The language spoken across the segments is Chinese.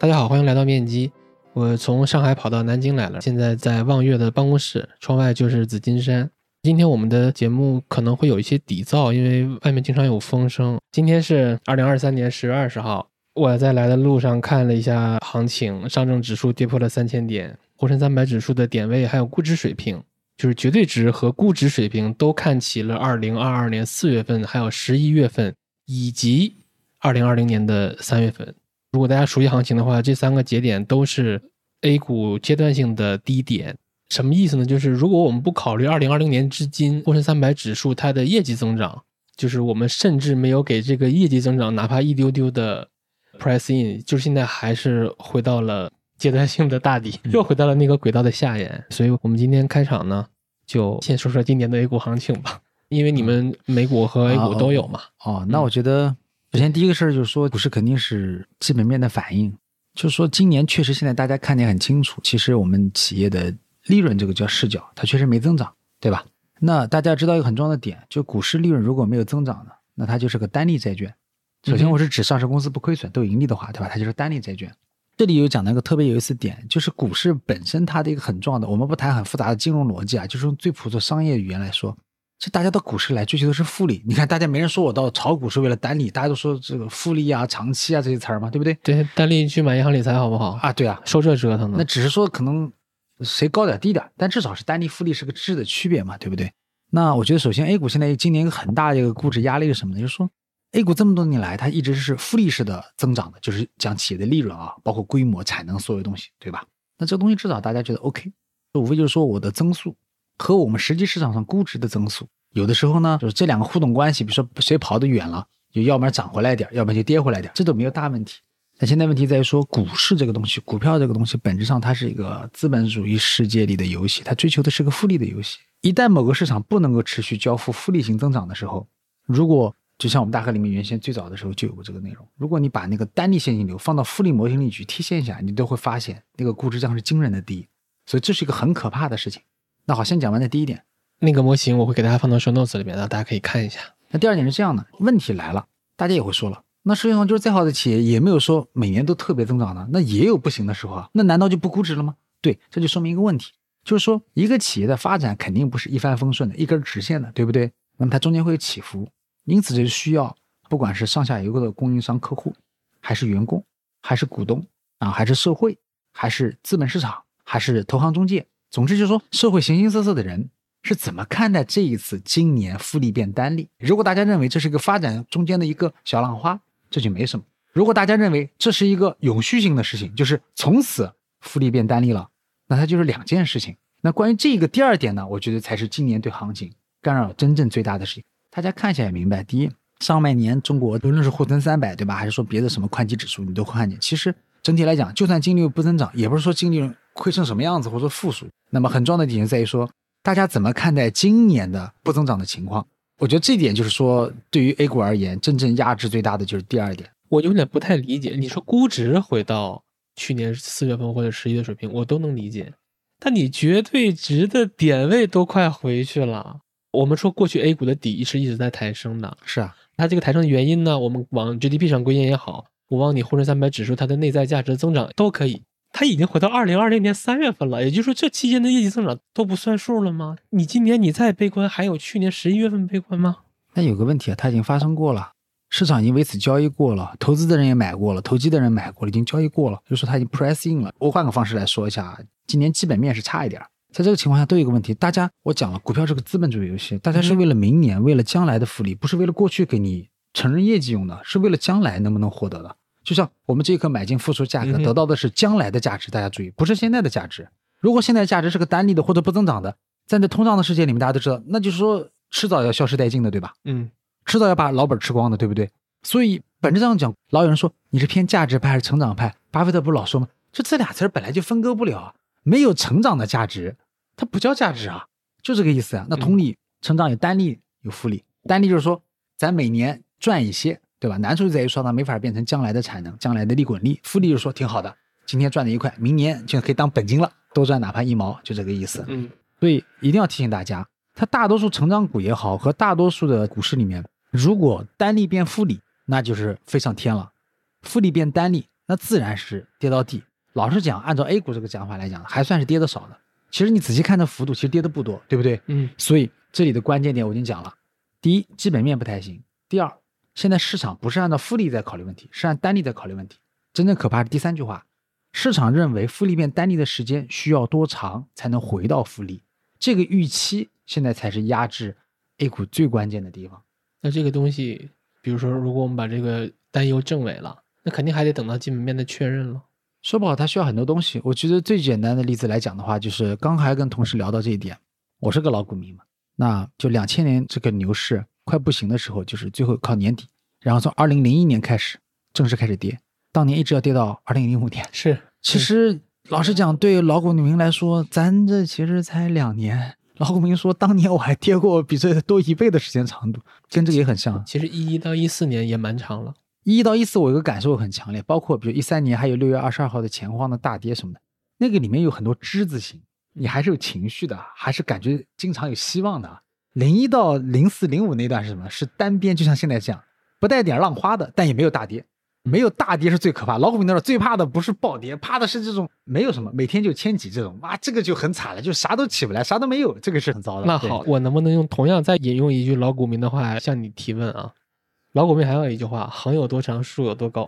大家好，欢迎来到面基。我从上海跑到南京来了，现在在望月的办公室，窗外就是紫金山。今天我们的节目可能会有一些底噪，因为外面经常有风声。今天是二零二三年十月二十号，我在来的路上看了一下行情，上证指数跌破了三千点，沪深三百指数的点位还有估值水平，就是绝对值和估值水平都看齐了二零二二年四月份，还有十一月份以及二零二零年的三月份。如果大家熟悉行情的话，这三个节点都是 A 股阶段性的低点。什么意思呢？就是如果我们不考虑二零二零年至今沪深三百指数它的业绩增长，就是我们甚至没有给这个业绩增长哪怕一丢丢的 price in，就是现在还是回到了阶段性的大底，又回到了那个轨道的下沿。所以我们今天开场呢，就先说说今年的 A 股行情吧，因为你们美股和 A 股都有嘛。哦，那我觉得。首先，第一个事儿就是说，股市肯定是基本面的反应。就是说，今年确实现在大家看得很清楚，其实我们企业的利润这个叫视角，它确实没增长，对吧？那大家知道一个很重要的点，就股市利润如果没有增长的，那它就是个单利债券。首先，我是指上市公司不亏损都盈利的话，对吧？它就是单利债券。这里有讲到一个特别有意思点，就是股市本身它的一个很重要的，我们不谈很复杂的金融逻辑啊，就是用最朴素商业语言来说。其实大家到股市来追求的是复利，你看大家没人说我到炒股是为了单利，大家都说这个复利啊、长期啊这些词儿嘛，对不对？对，单利去买银行理财好不好啊？对啊，受这折腾的。那只是说可能谁高点低点，但至少是单利复利是个质的区别嘛，对不对？那我觉得首先 A 股现在今年一个很大的一个估值压力是什么呢？就是说 A 股这么多年来它一直是复利式的增长的，就是讲企业的利润啊，包括规模、产能所有东西，对吧？那这个东西至少大家觉得 OK，无非就是说我的增速和我们实际市场上估值的增速。有的时候呢，就是这两个互动关系，比如说谁跑得远了，就要不然涨回来点，要不然就跌回来点，这都没有大问题。那现在问题在于说，股市这个东西，股票这个东西，本质上它是一个资本主义世界里的游戏，它追求的是个复利的游戏。一旦某个市场不能够持续交付复利型增长的时候，如果就像我们大课里面原先最早的时候就有过这个内容，如果你把那个单利现金流放到复利模型里去贴现一下，你都会发现那个估值将是惊人的低，所以这是一个很可怕的事情。那好，先讲完这第一点。那个模型我会给大家放到 show notes 里面，让大家可以看一下。那第二点是这样的，问题来了，大家也会说了，那实际上就是再好的企业也没有说每年都特别增长的，那也有不行的时候啊，那难道就不估值了吗？对，这就说明一个问题，就是说一个企业的发展肯定不是一帆风顺的，一根直线的，对不对？那么它中间会有起伏，因此就需要不管是上下游的供应商客户，还是员工，还是股东啊，还是社会，还是资本市场，还是投行中介，总之就是说社会形形色色的人。是怎么看待这一次今年复利变单利？如果大家认为这是一个发展中间的一个小浪花，这就没什么；如果大家认为这是一个永续性的事情，就是从此复利变单利了，那它就是两件事情。那关于这个第二点呢，我觉得才是今年对行情干扰真正最大的事情。大家看一下也明白，第一，上半年中国无论是沪深三百，对吧，还是说别的什么宽基指数，你都会看见，其实整体来讲，就算净利润不增长，也不是说净利润亏成什么样子，或者说负数。那么很重要的点在于说。大家怎么看待今年的不增长的情况？我觉得这点就是说，对于 A 股而言，真正压制最大的就是第二点。我有点不太理解，你说估值回到去年四月份或者十一月水平，我都能理解。但你绝对值的点位都快回去了。我们说过去 A 股的底是一直在抬升的，是啊。它这个抬升的原因呢，我们往 GDP 上归因也好，我往你沪深三百指数它的内在价值增长都可以。它已经回到二零二零年三月份了，也就是说，这期间的业绩增长都不算数了吗？你今年你再悲观，还有去年十一月份悲观吗？那有个问题啊，它已经发生过了，市场已经为此交易过了，投资的人也买过了，投机的人买过了，已经交易过了，就是说它已经 price in 了。我换个方式来说一下，今年基本面是差一点，在这个情况下都有一个问题，大家我讲了，股票是个资本主义游戏，大家是为了明年，为了将来的福利，不是为了过去给你承认业绩用的，是为了将来能不能获得的。就像我们这一刻买进付出价格得到的是将来的价值，大家注意，不是现在的价值。如果现在价值是个单利的或者不增长的，在那通胀的世界里面，大家都知道，那就是说迟早要消失殆尽的，对吧？嗯，迟早要把老本吃光的，对不对？所以本质上讲，老有人说你是偏价值派还是成长派？巴菲特不是老说吗？就这俩词儿本来就分割不了，没有成长的价值，它不叫价值啊，就这个意思啊。那同理，成长有单利有复利，单利就是说咱每年赚一些。对吧？难处就在于说它没法变成将来的产能，将来的利滚利。复利就是说挺好的，今天赚了一块，明年就可以当本金了，多赚哪怕一毛，就这个意思。嗯，所以一定要提醒大家，它大多数成长股也好，和大多数的股市里面，如果单利变复利，那就是飞上天了；复利变单利，那自然是跌到地。老实讲，按照 A 股这个讲法来讲，还算是跌的少的。其实你仔细看这幅度，其实跌的不多，对不对？嗯，所以这里的关键点我已经讲了：第一，基本面不太行；第二，现在市场不是按照复利在考虑问题，是按单利在考虑问题。真正可怕的第三句话，市场认为复利变单利的时间需要多长才能回到复利？这个预期现在才是压制 A 股最关键的地方。那这个东西，比如说，如果我们把这个担忧证伪了，那肯定还得等到基本面的确认了。说不好，它需要很多东西。我觉得最简单的例子来讲的话，就是刚还跟同事聊到这一点。我是个老股民嘛，那就两千年这个牛市快不行的时候，就是最后靠年底，然后从二零零一年开始正式开始跌，当年一直要跌到二零零五年。是，其实老实讲，对老股民来说，咱这其实才两年。老股民说，当年我还跌过比这多一倍的时间长度，跟这个也很像。其实一一到一四年也蛮长了。一到一四，我有个感受很强烈，包括比如一三年还有六月二十二号的钱荒的大跌什么的，那个里面有很多之字形，你还是有情绪的，还是感觉经常有希望的。零一到零四零五那段是什么？是单边，就像现在这样，不带点浪花的，但也没有大跌，没有大跌是最可怕。老股民那最怕的不是暴跌，怕的是这种没有什么，每天就千几这种，哇，这个就很惨了，就啥都起不来，啥都没有，这个是很糟的。那好，我能不能用同样再引用一句老股民的话向你提问啊？老股民还有一句话：横有多长，竖有多高。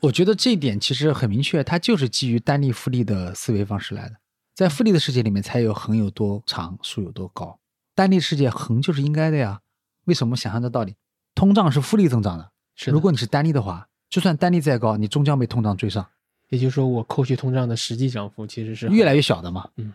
我觉得这一点其实很明确，它就是基于单利复利的思维方式来的。在复利的世界里面，才有横有多长，竖有多高。单利世界横就是应该的呀。为什么想象这道理？通胀是复利增长的，是如果你是单利的话，就算单利再高，你终将被通胀追上。也就是说，我扣去通胀的实际涨幅其实是越来越小的嘛。嗯。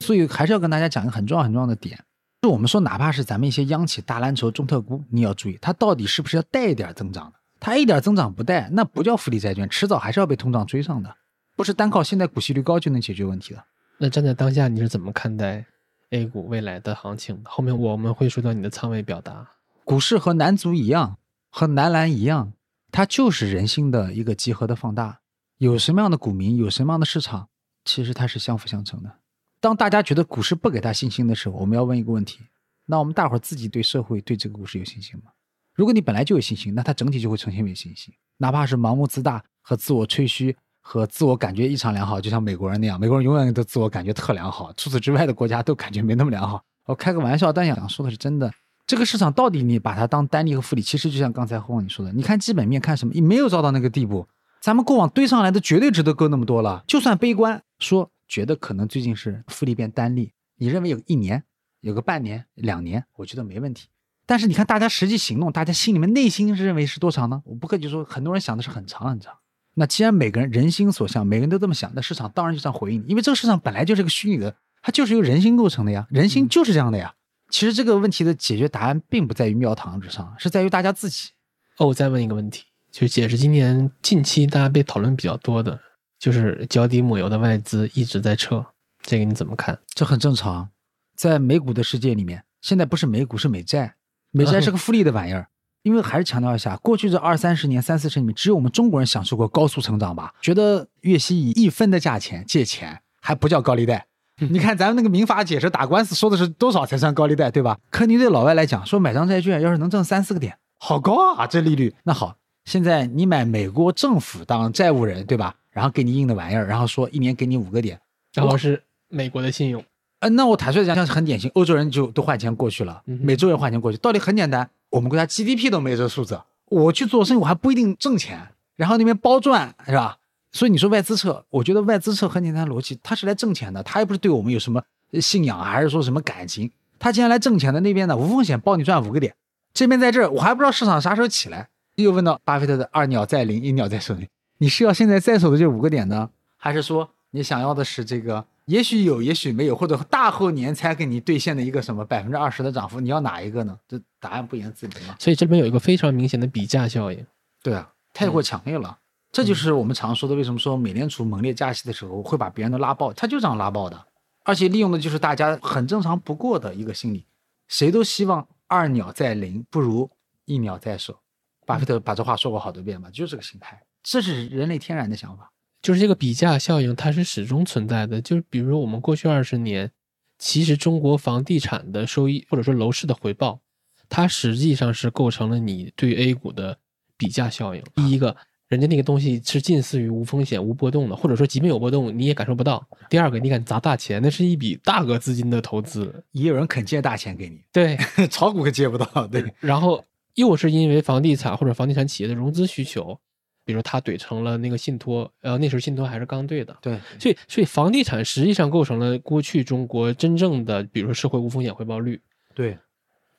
所以还是要跟大家讲一个很重要很重要的点。就我们说，哪怕是咱们一些央企、大蓝筹、中特估，你要注意，它到底是不是要带一点增长的？它一点增长不带，那不叫复利债券，迟早还是要被通胀追上的，不是单靠现在股息率高就能解决问题的。那站在当下，你是怎么看待 A 股未来的行情？后面我们会说到你的仓位表达。股市和男足一样，和男篮一样，它就是人心的一个集合的放大。有什么样的股民，有什么样的市场，其实它是相辅相成的。当大家觉得股市不给他信心的时候，我们要问一个问题：那我们大伙儿自己对社会、对这个股市有信心吗？如果你本来就有信心，那它整体就会呈现为信心。哪怕是盲目自大和自我吹嘘和自我感觉异常良好，就像美国人那样，美国人永远都自我感觉特良好，除此之外的国家都感觉没那么良好。我开个玩笑，但想说的是真的。这个市场到底你把它当单利和复利，其实就像刚才霍你说的，你看基本面看什么，你没有造到那个地步。咱们过往堆上来的绝对值得够那么多了。就算悲观说。觉得可能最近是复利变单利，你认为有一年、有个半年、两年，我觉得没问题。但是你看大家实际行动，大家心里面内心是认为是多长呢？我不客气说，很多人想的是很长很长。那既然每个人人心所向，每个人都这么想，那市场当然就这样回应你，因为这个市场本来就是个虚拟的，它就是由人心构成的呀，人心就是这样的呀。其实这个问题的解决答案并不在于庙堂之上，是在于大家自己。哦，我再问一个问题，就是解释今年近期大家被讨论比较多的。就是脚底抹油的外资一直在撤，这个你怎么看？这很正常，在美股的世界里面，现在不是美股是美债，美债是个 复利的玩意儿。因为还是强调一下，过去这二三十年、三四十年只有我们中国人享受过高速成长吧？觉得月息以一分的价钱借钱还不叫高利贷？你看咱们那个民法解释打官司说的是多少才算高利贷，对吧？可你对老外来讲，说买张债券要是能挣三四个点，好高啊，这利率。那好，现在你买美国政府当债务人，对吧？然后给你印的玩意儿，然后说一年给你五个点，然后是美国的信用。呃，那我坦率讲，像是很典型，欧洲人就都换钱过去了，美洲人换钱过去，道理很简单，我们国家 GDP 都没这数字，我去做生意我还不一定挣钱，然后那边包赚是吧？所以你说外资撤，我觉得外资撤很简单逻辑，他是来挣钱的，他又不是对我们有什么信仰，还是说什么感情，他既然来挣钱的，那边呢无风险包你赚五个点，这边在这儿我还不知道市场啥时候起来，又问到巴菲特的二鸟在林，一鸟在手里。你是要现在在手的这五个点呢，还是说你想要的是这个？也许有，也许没有，或者大后年才给你兑现的一个什么百分之二十的涨幅？你要哪一个呢？这答案不言自明嘛。所以这边有一个非常明显的比价效应。对啊，太过强烈了。这就是我们常说的，为什么说美联储猛烈加息的时候会把别人都拉爆？他就这样拉爆的，而且利用的就是大家很正常不过的一个心理，谁都希望二鸟在林不如一鸟在手。巴菲特把这话说过好多遍嘛，就是这个心态。这是人类天然的想法，就是这个比价效应，它是始终存在的。就是比如说，我们过去二十年，其实中国房地产的收益或者说楼市的回报，它实际上是构成了你对 A 股的比价效应。第一个人家那个东西是近似于无风险、无波动的，或者说即便有波动，你也感受不到。第二个，你敢砸大钱，那是一笔大额资金的投资，也有人肯借大钱给你，对，炒股可借不到，对。然后又是因为房地产或者房地产企业的融资需求，比如他怼成了那个信托，呃，那时候信托还是刚兑的，对，所以所以房地产实际上构成了过去中国真正的，比如说社会无风险回报率。对，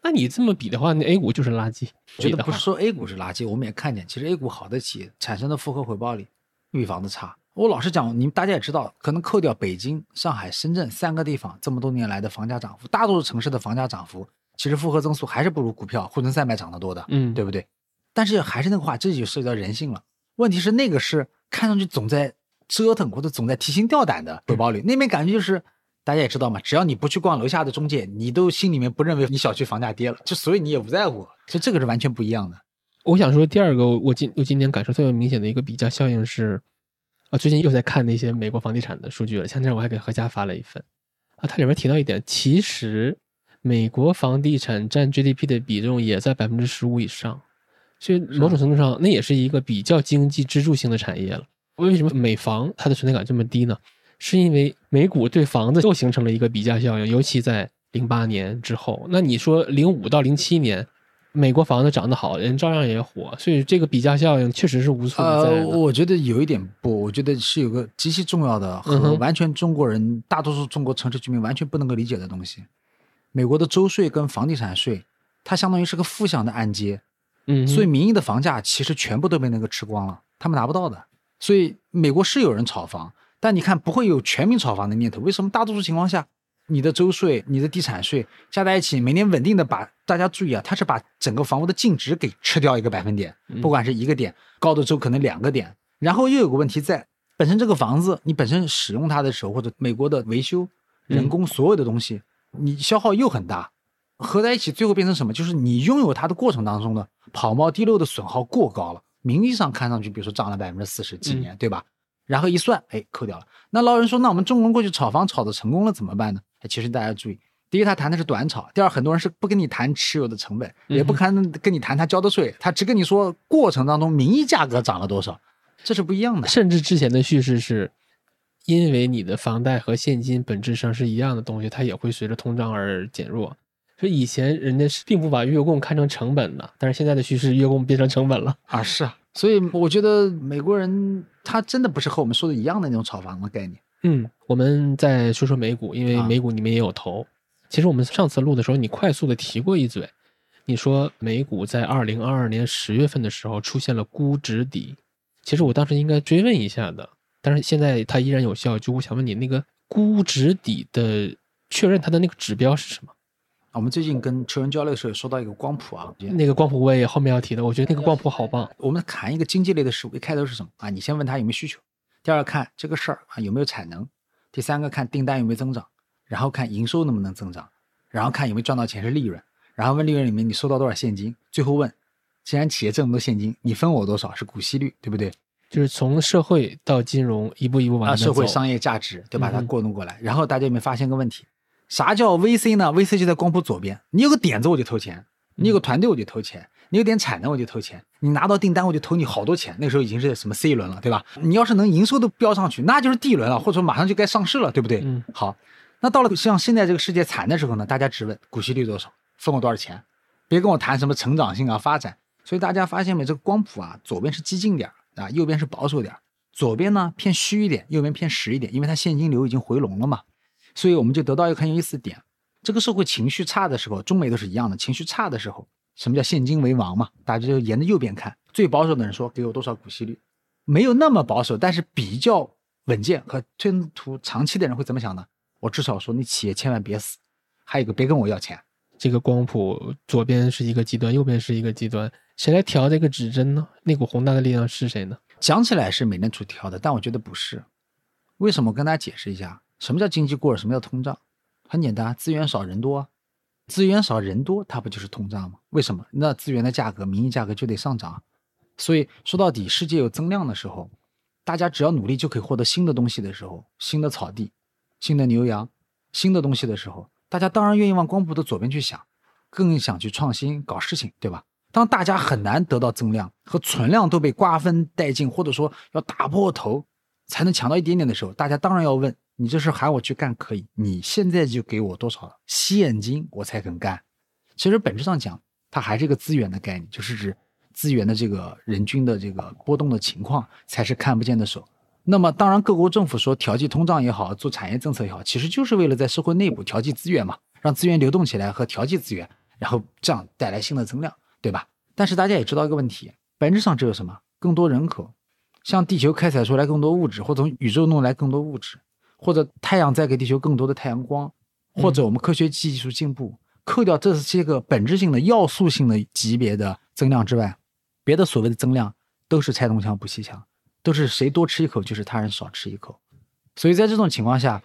那你这么比的话，那 A 股就是垃圾。我觉得不是说 A 股是垃圾，我们也看见，其实 A 股好的企业产生的复合回报率比房子差。我老实讲，你们大家也知道，可能扣掉北京、上海、深圳三个地方这么多年来的房价涨幅，大多数城市的房价涨幅，其实复合增速还是不如股票沪深三百涨得多的，嗯，对不对？但是还是那个话，这就涉及到人性了。问题是那个是看上去总在折腾或者总在提心吊胆的回报率，那边感觉就是大家也知道嘛，只要你不去逛楼下的中介，你都心里面不认为你小区房价跌了，就所以你也不在乎，所以这个是完全不一样的。我想说第二个，我今我今年感受特别明显的一个比较效应是，啊，最近又在看那些美国房地产的数据了。前天我还给何佳发了一份，啊，它里面提到一点，其实美国房地产占 GDP 的比重也在百分之十五以上，所以某种程度上，那也是一个比较经济支柱性的产业了。为什么美房它的存在感这么低呢？是因为美股对房子又形成了一个比价效应，尤其在零八年之后。那你说零五到零七年，美国房子涨得好，人照样也火，所以这个比价效应确实是无处不在呃，我觉得有一点不，我觉得是有个极其重要的和完全中国人、大多数中国城市居民完全不能够理解的东西。美国的州税跟房地产税，它相当于是个负向的按揭，嗯，所以民营的房价其实全部都被那个吃光了，他们拿不到的。所以美国是有人炒房，但你看不会有全民炒房的念头。为什么？大多数情况下，你的州税、你的地产税加在一起，每年稳定的把大家注意啊，它是把整个房屋的净值给吃掉一个百分点，不管是一个点，高的州可能两个点。然后又有个问题在，本身这个房子你本身使用它的时候，或者美国的维修、人工所有的东西，你消耗又很大，合在一起，最后变成什么？就是你拥有它的过程当中呢，跑冒滴漏的损耗过高了，名义上看上去，比如说涨了百分之四十几年，对吧？然后一算，哎，扣掉了。那老人说，那我们中国人过去炒房炒的成功了怎么办呢？哎，其实大家注意，第一，他谈的是短炒；第二，很多人是不跟你谈持有的成本，也不看跟你谈他交的税，他只跟你说过程当中名义价格涨了多少，这是不一样的。甚至之前的叙事是，因为你的房贷和现金本质上是一样的东西，它也会随着通胀而减弱。所以以前人家是并不把月供看成成本的，但是现在的趋势月供变成成本了。啊，是啊，所以我觉得美国人他真的不是和我们说的一样的那种炒房的概念。嗯，我们再说说美股，因为啊美股你们也有投。其实我们上次录的时候，你快速的提过一嘴，你说美股在二零二二年十月份的时候出现了估值底。其实我当时应该追问一下的，但是现在它依然有效。就我想问你，那个估值底的确认它的那个指标是什么？我们最近跟球员交流的时候，也说到一个光谱啊，那个光谱我也后面要提的，我觉得那个光谱好棒。我们谈一个经济类的事物，一开头是什么啊？你先问他有没有需求，第二个看这个事儿啊有没有产能，第三个看订单有没有增长，然后看营收能不能增长，然后看有没有赚到钱是利润，然后问利润里面你收到多少现金，最后问，既然企业这么多现金，你分我多少是股息率，对不对？就是从社会到金融一步一步往。社会商业价值，对吧？它过渡过来，然后大家有没有发现个问题？啥叫 VC 呢？VC 就在光谱左边，你有个点子我就投钱，你有个团队我就投钱，你有点产能我就投钱，你拿到订单我就投你好多钱。那时候已经是什么 C 轮了，对吧？你要是能营收都飙上去，那就是 D 轮了，或者说马上就该上市了，对不对？嗯好，那到了像现在这个世界惨的时候呢，大家只问股息率多少，分我多少钱，别跟我谈什么成长性啊、发展。所以大家发现没，这个光谱啊，左边是激进点儿啊，右边是保守点儿。左边呢偏虚一点，右边偏实一点，因为它现金流已经回笼了嘛。所以我们就得到一个很有意思的点：这个社会情绪差的时候，中美都是一样的，情绪差的时候，什么叫现金为王嘛？大家就沿着右边看，最保守的人说给我多少股息率，没有那么保守，但是比较稳健和吞吐长期的人会怎么想呢？我至少说你企业千万别死，还有一个别跟我要钱。这个光谱左边是一个极端，右边是一个极端，谁来调这个指针呢？那股宏大的力量是谁呢？讲起来是美联储调的，但我觉得不是。为什么？我跟大家解释一下，什么叫经济过热，什么叫通胀？很简单，资源少人多，资源少人多，它不就是通胀吗？为什么？那资源的价格、名义价格就得上涨。所以说到底，世界有增量的时候，大家只要努力就可以获得新的东西的时候，新的草地、新的牛羊、新的东西的时候，大家当然愿意往光谱的左边去想，更想去创新、搞事情，对吧？当大家很难得到增量和存量都被瓜分殆尽，或者说要打破头才能抢到一点点的时候，大家当然要问：你这事喊我去干可以，你现在就给我多少现金，我才肯干。其实本质上讲，它还是一个资源的概念，就是指资源的这个人均的这个波动的情况才是看不见的手。那么，当然各国政府说调剂通胀也好，做产业政策也好，其实就是为了在社会内部调剂资源嘛，让资源流动起来和调剂资源，然后这样带来新的增量，对吧？但是大家也知道一个问题，本质上只有什么？更多人口，向地球开采出来更多物质，或从宇宙弄来更多物质，或者太阳再给地球更多的太阳光，或者我们科学技术进步。扣掉这些个本质性的要素性的级别的增量之外，别的所谓的增量都是拆东墙补西墙，都是谁多吃一口就是他人少吃一口。所以在这种情况下，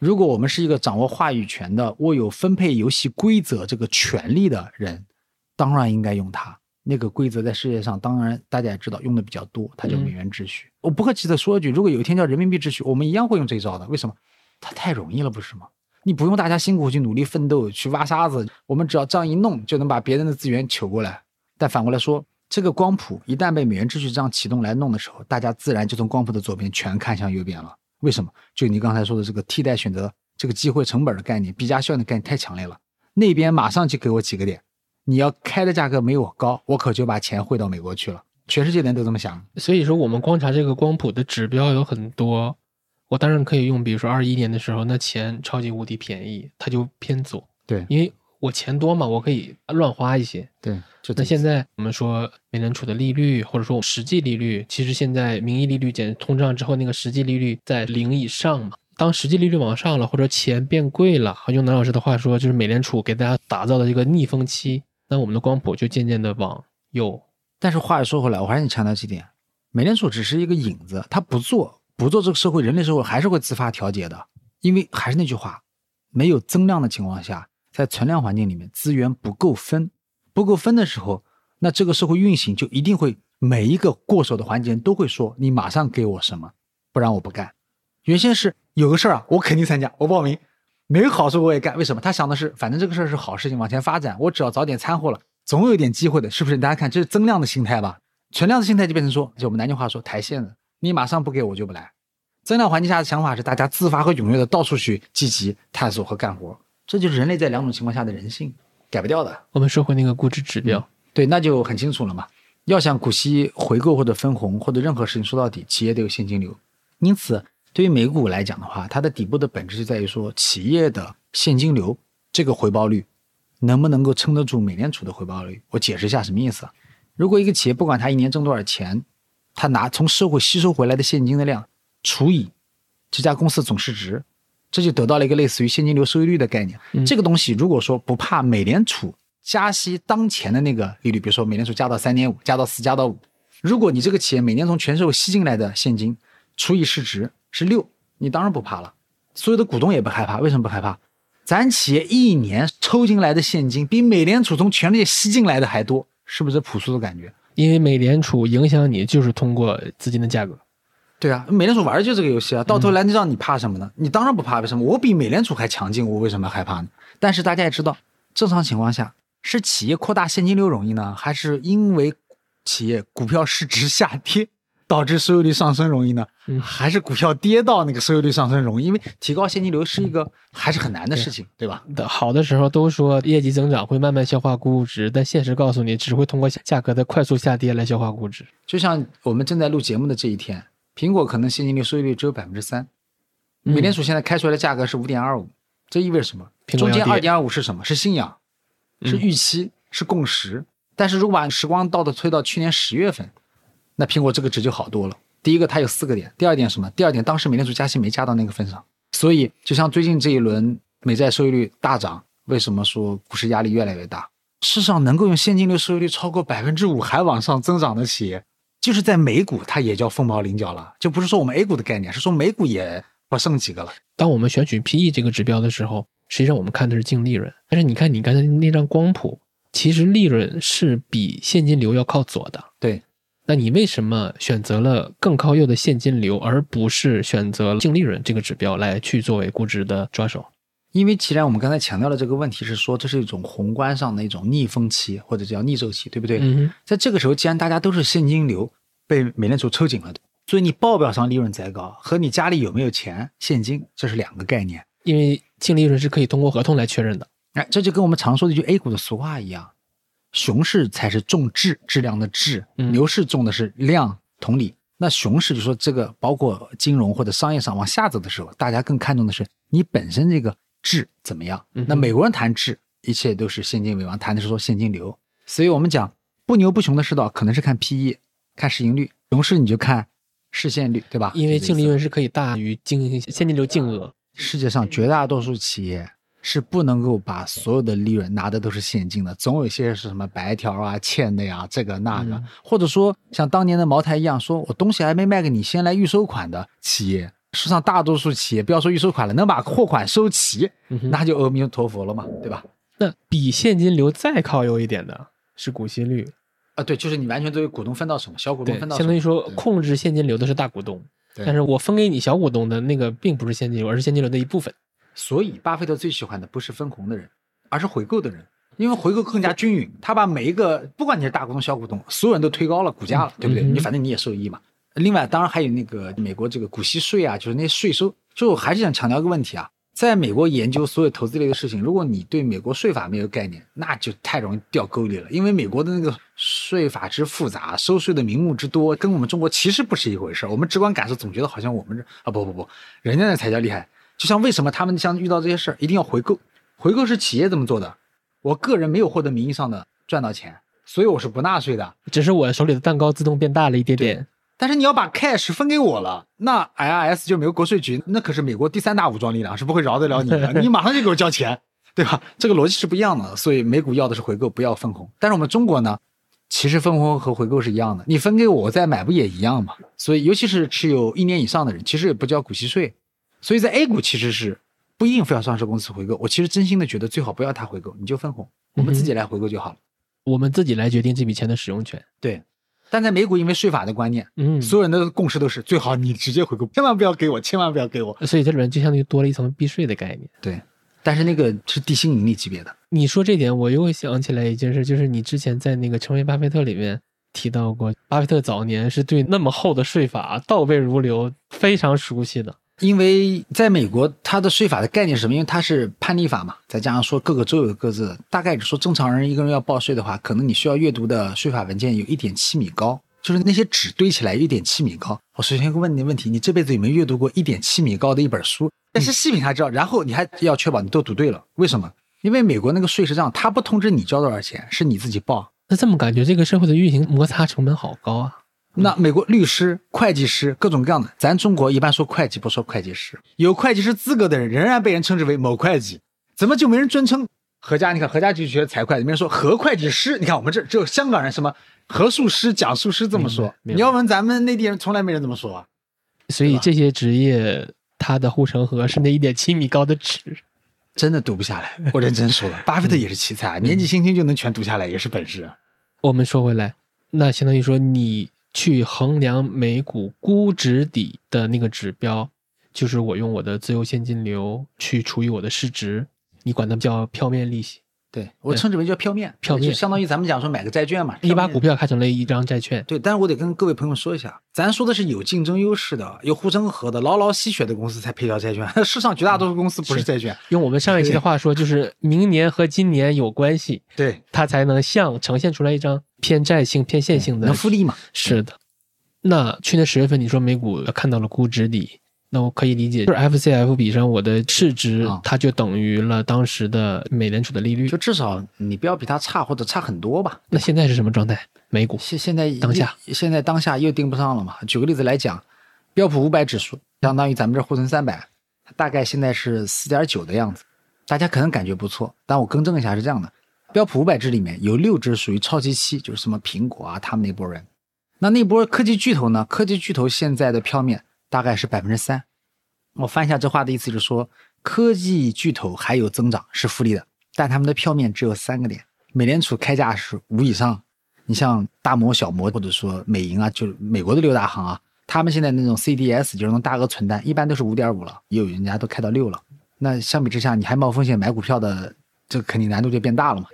如果我们是一个掌握话语权的、握有分配游戏规则这个权利的人，当然应该用它。那个规则在世界上，当然大家也知道用的比较多，它叫美元秩序。我不客气的说一句，如果有一天叫人民币秩序，我们一样会用这一招的。为什么？它太容易了，不是吗？你不用大家辛苦去努力奋斗去挖沙子，我们只要这样一弄，就能把别人的资源取过来。但反过来说，这个光谱一旦被美元秩序这样启动来弄的时候，大家自然就从光谱的左边全看向右边了。为什么？就你刚才说的这个替代选择、这个机会成本的概念、比价效应的概念太强烈了。那边马上就给我几个点，你要开的价格没我高，我可就把钱汇到美国去了。全世界人都这么想。所以说，我们观察这个光谱的指标有很多。我当然可以用，比如说二一年的时候，那钱超级无敌便宜，它就偏左。对，因为我钱多嘛，我可以乱花一些。对，那现在我们说美联储的利率，或者说实际利率，其实现在名义利率减通胀之后，那个实际利率在零以上嘛。当实际利率往上了，或者钱变贵了，用南老师的话说，就是美联储给大家打造的一个逆风期，那我们的光谱就渐渐的往右。但是话又说回来，我还是强调几点，美联储只是一个影子，它不做。不做这个社会，人类社会还是会自发调节的，因为还是那句话，没有增量的情况下，在存量环境里面，资源不够分，不够分的时候，那这个社会运行就一定会每一个过手的环节都会说，你马上给我什么，不然我不干。原先是有个事儿啊，我肯定参加，我报名，没有好处我也干。为什么？他想的是，反正这个事儿是好事情，往前发展，我只要早点掺和了，总有一点机会的，是不是？大家看，这是增量的心态吧？存量的心态就变成说，就我们南京话说抬线的。你马上不给我就不来，增量环境下的想法是大家自发和踊跃的到处去积极探索和干活，这就是人类在两种情况下的人性，改不掉的。我们说回那个估值指标，对，那就很清楚了嘛。要想股息回购或者分红或者任何事情说到底，企业得有现金流。因此，对于美股来讲的话，它的底部的本质就在于说，企业的现金流这个回报率能不能够撑得住美联储的回报率？我解释一下什么意思啊？如果一个企业不管它一年挣多少钱，它拿从社会吸收回来的现金的量除以这家公司总市值，这就得到了一个类似于现金流收益率的概念。这个东西如果说不怕美联储加息当前的那个利率，比如说美联储加到三点五、加到四、加到五，如果你这个企业每年从全社会吸进来的现金除以市值是六，你当然不怕了。所有的股东也不害怕，为什么不害怕？咱企业一年抽进来的现金比美联储从全世界吸进来的还多，是不是朴素的感觉？因为美联储影响你，就是通过资金的价格。对啊，美联储玩的就是这个游戏啊，到头来让你怕什么呢？你当然不怕，为什么？我比美联储还强劲，我为什么害怕呢？但是大家也知道，正常情况下是企业扩大现金流容易呢，还是因为企业股票市值下跌？导致收益率上升容易呢，还是股票跌到那个收益率上升容易？因为提高现金流是一个还是很难的事情，对吧？好的时候都说业绩增长会慢慢消化估值，但现实告诉你，只会通过价格的快速下跌来消化估值。就像我们正在录节目的这一天，苹果可能现金流收益率只有百分之三，美联储现在开出来的价格是五点二五，这意味着什么？中间二点二五是什么？是信仰，是预期，是共识。但是如果把时光倒的推到去年十月份。那苹果这个值就好多了。第一个，它有四个点；第二点什么？第二点，当时美联储加息没加到那个份上，所以就像最近这一轮美债收益率大涨，为什么说股市压力越来越大？世上能够用现金流收益率超过百分之五还往上增长的企业，就是在美股，它也叫凤毛麟角了。就不是说我们 A 股的概念，是说美股也不剩几个了。当我们选取 PE 这个指标的时候，实际上我们看的是净利润。但是你看你刚才那张光谱，其实利润是比现金流要靠左的。对。那你为什么选择了更靠右的现金流，而不是选择净利润这个指标来去作为估值的抓手？因为既然我们刚才强调的这个问题是说，这是一种宏观上的一种逆风期或者叫逆周期，对不对？嗯在这个时候，既然大家都是现金流被美联储抽紧了，所以你报表上利润再高，和你家里有没有钱现金，这是两个概念。因为净利润是可以通过合同来确认的。哎，这就跟我们常说的一句 A 股的俗话一样，熊市才是重质，质量的质，嗯牛市重的是量。同理，那熊市就说这个包括金融或者商业上往下走的时候，大家更看重的是你本身这个质怎么样。那美国人谈质，一切都是现金为王，谈的是说现金流。所以我们讲不牛不熊的世道，可能是看 PE，看市盈率；熊市你就看市现率，对吧？因为净利润是可以大于净现金流净额。世界上绝大多数企业是不能够把所有的利润拿的都是现金的，总有一些是什么白条啊、欠的呀，这个那个，嗯或者说像当年的茅台一样，说我东西还没卖给你，先来预收款的企业。世上大多数企业，不要说预收款了，能把货款收齐，嗯那就阿弥陀佛了嘛，对吧？那比现金流再靠右一点的是股息率，啊，对，就是你完全作为股东分到手，小股东分，到手，相当于说控制现金流的是大股东，但是我分给你小股东的那个并不是现金流，而是现金流的一部分。所以，巴菲特最喜欢的不是分红的人，而是回购的人，因为回购更加均匀。他把每一个，不管你是大股东、小股东，所有人都推高了股价了，对不对？你反正你也受益嘛。另外，当然还有那个美国这个股息税啊，就是那些税收。就我还是想强调一个问题啊，在美国研究所有投资类的事情，如果你对美国税法没有概念，那就太容易掉沟里了。因为美国的那个税法之复杂，收税的名目之多，跟我们中国其实不是一回事儿。我们直观感受总觉得好像我们这啊不不不，人家那才叫厉害。就像为什么他们像遇到这些事儿一定要回购？回购是企业这么做的，我个人没有获得名义上的赚到钱，所以我是不纳税的。只是我手里的蛋糕自动变大了一点点。但是你要把 cash 分给我了，那 IRS 就美国国税局，那可是美国第三大武装力量，是不会饶得了你的。你马上就给我交钱，对吧？这个逻辑是不一样的。所以美股要的是回购，不要分红。但是我们中国呢，其实分红和回购是一样的，你分给我，我再买不也一样吗？所以尤其是持有一年以上的人，其实也不交股息税。所以在 A 股其实是不一定非要上市公司回购。我其实真心的觉得最好不要他回购，你就分红，我们自己来回购就好了。我们自己来决定这笔钱的使用权。对。但在美股，因为税法的观念，嗯，所有人的共识都是最好你直接回购，千万不要给我，千万不要给我。所以这里面就相当于多了一层避税的概念。对，但是那个是地心引力级别的。你说这点，我又想起来一件事，就是你之前在那个《成为巴菲特》里面提到过，巴菲特早年是对那么厚的税法倒背如流，非常熟悉的。因为在美国，它的税法的概念是什么？因为它是判例法嘛，再加上说各个州有各自的，大概说正常人一个人要报税的话，可能你需要阅读的税法文件有一点七米高，就是那些纸堆起来一点七米高。我首先问你问题，你这辈子有没有阅读过一点七米高的一本书？但是细品才知道，然后你还要确保你都读对了。为什么？因为美国那个税是这样，他不通知你交多少钱，是你自己报。那这么感觉，这个社会的运行摩擦成本好高啊！那美国律师、会计师各种各样的，咱中国一般说会计不说会计师，有会计师资格的人仍然被人称之为某会计，怎么就没人尊称何家？你看何家就学财会，没人说何会计师。你看我们这只有香港人什么何术师、讲术师这么说，你要问咱们内地人，从来没人这么说啊。所以这些职业它的护城河是那一点七米高的纸。真的读不下来，我认真说了，巴菲特也是奇才啊，年纪轻轻就能全读下来，也是本事啊。我们说回来，那相当于说你去衡量每股估值底的那个指标，就是我用我的自由现金流去除以我的市值，你管它叫票面利息。对我称之为叫票面，票面就相当于咱们讲说买个债券嘛，你把股票看成了一张债券，对，但是我得跟各位朋友说一下，咱说的是有竞争优势的、有护城河的、牢牢吸血的公司才配叫债券，世上绝大多数公司不是债券。用我们上一期的话说，就是明年和今年有关系，对，它才能像呈现出来一张偏债性、偏线性的能复利嘛？是的。那去年十月份你说美股看到了估值底，那我可以理解，就是 FCF 比上我的市值啊，它就等于了当时的美联储的利率就。至少你不要比它差或者差很多吧。那现在是什么状态？美股现现在当下现在当下又盯不上了嘛？举个例子来讲，标普五百指数相当于咱们这沪深三百，大概现在是四点九的样子，大家可能感觉不错，但我更正一下是这样的：标普五百只里面有六只属于超级期，就是什么苹果啊，他们那波人。那那波科技巨头呢？科技巨头现在的票面大概是百分之三。我翻一下这话的意思，就是说科技巨头还有增长是复利的，但他们的票面只有三个点。美联储开价是五以上，你像大摩、小摩或者说美银啊，就是美国的六大行啊，他们现在那种 CDS 就是那种大额存单，一般都是五点五了，也有人家都开到六了。那相比之下，你还冒风险买股票的，这肯定难度就变大了嘛。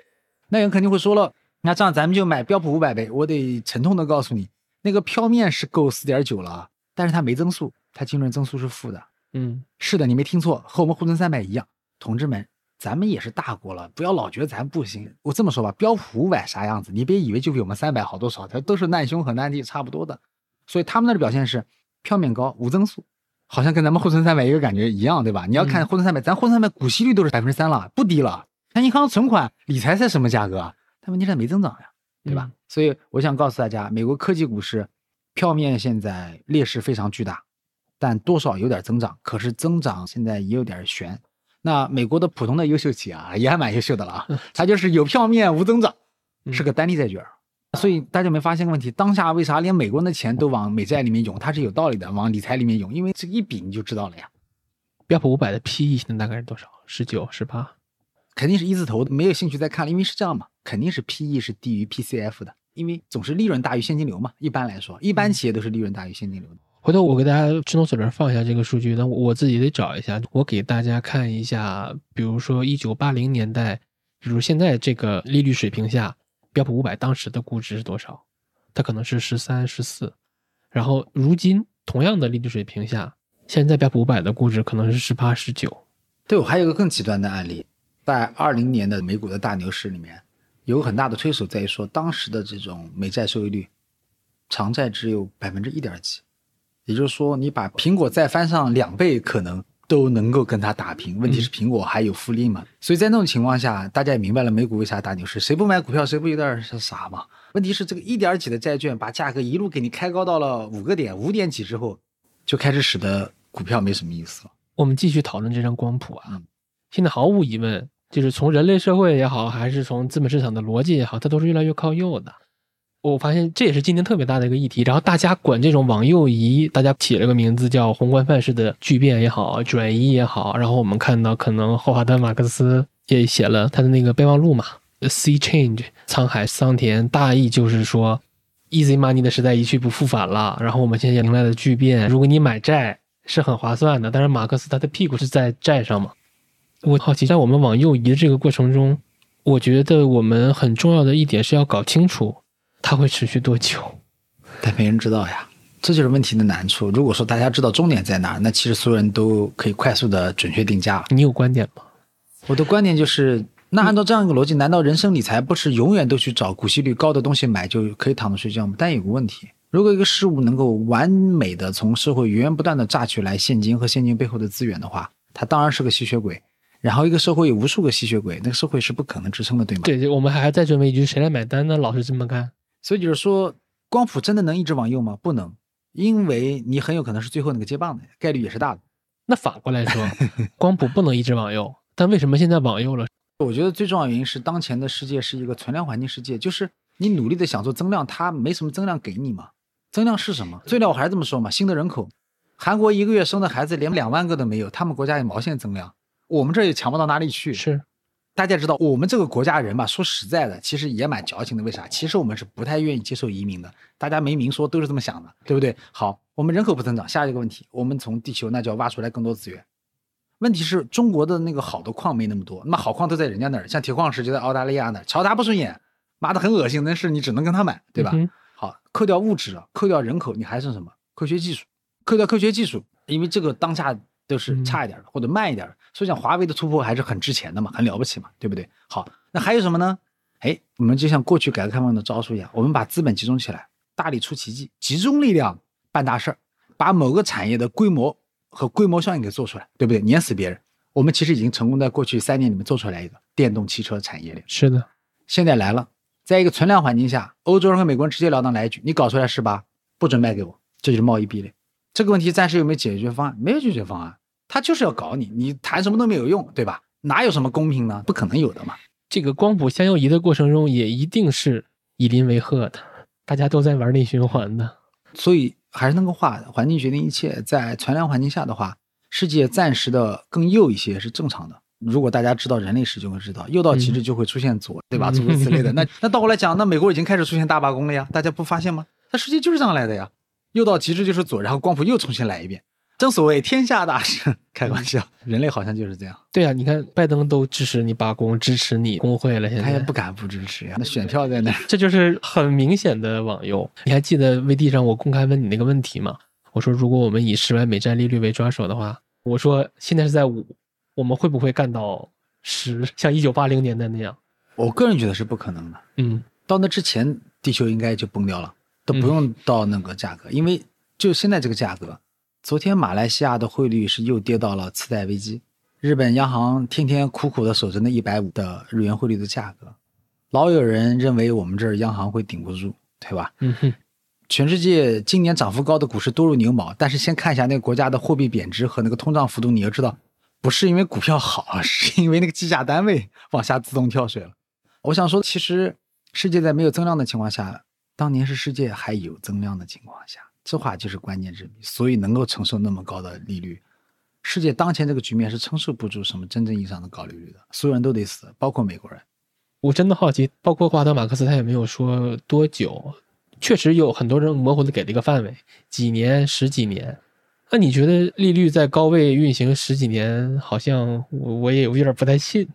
那人肯定会说了，那这样咱们就买标普五百呗。我得沉痛的告诉你，那个票面是够四点九了，但是它没增速，它净利润增速是负的。嗯，是的，你没听错，和我们沪深三百一样，同志们，咱们也是大国了，不要老觉得咱不行。我这么说吧，标普五百啥样子，你别以为就比我们三百好多少，它都是难兄和难弟差不多的。所以他们那的表现是票面高无增速，好像跟咱们沪深三百一个感觉一样，对吧？你要看沪深三百，咱沪深三百股息率都是百分之三了，不低了。那银行存款理财才什么价格啊？但问题是没增长呀，对吧？所以我想告诉大家，美国科技股市票面现在劣势非常巨大。但多少有点增长，可是增长现在也有点悬。那美国的普通的优秀企业啊，也还蛮优秀的了啊，它就是有票面无增长，是个单利债券。所以大家没发现个问题？当下为啥连美国人的钱都往美债里面涌？它是有道理的，往理财里面涌，因为这一比你就知道了呀。标普五百的 PE 现在大概是多少？十九、十八？肯定是一字头的，没有兴趣再看了，因为是这样嘛，肯定是 PE 是低于 PCF 的，因为总是利润大于现金流嘛。一般来说，一般企业都是利润大于现金流的。回头我给大家智能手里放一下这个数据，那我自己得找一下。我给大家看一下，比如说一九八零年代，比如现在这个利率水平下，标普五百当时的估值是多少？它可能是十三、十四。然后如今同样的利率水平下，现在标普五百的估值可能是十八、十九。对我还有个更极端的案例，在二零年的美股的大牛市里面，有很大的推手在于说，当时的这种美债收益率，长债只有百分之一点几。也就是说，你把苹果再翻上两倍，可能都能够跟它打平。问题是苹果还有复利嘛？所以在那种情况下，大家也明白了美股为啥大牛市。谁不买股票，谁不有点傻嘛？问题是这个一点几的债券把价格一路给你开高到了五个点、五点几之后，就开始使得股票没什么意思了。我们继续讨论这张光谱啊。现在毫无疑问，就是从人类社会也好，还是从资本市场的逻辑也好，它都是越来越靠右的。我发现这也是今天特别大的一个议题，然后大家管这种往右移，大家起了个名字叫宏观范式的巨变也好，转移也好。然后我们看到，可能霍华德·马克思也写了他的那个备忘录嘛，《Sea Change》沧海桑田，大意就是说，Easy Money 的时代一去不复返了。然后我们现在迎来的巨变，如果你买债是很划算的，但是马克思他的屁股是在债上嘛。我好奇，在我们往右移的这个过程中，我觉得我们很重要的一点是要搞清楚。它会持续多久？但没人知道呀，这就是问题的难处。如果说大家知道终点在哪儿，那其实所有人都可以快速的准确定价。你有观点吗？我的观点就是，那按照这样一个逻辑，难道人生理财不是永远都去找股息率高的东西买就可以躺着睡觉吗？但有个问题，如果一个事物能够完美的从社会源源不断的榨取来现金和现金背后的资源的话，它当然是个吸血鬼。然后一个社会有无数个吸血鬼，那个社会是不可能支撑的，对吗？对，我们还要再准备一句：谁来买单呢？老是这么干。所以就是说，光谱真的能一直往右吗？不能，因为你很有可能是最后那个接棒的，概率也是大的。那反过来说，光谱不能一直往右，但为什么现在往右了？我觉得最重要原因是当前的世界是一个存量环境世界，就是你努力的想做增量，它没什么增量给你嘛。增量是什么？最量我还是这么说嘛，新的人口，韩国一个月生的孩子连两万个都没有，他们国家有毛线增量？我们这也强不到哪里去。是。大家知道，我们这个国家人吧，说实在的，其实也蛮矫情的。为啥？其实我们是不太愿意接受移民的。大家没明说，都是这么想的，对不对？好，我们人口不增长，下一个问题，我们从地球那就要挖出来更多资源。问题是中国的那个好的矿没那么多，那么好矿都在人家那儿，像铁矿石就在澳大利亚那儿，瞧他不顺眼，妈的很恶心，那是你只能跟他买，对吧？好，扣掉物质，扣掉人口，你还剩什么？科学技术，扣掉科学技术，因为这个当下。都是差一点的或者慢一点的，所以讲华为的突破还是很值钱的嘛，很了不起嘛，对不对？好，那还有什么呢？哎，我们就像过去改革开放的招数一样，我们把资本集中起来，大力出奇迹，集中力量办大事儿，把某个产业的规模和规模效应给做出来，对不对？碾死别人。我们其实已经成功在过去三年里面做出来一个电动汽车产业链。是的，现在来了，在一个存量环境下，欧洲人和美国人直截了当来一句：你搞出来是吧？不准卖给我，这就是贸易壁垒。这个问题暂时有没有解决方案？没有解决方案。他就是要搞你，你谈什么都没有用，对吧？哪有什么公平呢？不可能有的嘛。这个光谱向右移的过程中，也一定是以邻为壑的，大家都在玩内循环的。所以还是那个话，环境决定一切。在存量环境下的话，世界暂时的更右一些是正常的。如果大家知道人类史，就会知道，右到极致就会出现左，对吧？诸如此类的。那那倒过来讲，那美国已经开始出现大罢工了呀，大家不发现吗？它实际就是这样来的呀。右到极致就是左，然后光谱又重新来一遍。正所谓天下大事，开玩笑，人类好像就是这样，对啊，你看拜登都支持你罢工，支持你工会了，现在他也不敢不支持呀。那选票在那儿，这就是很明显的网游。你还记得 VD 上我公开问你那个问题吗？我说如果我们以十万美债利率为抓手的话，我说现在是在五，我们会不会干到十？像一九八零年代那样？我个人觉得是不可能的。嗯，到那之前，地球应该就崩掉了，都不用到那个价格，因为就现在这个价格，昨天马来西亚的汇率是又跌到了次贷危机，日本央行天天苦苦的守着那一百五的日元汇率的价格，老有人认为我们这儿央行会顶不住，对吧？嗯哼，全世界今年涨幅高的股市多如牛毛，但是先看一下那个国家的货币贬值和那个通胀幅度，你要知道，不是因为股票好，是因为那个计价单位往下自动跳水了。我想说，其实世界在没有增量的情况下，当年是世界还有增量的情况下，这话就是关键之谜。所以能够承受那么高的利率，世界当前这个局面是承受不住什么真正意义上的高利率的，所有人都得死，包括美国人。我真的好奇，包括华德马克思他也没有说多久，确实有很多人模糊的给了一个范围，几年、十几年。那你觉得利率在高位运行十几年，好像我我也有点不太信。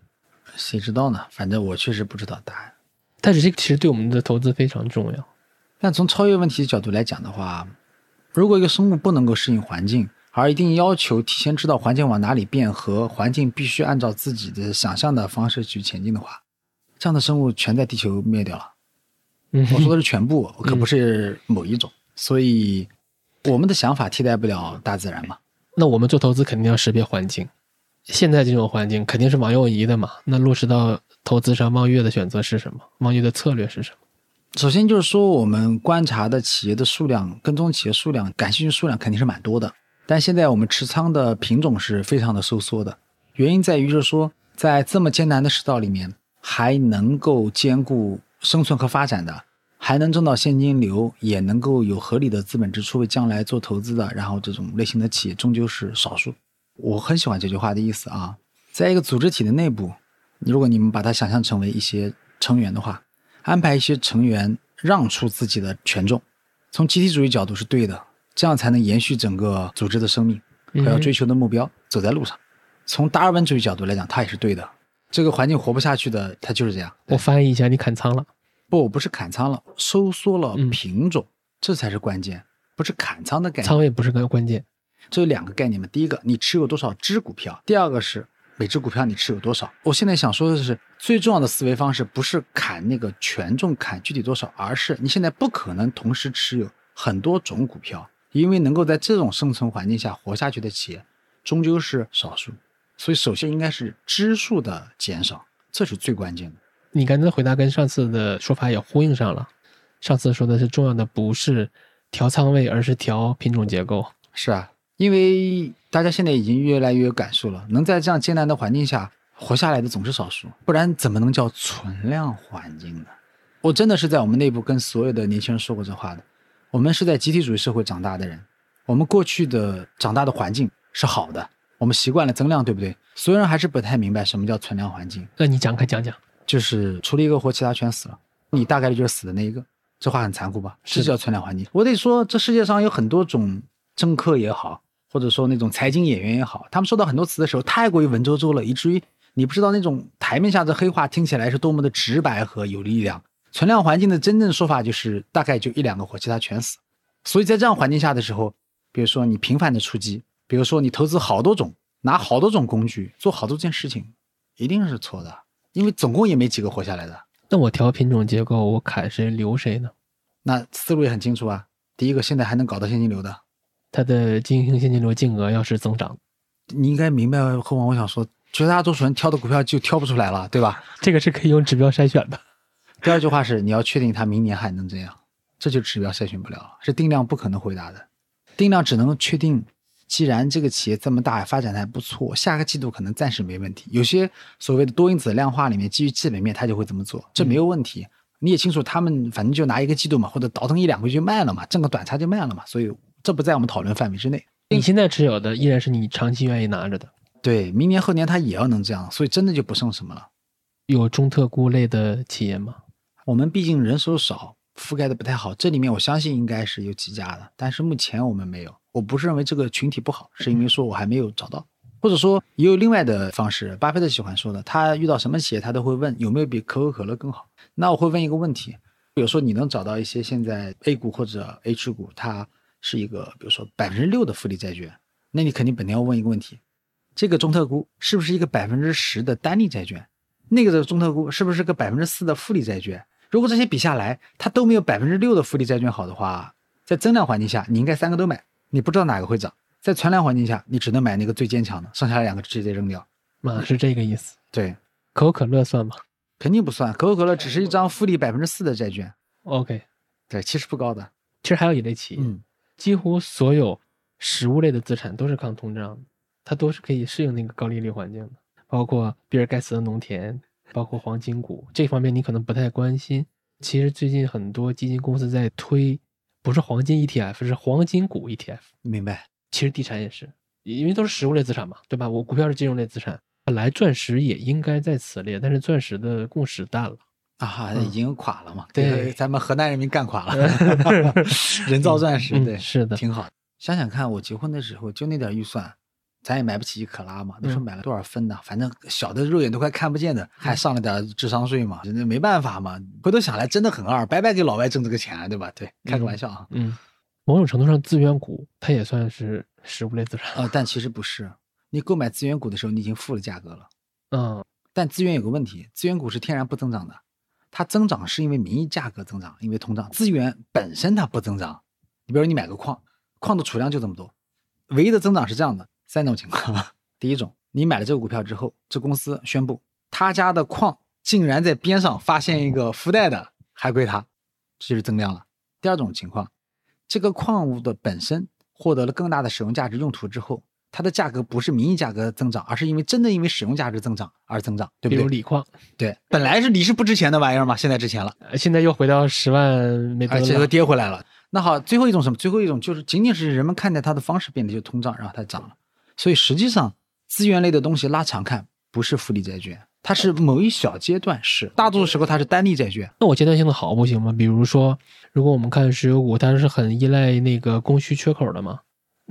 谁知道呢？反正我确实不知道答案。但是这个其实对我们的投资非常重要。但从超越问题的角度来讲的话，如果一个生物不能够适应环境，而一定要求提前知道环境往哪里变和环境必须按照自己的想象的方式去前进的话，这样的生物全在地球灭掉了。嗯我说的 是全部，可不是某一种。所以，我们的想法替代不了大自然嘛。那我们做投资肯定要识别环境，现在这种环境肯定是往右移的嘛。那落实到投资上，望月的选择是什么？望月的策略是什么？首先就是说，我们观察的企业的数量、跟踪企业数量、感兴趣数量肯定是蛮多的，但现在我们持仓的品种是非常的收缩的。原因在于就是说，在这么艰难的世道里面，还能够兼顾生存和发展的，还能挣到现金流，也能够有合理的资本支出为将来做投资的，然后这种类型的企业终究是少数。我很喜欢这句话的意思啊，在一个组织体的内部，如果你们把它想象成为一些成员的话，安排一些成员让出自己的权重，从集体主义角度是对的，这样才能延续整个组织的生命和要追求的目标，走在路上。从达尔文主义角度来讲，它也是对的。这个环境活不下去的，它就是这样。我翻译一下，你砍仓了。不，不是砍仓了，收缩了嗯品种，这才是关键，不是砍仓的概念。仓位不是个关键。这有两个概念嘛，第一个你持有多少只股票，第二个是每只股票你持有多少。我现在想说的是，最重要的思维方式不是砍那个权重，砍具体多少，而是你现在不可能同时持有很多种股票，因为能够在这种生存环境下活下去的企业，终究是少数。所以首先应该是支数的减少，这是最关键的。你刚才的回答跟上次的说法也呼应上了。上次说的是重要的不是调仓位，而是调品种结构。是啊，因为大家现在已经越来越有感受了，能在这样艰难的环境下活下来的总是少数，不然怎么能叫存量环境呢？我真的是在我们内部跟所有的年轻人说过这话的。我们是在集体主义社会长大的人，我们过去的长大的环境是好的，我们习惯了增量，对不对？所有人还是不太明白什么叫存量环境，那你讲开讲讲。就是除了一个活，其他全死了，你大概率就是死的那一个。这话很残酷吧？是叫存量环境。我得说，这世界上有很多种政客也好，或者说那种财经演员也好，他们说到很多词的时候太过于文绉绉了，以至于你不知道那种台面下的黑话听起来是多么的直白和有力量。存量环境的真正说法就是大概就一两个活，其他全死。所以在这样环境下的时候，比如说你频繁的出击，比如说你投资好多种，拿好多种工具做好多件事情，一定是错的，因为总共也没几个活下来的。那我调品种结构，我砍谁留谁呢？那思路也很清楚啊。第一个，现在还能搞到现金流的，它的经营性现金流净额要是增长，你应该明白后面我想说，绝大多数人挑的股票就挑不出来了，对吧？这个是可以用指标筛选的。第二句话是你要确定它明年还能这样，这就指标筛选不了了，是定量不可能回答的。定量只能确定，既然这个企业这么大，发展的还不错，下个季度可能暂时没问题。有些所谓的多因子量化里面，基于基本面，它就会这么做，这没有问题。你也清楚，他们反正就拿一个季度嘛，或者倒腾一两个月就卖了嘛，挣个短差就卖了嘛，所以这不在我们讨论范围之内。你现在持有的依然是你长期愿意拿着的，对，明年后年它也要能这样，所以真的就不剩什么了。有中特估类的企业吗？我们毕竟人手少，覆盖的不太好，这里面我相信应该是有几家的，但是目前我们没有。我不是认为这个群体不好，是因为说我还没有找到，或者说也有另外的方式。巴菲特喜欢说的，他遇到什么企业，他都会问有没有比可口可乐更好。那我会问一个问题，比如说你能找到一些现在 A 股或者 H 股，它是一个比如说百分之六的复利债券，那你肯定本天要问一个问题，这个中特估是不是一个百分之十的单利债券？那个的中特估是不是个百分之四的复利债券？如果这些比下来，它都没有百分之六的复利债券好的话，在增量环境下，你应该三个都买。你不知道哪个会涨，在存量环境下，你只能买那个最坚强的，剩下的两个直接扔掉。啊，是这个意思。对，可口可乐算吗肯定不算，可口可乐只是一张复利百分之四的债券，？OK，对，其实不高的。其实还有一类企业，嗯，几乎所有实物类的资产都是抗通胀的，它都是可以适应那个高利率环境的，包括比尔盖茨的农田，包括黄金股这方面你可能不太关心。其实最近很多基金公司在推，不是黄金 ETF，是黄金股 ETF。明白。其实地产也是，因为都是实物类资产嘛，对吧？我股票是金融类资产，本来钻石也应该在此列，但是钻石的共识淡了。啊，已经垮了嘛？对咱们河南人民干垮了，人造钻石，嗯对，是的挺好。想想看，我结婚的时候就那点预算，咱也买不起一克拉嘛。那时候嗯买了多少分呢？反正小的肉眼都快看不见的，还上了点智商税嘛，那没办法嘛。回头想来真的很二，白白给老外挣这个钱，对吧？对，开个玩笑啊。嗯，某种程度上，资源股它也算是食物类资产。呃，但其实不是，你购买资源股的时候，你已经付了价格了。嗯，但资源有个问题，资源股是天然不增长的，它增长是因为名义价格增长，因为通胀。资源本身它不增长。你比如你买个矿，矿的储量就这么多，唯一的增长是这样的三种情况：第一种，你买了这个股票之后，这公司宣布他家的矿竟然在边上发现一个附带的，还归他，这就是增量了。第二种情况，这个矿物的本身获得了更大的使用价值用途之后，它的价格不是名义价格增长，而是因为真的因为使用价值增长而增长，对不对？比如锂矿，对，本来是锂是不值钱的玩意儿嘛，现在值钱了，呃现在又回到十万美而且又。跌回来了。那好，最后一种什么？最后一种就是仅仅是人们看待它的方式变得就通胀，然后它涨了。所以实际上资源类的东西拉长看不是复利债券，它是某一小阶段是，大多数时候它是单利债券。那我阶段性的好不行吗？比如说，如果我们看石油股，它是很依赖那个供需缺口的嘛。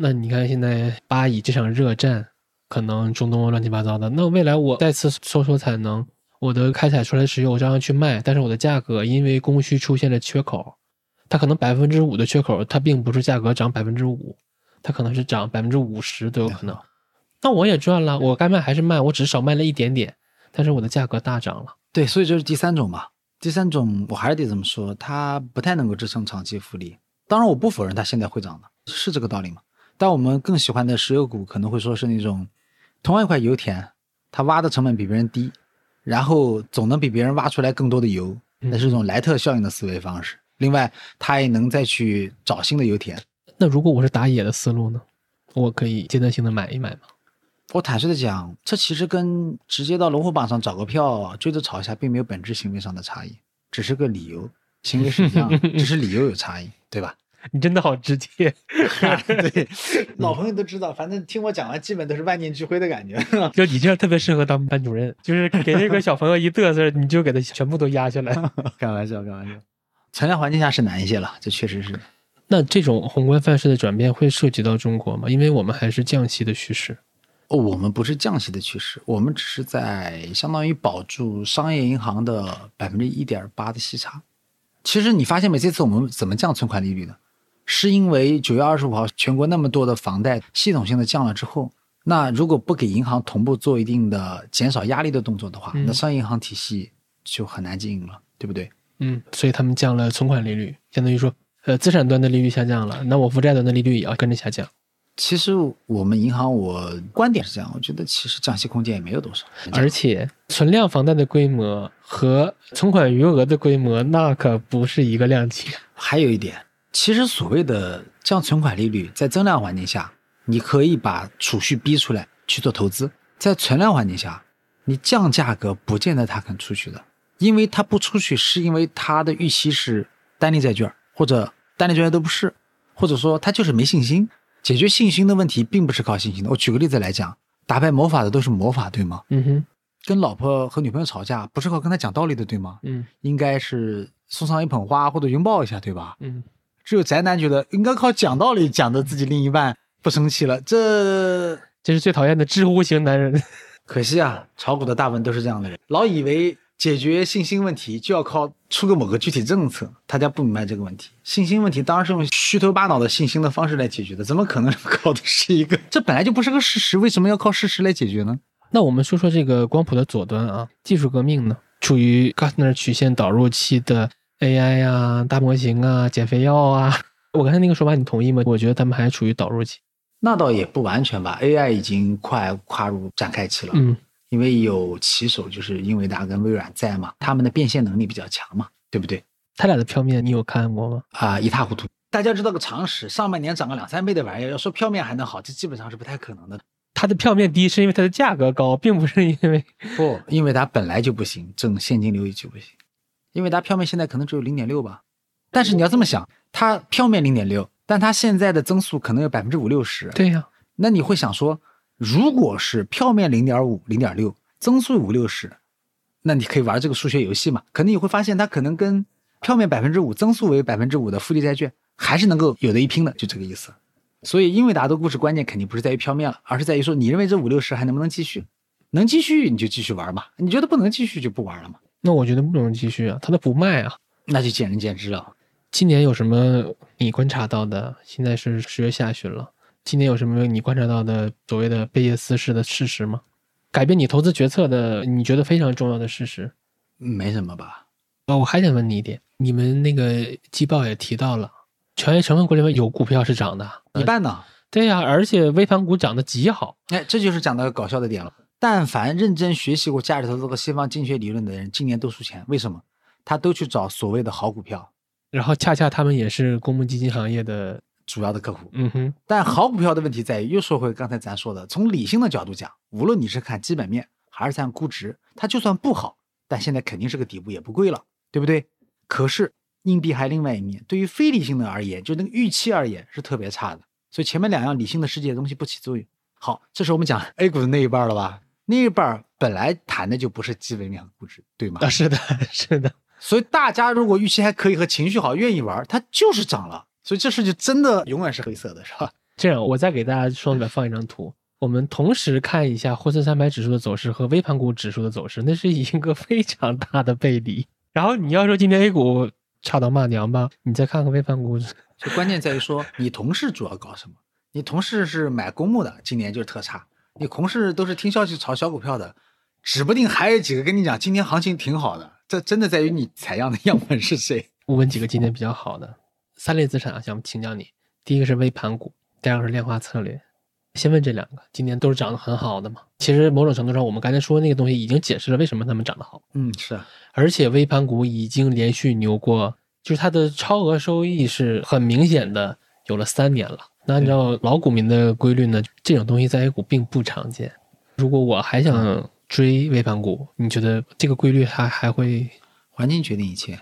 那你看现在巴以这场热战，可能中东乱七八糟的，那未来我再次收缩产能，我的开采出来石油我照样去卖，但是我的价格因为供需出现了缺口，它可能百分之五的缺口，它并不是价格涨百分之五，它可能是涨百分之五十都有可能。那我也赚了，我该卖还是卖，我只是少卖了一点点，但是我的价格大涨了。对，所以这是第三种嘛。第三种我还是得这么说，它不太能够支撑长期复利。当然，我不否认它现在会涨的，是这个道理嘛。但我们更喜欢的石油股可能会说是那种，同样一块油田，它挖的成本比别人低，然后总能比别人挖出来更多的油，那是一种莱特效应的思维方式。另外，它也能再去找新的油田。那如果我是打野的思路呢？我可以阶段性的买一买吗？我坦率的讲，这其实跟直接到龙虎榜上找个票追着炒一下，并没有本质行为上的差异，只是个理由，行为是一样，只是理由有差异，对吧？你真的好直接，对，老朋友都知道，反正听我讲完，基本都是万念俱灰的感觉。就你这样特别适合当班主任，就是给那个小朋友一嘚瑟，你就给他全部都压下来。开玩笑，开玩笑。存量环境下是难一些了，这确实是。那这种宏观范式的转变会涉及到中国吗？因为我们还是降息的趋势。哦，我们不是降息的趋势，我们只是在相当于保住商业银行的百分之一点八的息差。其实你发现没？这次我们怎么降存款利率的？是因为九月二十五号全国那么多的房贷系统性的降了之后，那如果不给银行同步做一定的减少压力的动作的话，嗯那商业银行体系就很难经营了，对不对？嗯，所以他们降了存款利率，相当于说，呃，资产端的利率下降了，那我负债端的利率也要跟着下降。其实我们银行，我观点是这样，我觉得其实降息空间也没有多少，而且存量房贷的规模和存款余额的规模，那可不是一个量级。还有一点，其实所谓的降存款利率，在增量环境下，你可以把储蓄逼出来去做投资；在存量环境下，你降价格不见得他肯出去的，因为他不出去，是因为他的预期是单利债券或者单利债券都不是，或者说他就是没信心。解决信心的问题，并不是靠信心的。我举个例子来讲，打败魔法的都是魔法，对吗？嗯哼，跟老婆和女朋友吵架，不是靠跟他讲道理的，对吗？嗯应该是送上一捧花或者拥抱一下，对吧？嗯，只有宅男觉得应该靠讲道理讲的自己另一半不生气了。这这是最讨厌的知乎型男人。可惜啊，炒股的大部分都是这样的人，老以为解决信心问题就要靠出个某个具体政策，大家不明白这个问题。信心问题当然是用虚头巴脑的信心的方式来解决的，怎么可能 靠的是一个？这本来就不是个事实，为什么要靠事实来解决呢？那我们说说这个光谱的左端啊，技术革命呢，处于 Gartner 曲线导入期的 AI 呀、大模型啊、减肥药啊。我刚才那个说法你同意吗？我觉得他们还处于导入期。那倒也不完全吧，AI 已经快跨入展开期了。嗯，因为有棋手就是英伟达跟微软在嘛，他们的变现能力比较强嘛，对不对？他俩的票面你有看过吗？啊，一塌糊涂。大家知道个常识，上半年涨个两三倍的玩意儿，要说票面还能好，这基本上是不太可能的。它的票面低是因为它的价格高，并不是因为不，因为它本来就不行，挣现金流就不行。因为它票面现在可能只有零点六吧，但是你要这么想，它票面零点六，但它现在的增速可能有百分之五六十。对呀，那你会想说，如果是票面零点五、零点六，增速五六十，那你可以玩这个数学游戏嘛？可能你会发现，它可能跟票面百分之五、增速为百分之五的复利债券还是能够有的一拼的，就这个意思。所以英伟达的故事关键肯定不是在于票面了，而是在于说，你认为这五六十还能不能继续？能继续你就继续玩嘛，你觉得不能继续就不玩了嘛？那我觉得不能继续啊，他都不卖啊，那就见仁见智了。今年有什么你观察到的？现在是十月下旬了，今年有什么你观察到的所谓的贝叶斯式的事实吗？改变你投资决策的，你觉得非常重要的事实？没什么吧？哦，我还想问你一点，你们那个季报也提到了，权益成分股里面有股票是涨的，一半呢？对呀，而且微盘股涨得极好。哎，这就是讲到搞笑的点了。但凡认真学习过价值投资和西方经济学理论的人，今年都输钱。为什么？他都去找所谓的好股票，然后恰恰他们也是公募基金行业的主要的客户。嗯哼，但好股票的问题在于，又说回刚才咱说的，从理性的角度讲，无论你是看基本面还是看估值，它就算不好，但现在肯定是个底部，也不贵了，对不对？可是硬币还另外一面，对于非理性的而言，就那个预期而言是特别差的。所以前面两样理性的世界的东西不起作用。好，这是我们讲 A 股的那一半了吧？那一半本来谈的就不是基本面和估值，对吗？啊，是的，是的。所以大家如果预期还可以和情绪好，愿意玩，它就是涨了。所以这事就真的永远是黑色的，是吧？这样，我再给大家双里边放一张图，我们同时看一下沪深三百指数的走势和微盘股指数的走势，那是一个非常大的背离。然后你要说今天 A 股差到骂娘吧，你再看看微盘股，就关键在于说你同事主要搞什么？你同事是买公募的，今年就是特差。你同事都是听消息炒小股票的，指不定还有几个跟你讲今天行情挺好的。这真的在于你采样的样本是谁。我问几个今天比较好的三类资产啊，想请教你。第一个是微盘股，第二个是量化策略。先问这两个，今年都是涨得很好的嘛？其实某种程度上，我们刚才说的那个东西已经解释了为什么他们涨得好。嗯，是啊。而且微盘股已经连续牛过，就是它的超额收益是很明显的，有了三年了。那按照老股民的规律呢，这种东西在 A 股并不常见。如果我还想追微盘股，你觉得这个规律还还会？环境决定一切。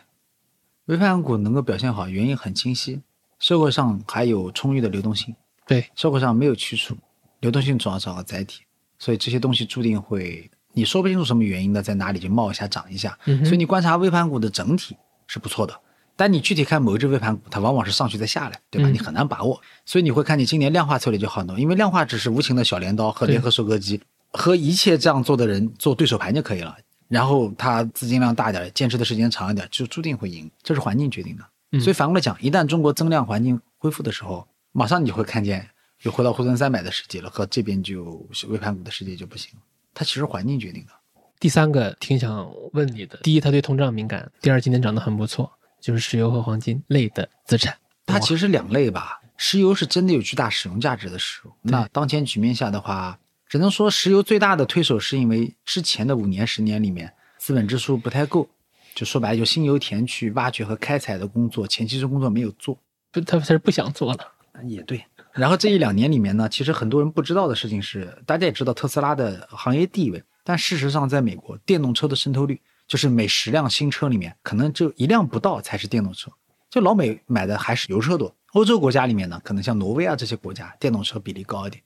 微盘股能够表现好，原因很清晰，社会上还有充裕的流动性。对，社会上没有去处，流动性总要找个载体，所以这些东西注定会，你说不清楚什么原因的，在哪里就冒一下涨一下。所以你观察微盘股的整体是不错的。但你具体看某一只微盘股，它往往是上去再下来，对吧？你很难把握，所以你会看见今年量化策略就好弄，因为量化只是无情的小镰刀和联合收割机，和一切这样做的人做对手盘就可以了。然后他资金量大点，坚持的时间长一点，就注定会赢，这是环境决定的。所以反过来讲，一旦中国增量环境恢复的时候，马上你就会看见又回到沪深三百的世界了，和这边就微盘股的世界就不行了。它其实环境决定的。第三个挺想问你的，第一，它对通胀敏感；第二，今年涨得很不错。就是石油和黄金类的资产，它其实两类吧。石油是真的有巨大使用价值的石油。那当前局面下的话，只能说石油最大的推手是因为之前的五年、十年里面资本支出不太够，就说白了，就新油田去挖掘和开采的工作，前期这工作没有做，不，他他是不想做了。也对。然后这一两年里面呢，其实很多人不知道的事情是，大家也知道特斯拉的行业地位，但事实上在美国，电动车的渗透率。就是每十辆新车里面，可能就一辆不到才是电动车。就老美买的还是油车多。欧洲国家里面呢，可能像挪威啊这些国家，电动车比例高一点。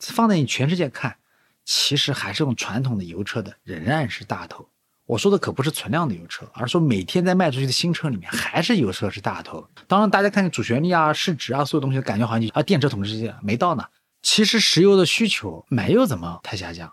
放在你全世界看，其实还是用传统的油车的仍然是大头。我说的可不是存量的油车，而是说每天在卖出去的新车里面，还是油车是大头。当然，大家看主旋律啊、市值啊，所有东西感觉好像啊电车统治世界没到呢。其实石油的需求没有怎么太下降，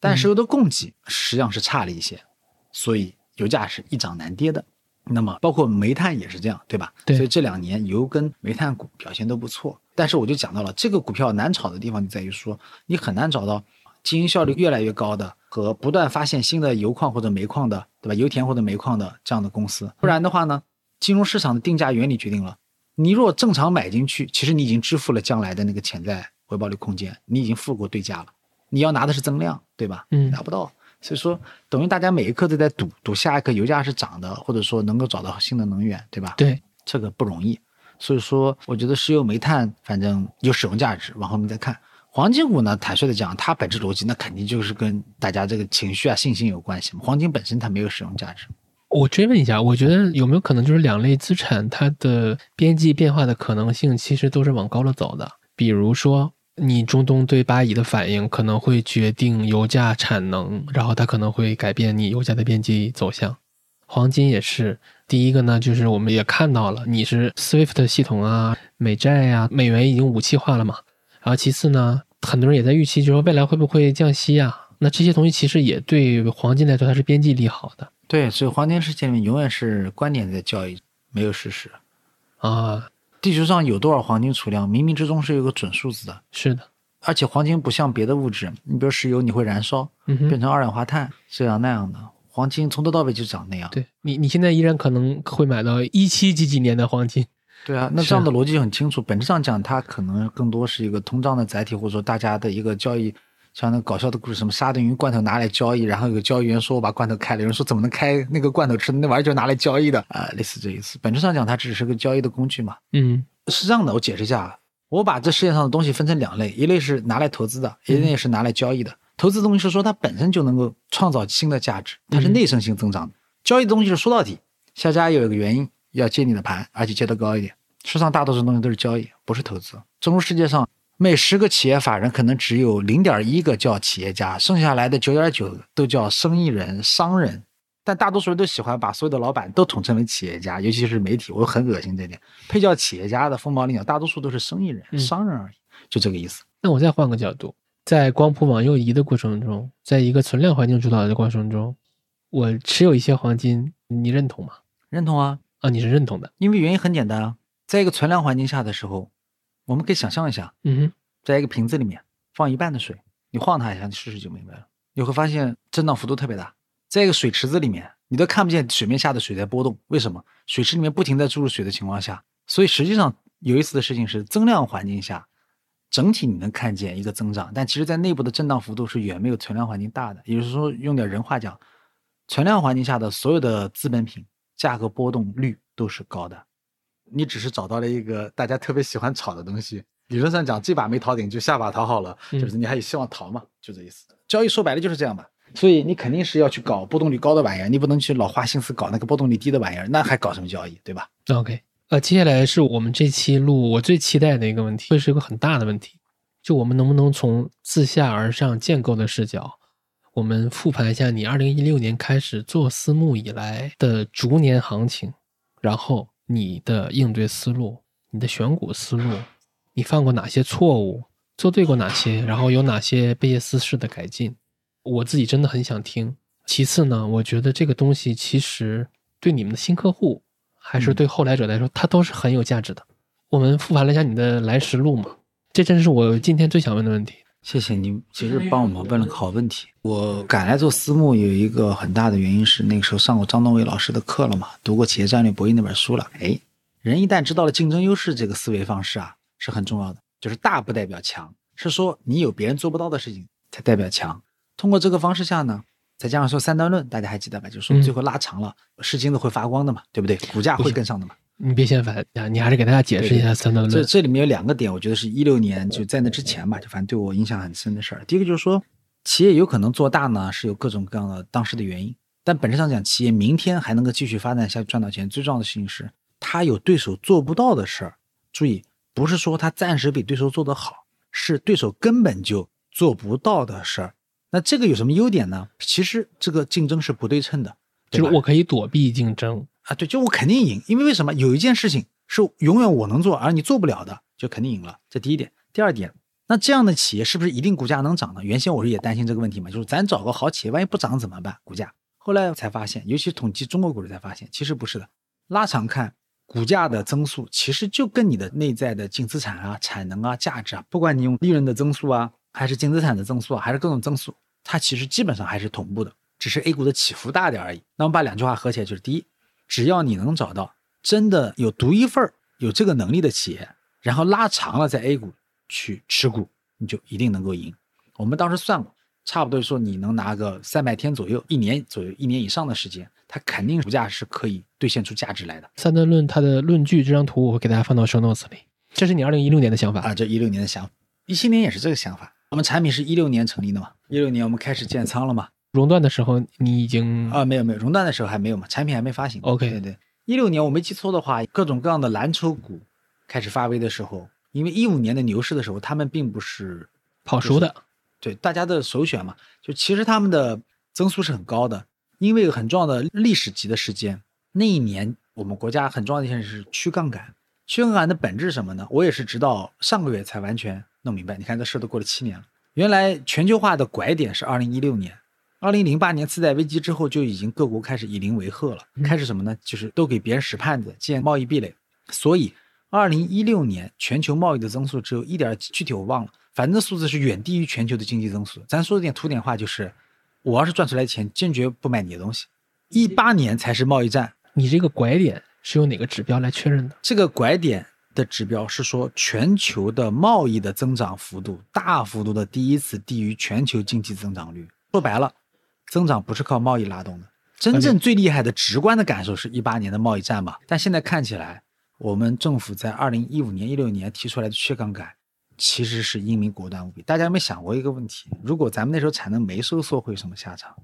但石油的供给实际上是差了一些，所以油价是一涨难跌的。那么包括煤炭也是这样，对吧？对所以这两年油跟煤炭股表现都不错。但是我就讲到了这个股票难炒的地方就在于说，你很难找到经营效率越来越高的和不断发现新的油矿或者煤矿的，对吧？油田或者煤矿的这样的公司。不然的话呢，金融市场的定价原理决定了，你若正常买进去，其实你已经支付了将来的那个潜在回报率空间，你已经付过对价了。你要拿的是增量，对吧？嗯拿不到。所以说，等于大家每一刻都在赌，赌下一刻油价是涨的，或者说能够找到新的能源，对吧？对，这个不容易。所以说，我觉得石油、煤炭反正有使用价值，往后面再看。黄金股呢，坦率的讲，它本质逻辑那肯定就是跟大家这个情绪啊、信心有关系嘛。黄金本身它没有使用价值。我追问一下，我觉得有没有可能就是两类资产它的边际变化的可能性其实都是往高了走的？比如说，你中东对巴以的反应可能会决定油价产能，然后它可能会改变你油价的边际走向。黄金也是，第一个呢，就是我们也看到了，你是 SWIFT 系统啊、美债呀、美元已经武器化了嘛。然后其次呢，很多人也在预期，就是说未来会不会降息啊？那这些东西其实也对黄金来说它是边际利好的对，所以黄金世界里面永远是观点在交易，没有事实。啊。地球上有多少黄金储量，冥冥之中是有个准数字的。是的，而且黄金不像别的物质，你比如石油，你会燃烧嗯变，成二氧化碳，这样那样的。黄金从头到尾就长那样。对你，你现在依然可能会买到一七几几年的黄金。对啊，那这样的逻辑很清楚。本质上讲，它可能更多是一个通胀的载体，或者说大家的一个交易。像那搞笑的故事，什么沙丁鱼罐头拿来交易，然后有个交易员说我把罐头开了，有人说怎么能开那个罐头吃？那玩意儿就是拿来交易的啊、类似这意思。本质上讲，它只是个交易的工具嘛。嗯是这样的，我解释一下啊，我把这世界上的东西分成两类，一类是拿来投资的，一类是拿来交易的。投资的东西是说它本身就能够创造新的价值，它是内生性增长的。交易的东西是说到底，下家有一个原因要接你的盘，而且接得高一点。世上大多数东西都是交易，不是投资。正如世界上每十个企业法人可能只有零点一个叫企业家，剩下来的九点九都叫生意人、商人。但大多数人都喜欢把所有的老板都统称为企业家，尤其是媒体，我很恶心这点。配叫企业家的凤毛麟角，大多数都是生意人、嗯商人而已，就这个意思。那我再换个角度，在光谱往右移的过程中，在一个存量环境主导的过程中，我持有一些黄金，你认同吗？认同啊，啊，你是认同的。因为原因很简单啊，在一个存量环境下的时候，我们可以想象一下，嗯哼，在一个瓶子里面放一半的水，你晃它一下，你试试就明白了。你会发现震荡幅度特别大。在一个水池子里面，你都看不见水面下的水在波动，为什么？水池里面不停在注入水的情况下，所以实际上有意思的事情是，增量环境下，整体你能看见一个增长，但其实在内部的震荡幅度是远没有存量环境大的。也就是说，用点人话讲，存量环境下的所有的资本品价格波动率都是高的。你只是找到了一个大家特别喜欢炒的东西。理论上讲，这把没逃顶，就下把逃好了，嗯就是你还有希望逃嘛，就这意思。交易说白了就是这样嘛。所以你肯定是要去搞波动率高的玩意儿，你不能去老花心思搞那个波动率低的玩意儿，那还搞什么交易，对吧？OK，呃，接下来是我们这期录我最期待的一个问题，会是一个很大的问题，就我们能不能从自下而上建构的视角，我们复盘一下你二零一六年开始做私募以来的逐年行情，然后你的应对思路、你的选股思路，你犯过哪些错误，做对过哪些，然后有哪些贝叶斯式的改进，我自己真的很想听。其次呢，我觉得这个东西其实对你们的新客户，还是嗯对后来者来说，它都是很有价值的。我们复盘了一下你的来时路嘛，这真是我今天最想问的问题。谢谢你，其实帮我们问了个好问题。我敢来做私募有一个很大的原因是那个时候上过张东伟老师的课了嘛，读过《企业战略博弈》那本书了。哎，人一旦知道了竞争优势这个思维方式啊，是很重要的。就是大不代表强，是说你有别人做不到的事情才代表强。通过这个方式下呢，再加上说三段论，大家还记得吧？就是说最后拉长了，是金子会发光的嘛，对不对？股价会跟上的嘛。你别嫌烦啊，你还是给大家解释一下三段论。这这里面有两个点，我觉得是一六年就在那之前吧，就反正对我影响很深的事儿。第一个就是说，企业有可能做大呢，是有各种各样的当时的原因，但本质上讲，企业明天还能够继续发展下去赚到钱，最重要的事情是，它有对手做不到的事儿。注意，不是说它暂时比对手做得好，是对手根本就做不到的事儿。那这个有什么优点呢？其实这个竞争是不对称的，就是我可以躲避竞争。啊，对，就我肯定赢，因为为什么？有一件事情是永远我能做，而你做不了的，就肯定赢了。这第一点。第二点，那这样的企业是不是一定股价能涨呢？原先我是也担心这个问题嘛，就是咱找个好企业，万一不涨怎么办？股价。后来才发现，尤其统计中国股市才发现，其实不是的。拉长看，股价的增速其实就跟你的内在的净资产啊、产能啊、价值啊，不管你用利润的增速啊，还是净资产的增速啊，还是各种增速，它其实基本上还是同步的，只是 A 股的起伏大点而已。那我们把两句话合起来，就是第一，只要你能找到真的有独一份儿、有这个能力的企业，然后拉长了在 A 股去持股，你就一定能够赢。我们当时算过，差不多说你能拿个三百天左右，一年左右，一年以上的时间，它肯定股价是可以兑现出价值来的三段论它的论据这张图我会给大家放到 show notes 里。这是你二零一六年的想法啊。这一六年的想法，一七年也是这个想法。我们产品是一六年成立的嘛，一六年我们开始建仓了嘛。熔断的时候你已经啊，没有没有，熔断的时候还没有嘛，产品还没发行。OK 对对，一六年我没记错的话，各种各样的蓝筹股开始发威的时候，因为一五年的牛市的时候，他们并不是跑输的。对大家的首选嘛，就其实他们的增速是很高的，因为有很重要的历史级的事件。那一年我们国家很重要的一件事是去杠杆，去杠杆的本质是什么呢？我也是直到上个月才完全弄明白。你看这事都过了七年了，原来全球化的拐点是二零一六年。二零零八年次贷危机之后，就已经各国开始以邻为壑了，开始什么呢？就是都给别人使绊子，建贸易壁垒。所以，二零一六年全球贸易的增速只有一点几，具体我忘了，反正数字是远低于全球的经济增速。咱说点土点话，就是我要是赚出来钱，坚决不买你的东西。一八年才是贸易战，你这个拐点是用哪个指标来确认的？这个拐点的指标是说全球的贸易的增长幅度大幅度的第一次低于全球经济增长率。说白了，增长不是靠贸易拉动的，真正最厉害的直观的感受是一八年的贸易战嘛。但现在看起来，我们政府在二零一五年、一六年提出来的去杠杆，其实是英明果断无比。大家有没有想过一个问题？如果咱们那时候产能没收缩，会有什么下场？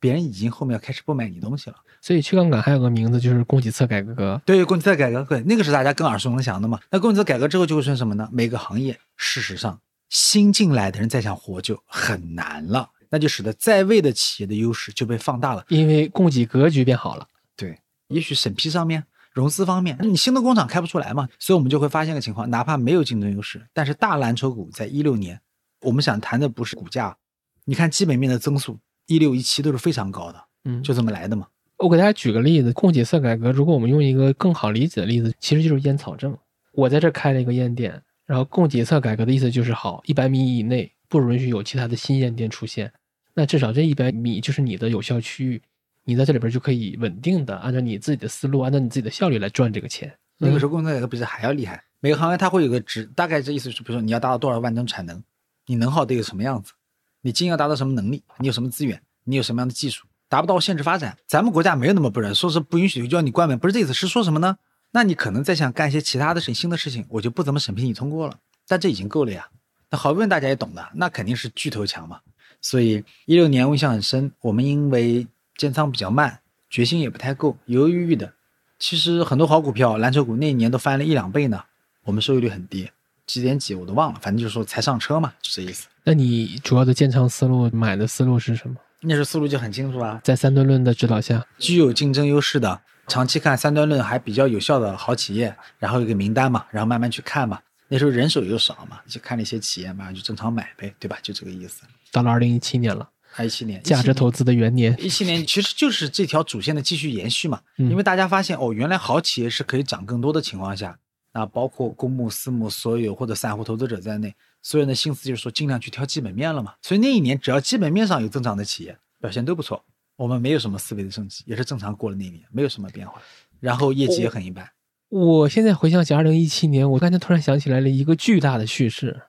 别人已经后面要开始不买你东西了。所以去杠杆还有个名字就是供给侧改革。对，供给侧改革，对，那个是大家更耳熟能详的嘛。那供给侧改革之后就会出现什么呢？每个行业事实上新进来的人再想活就很难了，那就使得在位的企业的优势就被放大了。因为供给格局变好了。对，也许审批上面、融资方面，你新的工厂开不出来嘛，所以我们就会发现个情况，哪怕没有竞争优势，但是大蓝筹股在一六年，我们想谈的不是股价，你看基本面的增速，一六一七都是非常高的，嗯，就这么来的嘛。我给大家举个例子，供给侧改革，如果我们用一个更好理解的例子，其实就是烟草证。我在这开了一个烟店，然后供给侧改革的意思就是好，一百米以内不允许有其他的新烟店出现，那至少这一百米就是你的有效区域，你在这里边就可以稳定的按照你自己的思路，按照你自己的效率来赚这个钱。那个时候供给侧改革比这还要厉害，每个行业它会有个值，大概这意思是，比如说你要达到多少万吨产能，你能耗得有什么样子，你经营要达到什么能力，你有什么资源，你有什么样的技术，达不到限制发展。咱们国家没有那么不仁，说是不允许就要你关门，不是这意思，是说什么呢？那你可能再想干一些其他的事情、新的事情，我就不怎么审批你通过了，但这已经够了呀。那好不容易大家也懂的，那肯定是巨头强嘛。所以一六年我印象很深，我们因为建仓比较慢，决心也不太够，犹犹豫豫的。其实很多好股票，蓝筹股那一年都翻了一两倍呢，我们收益率很低，几点几我都忘了，反正就是说才上车嘛，就这意思。那你主要的建仓思路、买的思路是什么？那时候思路就很清楚啊，在三段论的指导下，具有竞争优势的，长期看三段论还比较有效的好企业，然后有个名单嘛，然后慢慢去看嘛。那时候人手又少嘛，就看了一些企业嘛，就正常买呗，对吧？就这个意思。到了二零一七年了，二一七年，价值投资的元年，一七年其实就是这条主线的继续延续嘛，嗯因为大家发现哦，原来好企业是可以涨更多的情况下，那，包括公募、私募、所有或者散户投资者在内，所有人的心思就是说尽量去挑基本面了嘛。所以那一年只要基本面上有增长的企业表现都不错，我们没有什么思维的升级，也是正常过了那一年，没有什么变化，然后业绩也很一般。我现在回想起二零一七年，我刚才突然想起来了一个巨大的叙事，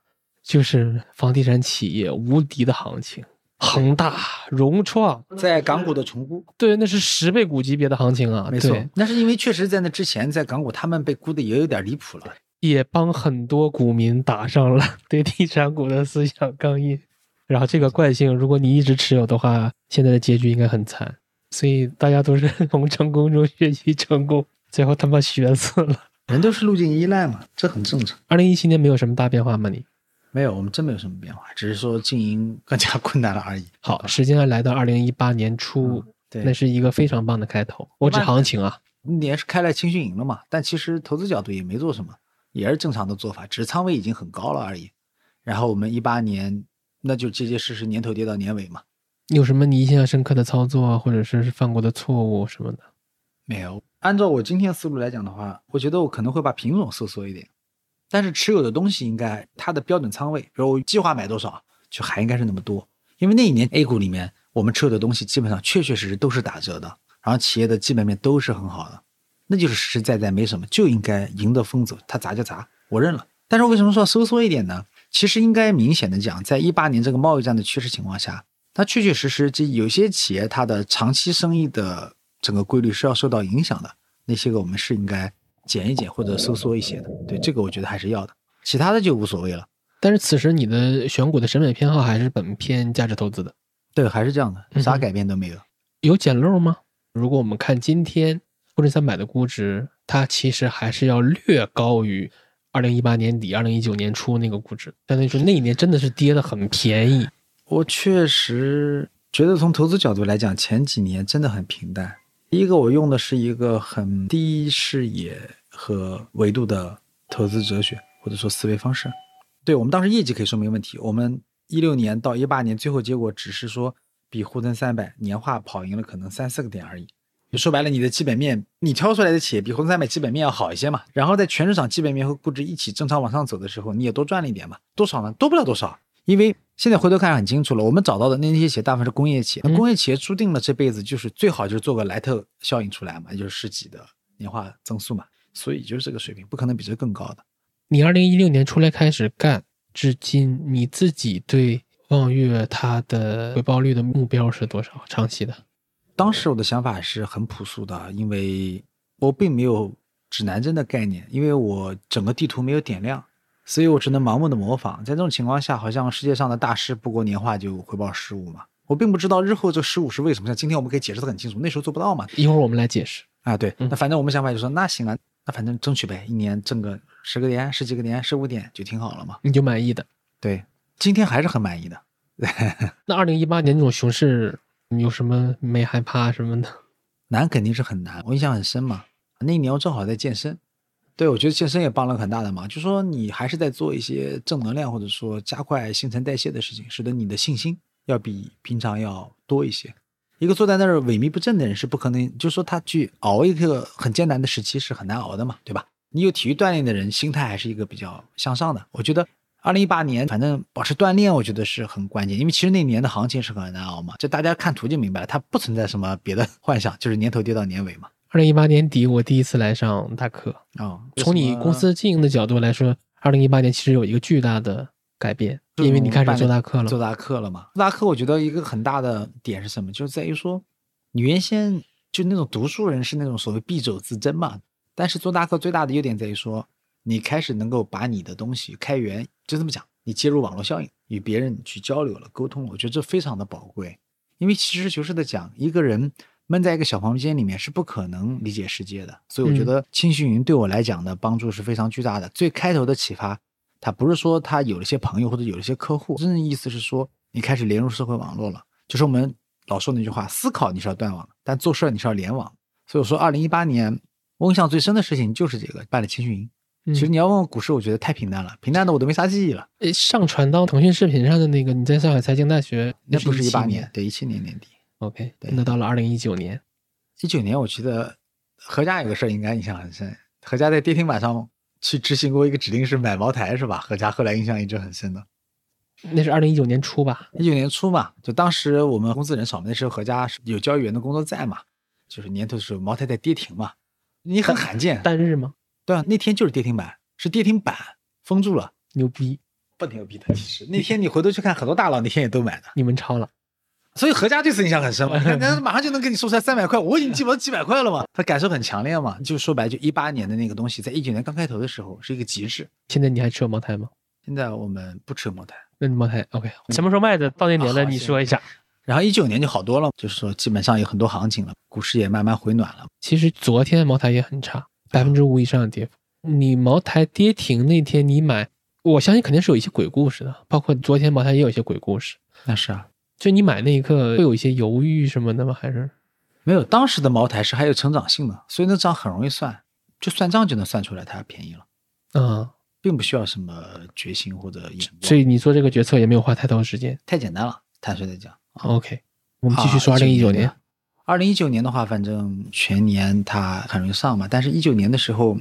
就是房地产企业无敌的行情，恒大、融创，在港股的重估，对，那是十倍股级别的行情啊，没错，那是因为确实在那之前，在港股他们被估的也有点离谱了。也帮很多股民打上了 对地产股的思想钢印。然后这个惯性，如果你一直持有的话，现在的结局应该很惨。所以大家都是 从成功中学习成功，最后他妈学死了。人都是路径依赖嘛，这很正常。二零一七年没有什么大变化吗？你没有，我们真没有什么变化，只是说经营更加困难了而已。好，时间来到二零一八年初，对，那是一个非常棒的开头。我指行情啊，年是开了青训营了嘛，但其实投资角度也没做什么，也是正常的做法，只是仓位已经很高了而已。然后我们一八年那就结结实实年头跌到年尾嘛。有什么你印象深刻的操作，或者是犯过的错误什么的？没有。按照我今天思路来讲的话，我觉得我可能会把品种收缩一点。但是持有的东西应该它的标准仓位，比如计划买多少，就还应该是那么多。因为那一年 A 股里面我们持有的东西基本上确确实实都是打折的，然后企业的基本面都是很好的，那就是实实在在没什么，就应该迎着风走，它砸就砸，我认了。但是为什么说收缩一点呢？其实应该明显的讲，在一八年这个贸易战的趋势情况下，它确确实实这有些企业它的长期生意的整个规律是要受到影响的，那些个我们是应该。减一减或者收缩一些的，对这个我觉得还是要的，其他的就无所谓了。但是此时你的选股的审美偏好还是本偏价值投资的，对，还是这样的，啥改变都没有。有捡漏吗？如果我们看今天沪深三百的估值，它其实还是要略高于二零一八年底、二零一九年初那个估值，相当于说那一年真的是跌的很便宜。我确实觉得从投资角度来讲，前几年真的很平淡。第一个，我用的是一个很低视野。和维度的投资哲学或者说思维方式，对我们当时业绩可以说明问题。我们一六年到一八年最后结果只是说比沪深三百年化跑赢了可能三四个点而已。就说白了，你的基本面你挑出来的企业比沪深三百基本面要好一些嘛。然后在全市场基本面和估值一起正常往上走的时候，你也多赚了一点嘛。多少呢？多不了多少。因为现在回头看很清楚了，我们找到的那些企业大部分是工业企业，那工业企业注定了这辈子就是最好就是做个莱特效应出来嘛，也就是十几的年化增速嘛。所以就是这个水平，不可能比这更高的。你二零一六年出来开始干，至今你自己对望月它的回报率的目标是多少？长期的？当时我的想法是很朴素的，因为我并没有指南针的概念，因为我整个地图没有点亮，所以我只能盲目的模仿。在这种情况下，好像世界上的大师不过年化就回报十五嘛，我并不知道日后这十五是为什么。像今天我们可以解释的很清楚，那时候做不到嘛。一会儿我们来解释啊。对，那反正我们想法就说，那行啊。那反正争取呗，一年挣个十个点、十几个点、十五点就挺好了嘛。你就满意的？对，今天还是很满意的。那二零一八年那种熊市，你有什么没害怕什么的？难肯定是很难，我印象很深嘛。那一年我正好在健身，对我觉得健身也帮了很大的忙。就说你还是在做一些正能量或者说加快新陈代谢的事情，使得你的信心要比平常要多一些。一个坐在那儿萎靡不振的人是不可能，就是说他去熬一个很艰难的时期是很难熬的嘛，对吧？你有体育锻炼的人，心态还是一个比较向上的。我觉得二零一八年反正保持锻炼，我觉得是很关键，因为其实那年的行情是很难熬嘛，这大家看图就明白了，它不存在什么别的幻想，就是年头跌到年尾嘛。二零一八年底我第一次来上大课啊，从你公司经营的角度来说，二零一八年其实有一个巨大的。改变，因为你开始做大课了，做大课了嘛？做大课，我觉得一个很大的点是什么？就是在于说，你原先就那种读书人是那种所谓敝帚自珍嘛。但是做大课最大的优点在于说，你开始能够把你的东西开源，就这么讲，你接入网络效应，与别人去交流了、沟通了，我觉得这非常的宝贵。因为实事求是的讲，一个人闷在一个小房间里面是不可能理解世界的。所以我觉得青训营对我来讲的帮助是非常巨大的。最开头的启发。他不是说他有了些朋友或者有了些客户，真正意思是说你开始连入社会网络了。就是我们老说那句话：思考你是要断网，但做事你是要联网。所以我说，二零一八年我印象最深的事情就是这个办了青训营。其实你要问我股市，我觉得太平淡了，平淡的我都没啥记忆了。诶，上传到腾讯视频上的那个你在上海财经大学，那不是一八年，对，一七年年底。OK，那到了二零一九年，一九年我觉得何家有个事儿应该印象很深，何家在跌停板上。去执行过一个指令是买茅台是吧？何家后来印象一直很深的，那是二零一九年初吧？一九年初嘛，就当时我们公司人少嘛，那时候何家有交易员的工作在嘛，就是年头的时候茅台在跌停嘛，你很罕见，单日吗？对啊，那天就是跌停板，是跌停板封住了，牛逼，不牛逼的其实那天你回头去看，很多大佬那天也都买的，你们抄了。所以何家这次印象很深嘛？你看，马上就能给你说出来三百块，我已经记不得几百块了嘛。他感受很强烈嘛。就说白，就一八年的那个东西，在一九年刚开头的时候是一个极致。现在你还持有茅台吗？现在我们不持有茅台。那茅台 OK？什么时候卖的？到那年了，你说一下。然后一九年就好多了，就是说基本上有很多行情了，股市也慢慢回暖了。其实昨天茅台也很差，百分之五以上的跌幅。你茅台跌停那天你买，我相信肯定是有一些鬼故事的，包括昨天茅台也有一些鬼故事。那是啊，就你买那一刻会有一些犹豫什么的吗？还是没有当时的茅台是还有成长性的，所以那账很容易算，就算账就能算出来它便宜了，嗯，并不需要什么决心或者眼光，所以你做这个决策也没有花太多时间。太简单了。坦率的讲，OK，我们继续说二零一九年。二零一九年的话，反正全年它很容易上嘛，但是一九年的时候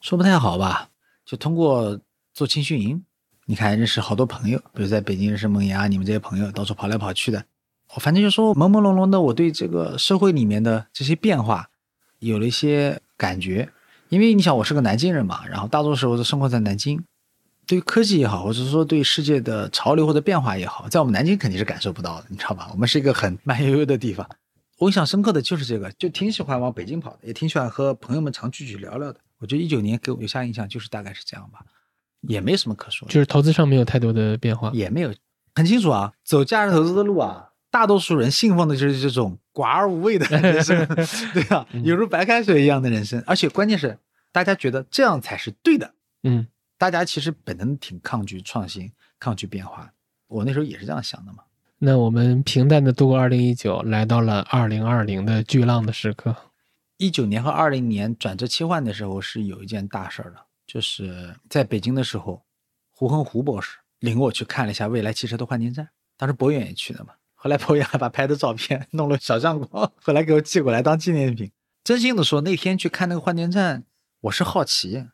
说不太好吧，就通过做青训营，你看认识好多朋友，比如在北京认识萌芽，你们这些朋友到处跑来跑去的，我反正就说朦朦胧胧的，我对这个社会里面的这些变化有了一些感觉，因为你想我是个南京人嘛，然后大多数时候都生活在南京。对科技也好，或者说对世界的潮流或者变化也好，在我们南京肯定是感受不到的，你知道吧？我们是一个很慢悠悠的地方。我印象深刻的就是这个，就挺喜欢往北京跑的，也挺喜欢和朋友们常聚聚聊聊的。我觉得一九年给我留下印象就是大概是这样吧，也没什么可说的，就是投资上没有太多的变化。也没有很清楚啊。走价值投资的路啊，大多数人信奉的就是这种寡而无味的人生，对啊，犹如白开水一样的人生。而且关键是，大家觉得这样才是对的。嗯，大家其实本能挺抗拒创新、抗拒变化。我那时候也是这样想的嘛。那我们平淡的度过二零一九，来到了二零二零的巨浪的时刻。一九年和二零年转折切换的时候，是有一件大事儿的，就是在北京的时候，胡恒胡博士领我去看了一下未来汽车的换电站，当时博远也去的嘛。后来博远还把拍的照片 弄了小相框，后来给我寄过来当纪念品。真心的说，那天去看那个换电站，我是好奇，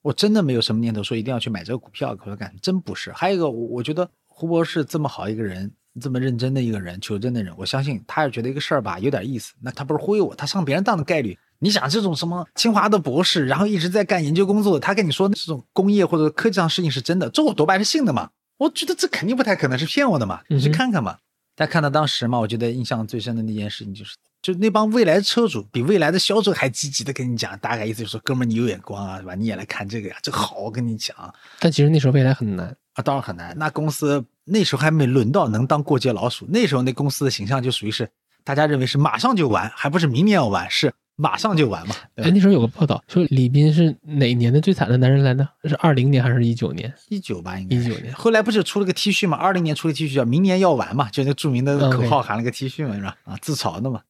我真的没有什么念头说一定要去买这个股票，可是干真不是。还有一个，我我觉得胡博士这么好一个人，这么认真的一个人，求真的人，我相信他是觉得一个事儿吧有点意思，那他不是忽悠我，他上别人当的概率。你想这种什么清华的博士，然后一直在干研究工作，他跟你说这种工业或者科技上事情是真的，这我多半是信的嘛。我觉得这肯定不太可能是骗我的嘛，你去看看嘛。但看到当时嘛，我觉得印象最深的那件事情就是，就那帮未来车主比未来的销售还积极的跟你讲，大概意思就是说，哥们儿你有眼光啊，是吧？你也来看这个呀，这好，我跟你讲啊，但其实那时候未来很难啊，当然很难。那公司那时候还没轮到能当过街老鼠，那时候那公司的形象就属于是大家认为是马上就完，还不是明年要完，是马上就完嘛。哎，那时候有个报道说李斌是哪年的最惨的男人来的？是二零年还是一九年？一九吧，应该一九年后来不是出了个 T 恤嘛？二零年出了 T 恤叫“明年要完”嘛，就那著名的口号喊了个 T 恤嘛，是吧？啊，自嘲的嘛。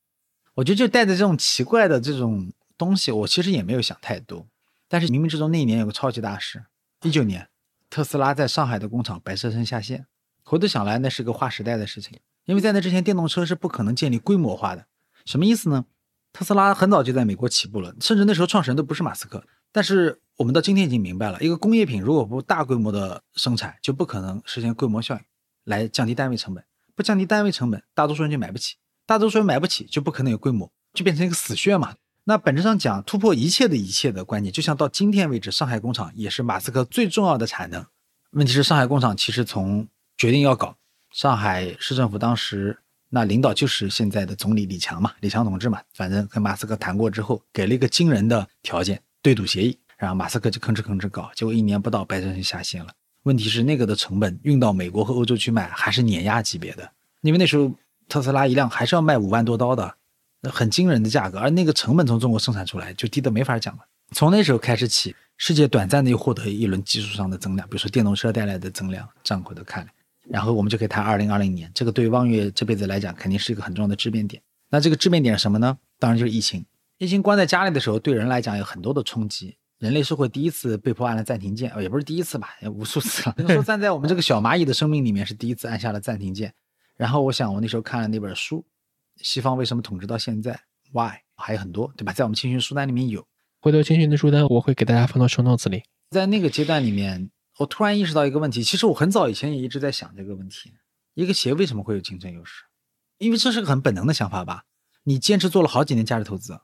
我觉得就带着这种奇怪的这种东西，我其实也没有想太多。但是冥冥之中那一年有个超级大事，一九年，特斯拉在上海的工厂白车身下线。回头想来，那是个划时代的事情，因为在那之前，电动车是不可能建立规模化的。什么意思呢？特斯拉很早就在美国起步了，甚至那时候创始人都不是马斯克。但是我们到今天已经明白了，一个工业品如果不大规模的生产，就不可能实现规模效应，来降低单位成本。不降低单位成本，大多数人就买不起，大多数人买不起，就不可能有规模，就变成一个死穴嘛。那本质上讲，突破一切的一切的观念，就像到今天为止，上海工厂也是马斯克最重要的产能。问题是，上海工厂其实从决定要搞，上海市政府当时那领导就是现在的总理李强嘛，李强同志嘛，反正跟马斯克谈过之后，给了一个惊人的条件，对赌协议，然后马斯克就吭哧吭哧搞，结果一年不到，白车就下线了。问题是那个的成本运到美国和欧洲去卖还是碾压级别的，因为那时候特斯拉一辆还是要卖五万多刀的，很惊人的价格，而那个成本从中国生产出来就低得没法讲了。从那时候开始起，世界短暂的又获得一轮技术上的增量，比如说电动车带来的增量，这样回头看来，然后我们就可以谈二零二零年，这个对于望月这辈子来讲肯定是一个很重要的质变点。那这个质变点是什么呢？当然就是疫情。疫情关在家里的时候，对人来讲有很多的冲击。人类社会第一次被迫按了暂停键，呃也不是第一次吧，也无数次了。说站在我们这个小蚂蚁的生命里面是第一次按下了暂停键。然后我想，我那时候看了那本书，西方为什么统治到现在？Why？还有很多，对吧？在我们青训书单里面有。回头青训的书单我会给大家放到 show notes 里。在那个阶段里面，我突然意识到一个问题，其实我很早以前也一直在想这个问题：一个企业为什么会有竞争优势？因为这是个很本能的想法吧。你坚持做了好几年价值投资，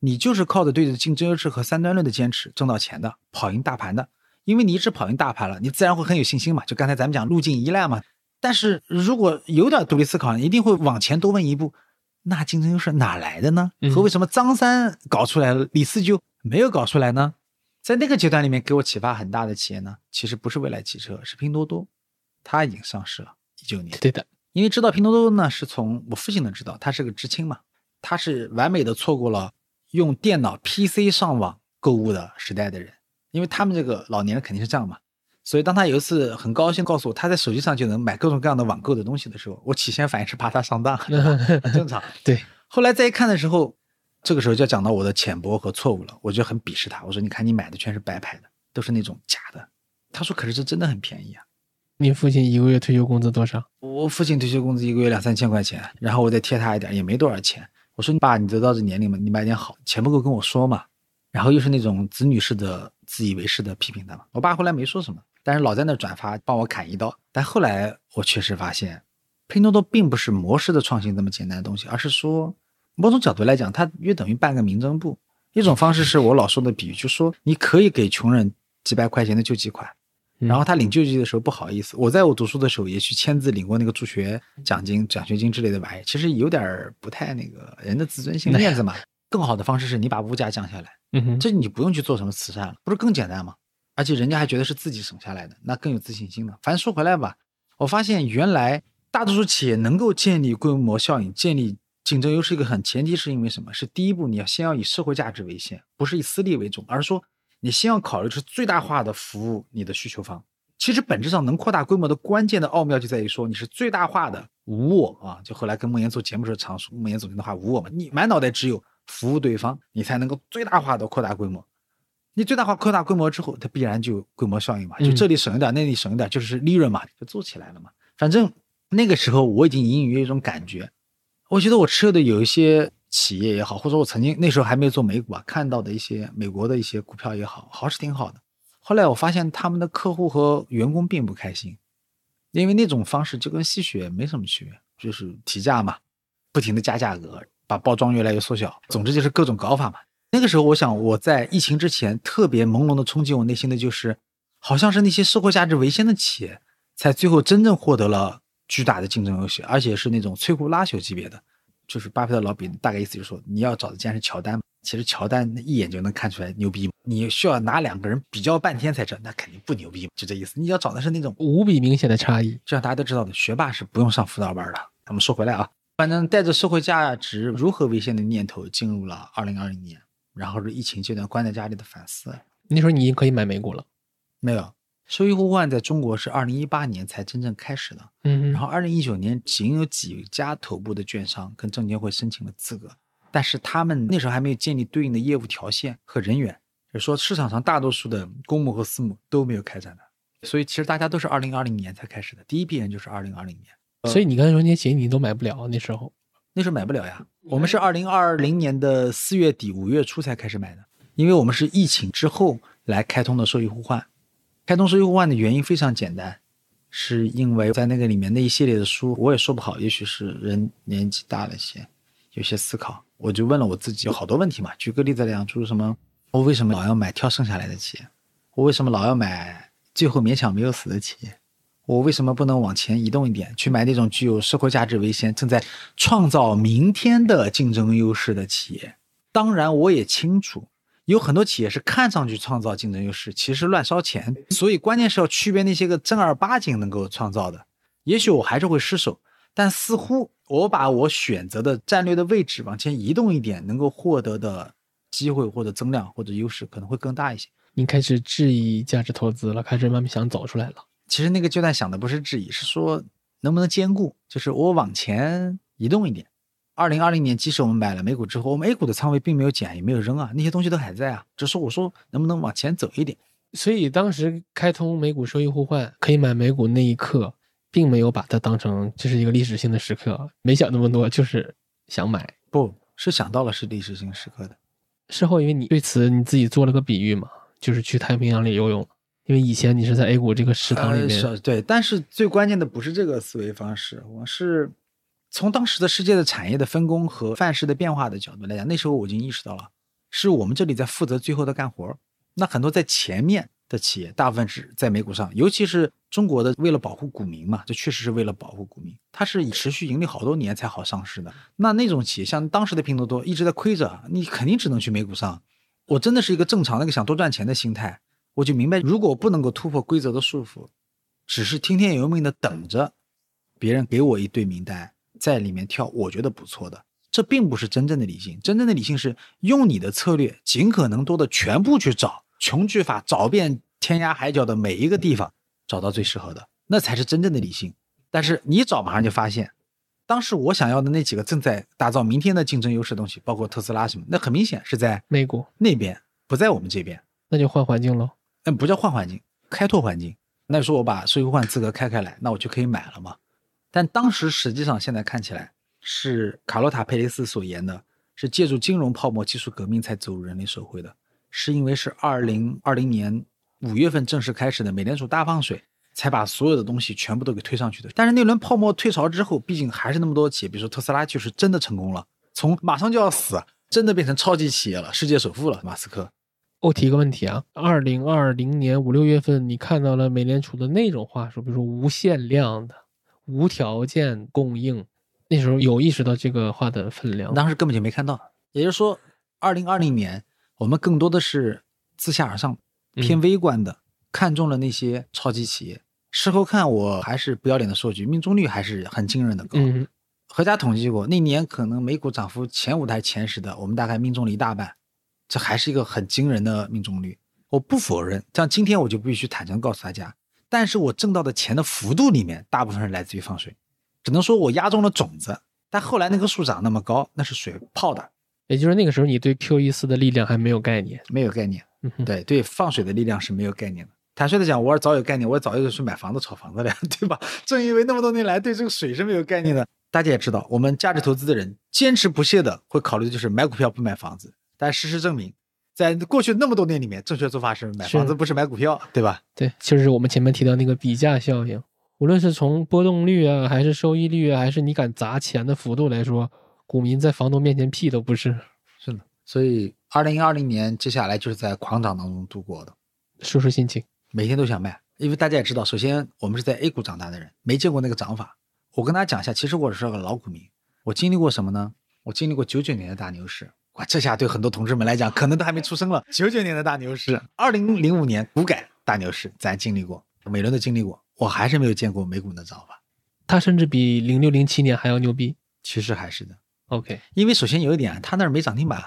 你就是靠着对着竞争优势和三端论的坚持挣到钱的，跑赢大盘的。因为你一直跑赢大盘了，你自然会很有信心嘛。就刚才咱们讲路径依赖嘛。但是如果有点独立思考，你一定会往前多问一步：那竞争优势哪来的呢？嗯和为什么张三搞出来了，李四就没有搞出来呢？在那个阶段里面，给我启发很大的企业呢，其实不是未来汽车，是拼多多，它已经上市了，一九年。对的，因为知道拼多多呢，是从我父亲能知道，他是个知青嘛，他是完美的错过了用电脑 PC 上网购物的时代的人，因为他们这个老年人肯定是这样嘛，所以当他有一次很高兴告诉我他在手机上就能买各种各样的网购的东西的时候，我起先反应是怕他上当，很正常。对，后来再一看的时候，这个时候就要讲到我的浅薄和错误了，我就很鄙视他。我说：“你看你买的全是白牌的，都是那种假的。”他说：“可是这真的很便宜啊。”你父亲一个月退休工资多少？我父亲退休工资一个月两三千块钱，然后我再贴他一点，也没多少钱。我说：“爸，你都到这年龄了，你买点好，钱不够跟我说嘛。”然后又是那种子女式的自以为是的批评他嘛。我爸后来没说什么，但是老在那转发帮我砍一刀。但后来我确实发现，拼多多并不是模式的创新这么简单的东西，而是说某种角度来讲，它约等于半个民政部。一种方式是我老说的比喻，就说你可以给穷人几百块钱的救济款。然后他领救济的时候不好意思，我在我读书的时候也去签字领过那个助学奖金、奖学金之类的玩意，其实有点不太那个人的自尊心、面子嘛。更好的方式是你把物价降下来，嗯，这你不用去做什么慈善了，不是更简单吗？而且人家还觉得是自己省下来的，那更有自信心了。反正说回来吧，我发现原来大多数企业能够建立规模效应、建立竞争优势，一个很前提是因为什么？是第一步你要先要以社会价值为先，不是以私利为重，而是说。你先要考虑是最大化的服务你的需求方。其实本质上能扩大规模的关键的奥妙就在于说你是最大化的无我啊。就后来跟孟岩做节目时候常说孟岩总结的话，无我嘛。你满脑袋只有服务对方，你才能够最大化的扩大规模。你最大化扩大规模之后，它必然就有规模效应嘛。就这里省一点，那里省一点，就是利润嘛，就做起来了嘛。反正那个时候我已经隐隐约约一种感觉，我觉得我吃的有一些。企业也好，或者我曾经那时候还没有做美股啊，看到的一些美国的一些股票也好，好是挺好的。后来我发现他们的客户和员工并不开心，因为那种方式就跟吸血没什么区别，就是提价嘛，不停的加价格，把包装越来越缩小，总之就是各种搞法嘛。那个时候，我想我在疫情之前特别朦胧的冲击我内心的就是，好像是那些社会价值为先的企业，才最后真正获得了巨大的竞争优势，而且是那种摧枯拉朽级别的。就是巴菲特老比大概意思就是说，你要找的竟然是乔丹，其实乔丹一眼就能看出来牛逼，你需要拿两个人比较半天才知道，那肯定不牛逼，就这意思。你要找的是那种无比明显的差异，就像大家都知道的，学霸是不用上辅导班的。咱们说回来啊，反正带着社会价值如何为先的念头进入了二零二零年，然后是疫情阶段关在家里的反思。那时候你已经可以买美股了？没有。收益互换在中国是二零一八年才真正开始的，嗯，然后二零一九年仅有几家头部的券商跟证监会申请了资格，但是他们那时候还没有建立对应的业务条线和人员，就是说市场上大多数的公募和私募都没有开展的，所以其实大家都是二零二零年才开始的，第一批人就是二零二零年。所以你刚才说那些你都买不了，那时候那时候买不了呀，我们是二零二零年的四月底五月初才开始买的，因为我们是疫情之后来开通的收益互换。开通收益互换的原因非常简单，是因为在那个里面那一系列的书，我也说不好，也许是人年纪大了些，有些思考，我就问了我自己有好多问题嘛。举个例子来讲，就是什么，我为什么老要买挑剩下来的企业？我为什么老要买最后勉强没有死的企业？我为什么不能往前移动一点，去买那种具有社会价值为先、正在创造明天的竞争优势的企业？当然，我也清楚。有很多企业是看上去创造竞争优势，其实乱烧钱。所以关键是要区别那些个正儿八经能够创造的。也许我还是会失手，但似乎我把我选择的战略的位置往前移动一点，能够获得的机会或者增量或者优势可能会更大一些。你开始质疑价值投资了，开始慢慢想走出来了。其实那个阶段想的不是质疑，是说能不能兼顾，就是我往前移动一点。二零二零年，即使我们买了美股之后，我们 A 股的仓位并没有减，也没有扔啊，那些东西都还在啊。只是我说能不能往前走一点。所以当时开通美股收益互换可以买美股那一刻，并没有把它当成这是一个历史性的时刻，没想那么多，就是想买。不是想到了是历史性时刻的。事后因为你对此你自己做了个比喻嘛，就是去太平洋里游泳，因为以前你是在 A 股这个食堂里面。对，但是最关键的不是这个思维方式，我是。从当时的世界的产业的分工和范式的变化的角度来讲，那时候我已经意识到了，是我们这里在负责最后的干活那很多在前面的企业，大部分是在美股上，尤其是中国的，为了保护股民嘛，这确实是为了保护股民，它是以持续盈利好多年才好上市的。那那种企业，像当时的拼多多一直在亏着，你肯定只能去美股上。我真的是一个正常那个想多赚钱的心态，我就明白，如果不能够突破规则的束缚，只是听天由命的等着别人给我一堆名单。在里面跳，我觉得不错的，这并不是真正的理性。真正的理性是用你的策略，尽可能多的全部去找，穷举法找遍天涯海角的每一个地方找到最适合的，那才是真正的理性。但是你找马上就发现，当时我想要的那几个正在打造明天的竞争优势的东西，包括特斯拉什么，那很明显是在美国，那边，不在我们这边。那就换环境喽。嗯，不叫换环境，开拓环境。那你说我把税务换资格开开来，那我就可以买了嘛？但当时实际上现在看起来是卡洛塔·佩雷斯所言的，是借助金融泡沫技术革命才走入人类社会的，是因为是二零二零年五月份正式开始的美联储大放水，才把所有的东西全部都给推上去的。但是那轮泡沫退潮之后，毕竟还是那么多企业，比如说特斯拉就是真的成功了，从马上就要死，真的变成超级企业了，世界首富了，马斯克。我提一个问题啊，二零二零年五六月份，你看到了美联储的那种话术，比如说无限量的、无条件供应，那时候有意识到这个话的分量。当时根本就没看到。也就是说，二零二零年我们更多的是自下而上、偏微观的，看中了那些超级企业。事后看，我还是不要脸的数据，命中率还是很惊人的高。嗯，何家统计过，那年可能美股涨幅前五台、前十的，我们大概命中了一大半。这还是一个很惊人的命中率，我不否认。像今天我就必须坦诚告诉大家，但是我挣到的钱的幅度里面，大部分是来自于放水，只能说我压中了种子。但后来那棵树长那么高，那是水泡的。也就是那个时候，你对 Q E 四的力量还没有概念，没有概念。对对，放水的力量是没有概念的。坦率的讲，我早有概念，我早就去买房子、炒房子了，对吧？正因为那么多年来对这个水是没有概念的，大家也知道，我们价值投资的人坚持不懈的会考虑的就是买股票不买房子。但事实证明，在过去那么多年里面，正确做法是买房子，不是买股票，对吧？对，就是我们前面提到那个比价效应。无论是从波动率啊，还是收益率啊，还是你敢砸钱的幅度来说，股民在房东面前屁都不是。是的，所以二零二零年接下来就是在狂涨当中度过的。说说心情，每天都想卖，因为大家也知道，首先我们是在 A 股长大的人，没见过那个涨法。我跟大家讲一下，其实我是个老股民，我经历过什么呢？我经历过九九年的大牛市。哇，这下对很多同志们来讲，可能都还没出生了。九九年的大牛市，二零零五年股改大牛市，咱经历过，每轮都经历过，我还是没有见过美股的涨法。它甚至比零六零七年还要牛逼。其实还是的。OK，因为首先有一点，它那儿没涨停板，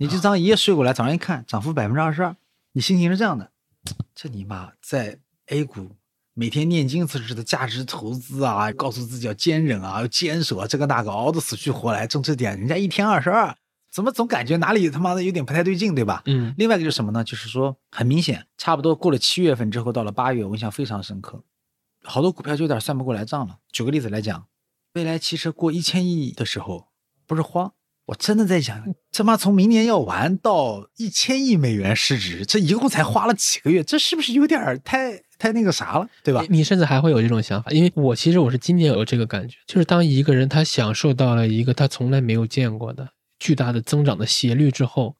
你这张一夜睡过来，早上一看，涨幅百分之二十二，你心情是这样的：这你妈在 A 股每天念经似的价值投资啊，告诉自己要坚忍啊，要坚守啊，这个那个，熬得死去活来，挣这点，人家一天二十二。怎么总感觉哪里他妈的有点不太对劲，对吧？嗯，另外一个就是什么呢？就是说很明显，差不多过了七月份之后，到了八月，我印象非常深刻，好多股票就有点算不过来账了。举个例子来讲，未来汽车过一千亿的时候，不是慌，我真的在想，他妈从明年要完到一千亿美元市值，这一共才花了几个月，这是不是有点太太那个啥了，对吧？你甚至还会有这种想法，因为我其实我是今年有这个感觉，就是当一个人他享受到了一个他从来没有见过的。巨大的增长的斜率之后，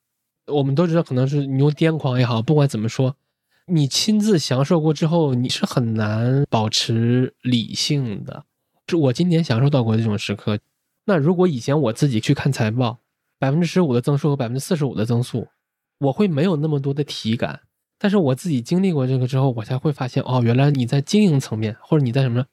我们都知道，可能是你用癫狂也好，不管怎么说，你亲自享受过之后，你是很难保持理性的。是我今年享受到过这种时刻。那如果以前我自己去看财报，百分之十五的增速和百分之四十五的增速，我会没有那么多的体感。但是我自己经历过这个之后，我才会发现，哦，原来你在经营层面，或者你在什么，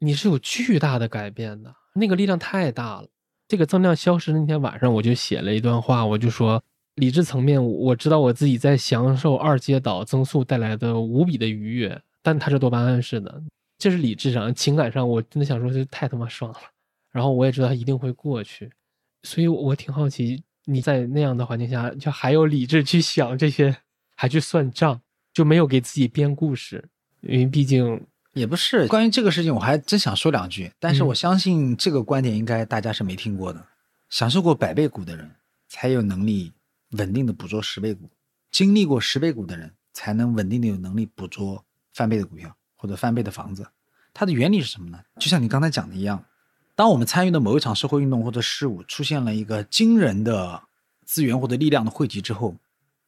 你是有巨大的改变的，那个力量太大了。这个增量消失那天晚上，我就写了一段话，我就说，理智层面我知道我自己在享受二阶导增速带来的无比的愉悦，但它是多巴胺式的，这是理智上，情感上我真的想说，这太他妈爽了。然后我也知道它一定会过去，所以我挺好奇你在那样的环境下，就还有理智去想这些，还去算账，就没有给自己编故事，因为毕竟。也不是关于这个事情，我还真想说两句。但是我相信这个观点应该大家是没听过的。享受过百倍股的人，才有能力稳定的捕捉十倍股；经历过十倍股的人，才能稳定的有能力捕捉翻倍的股票或者翻倍的房子。它的原理是什么呢？就像你刚才讲的一样，当我们参与的某一场社会运动或者事物出现了一个惊人的资源或者力量的汇集之后，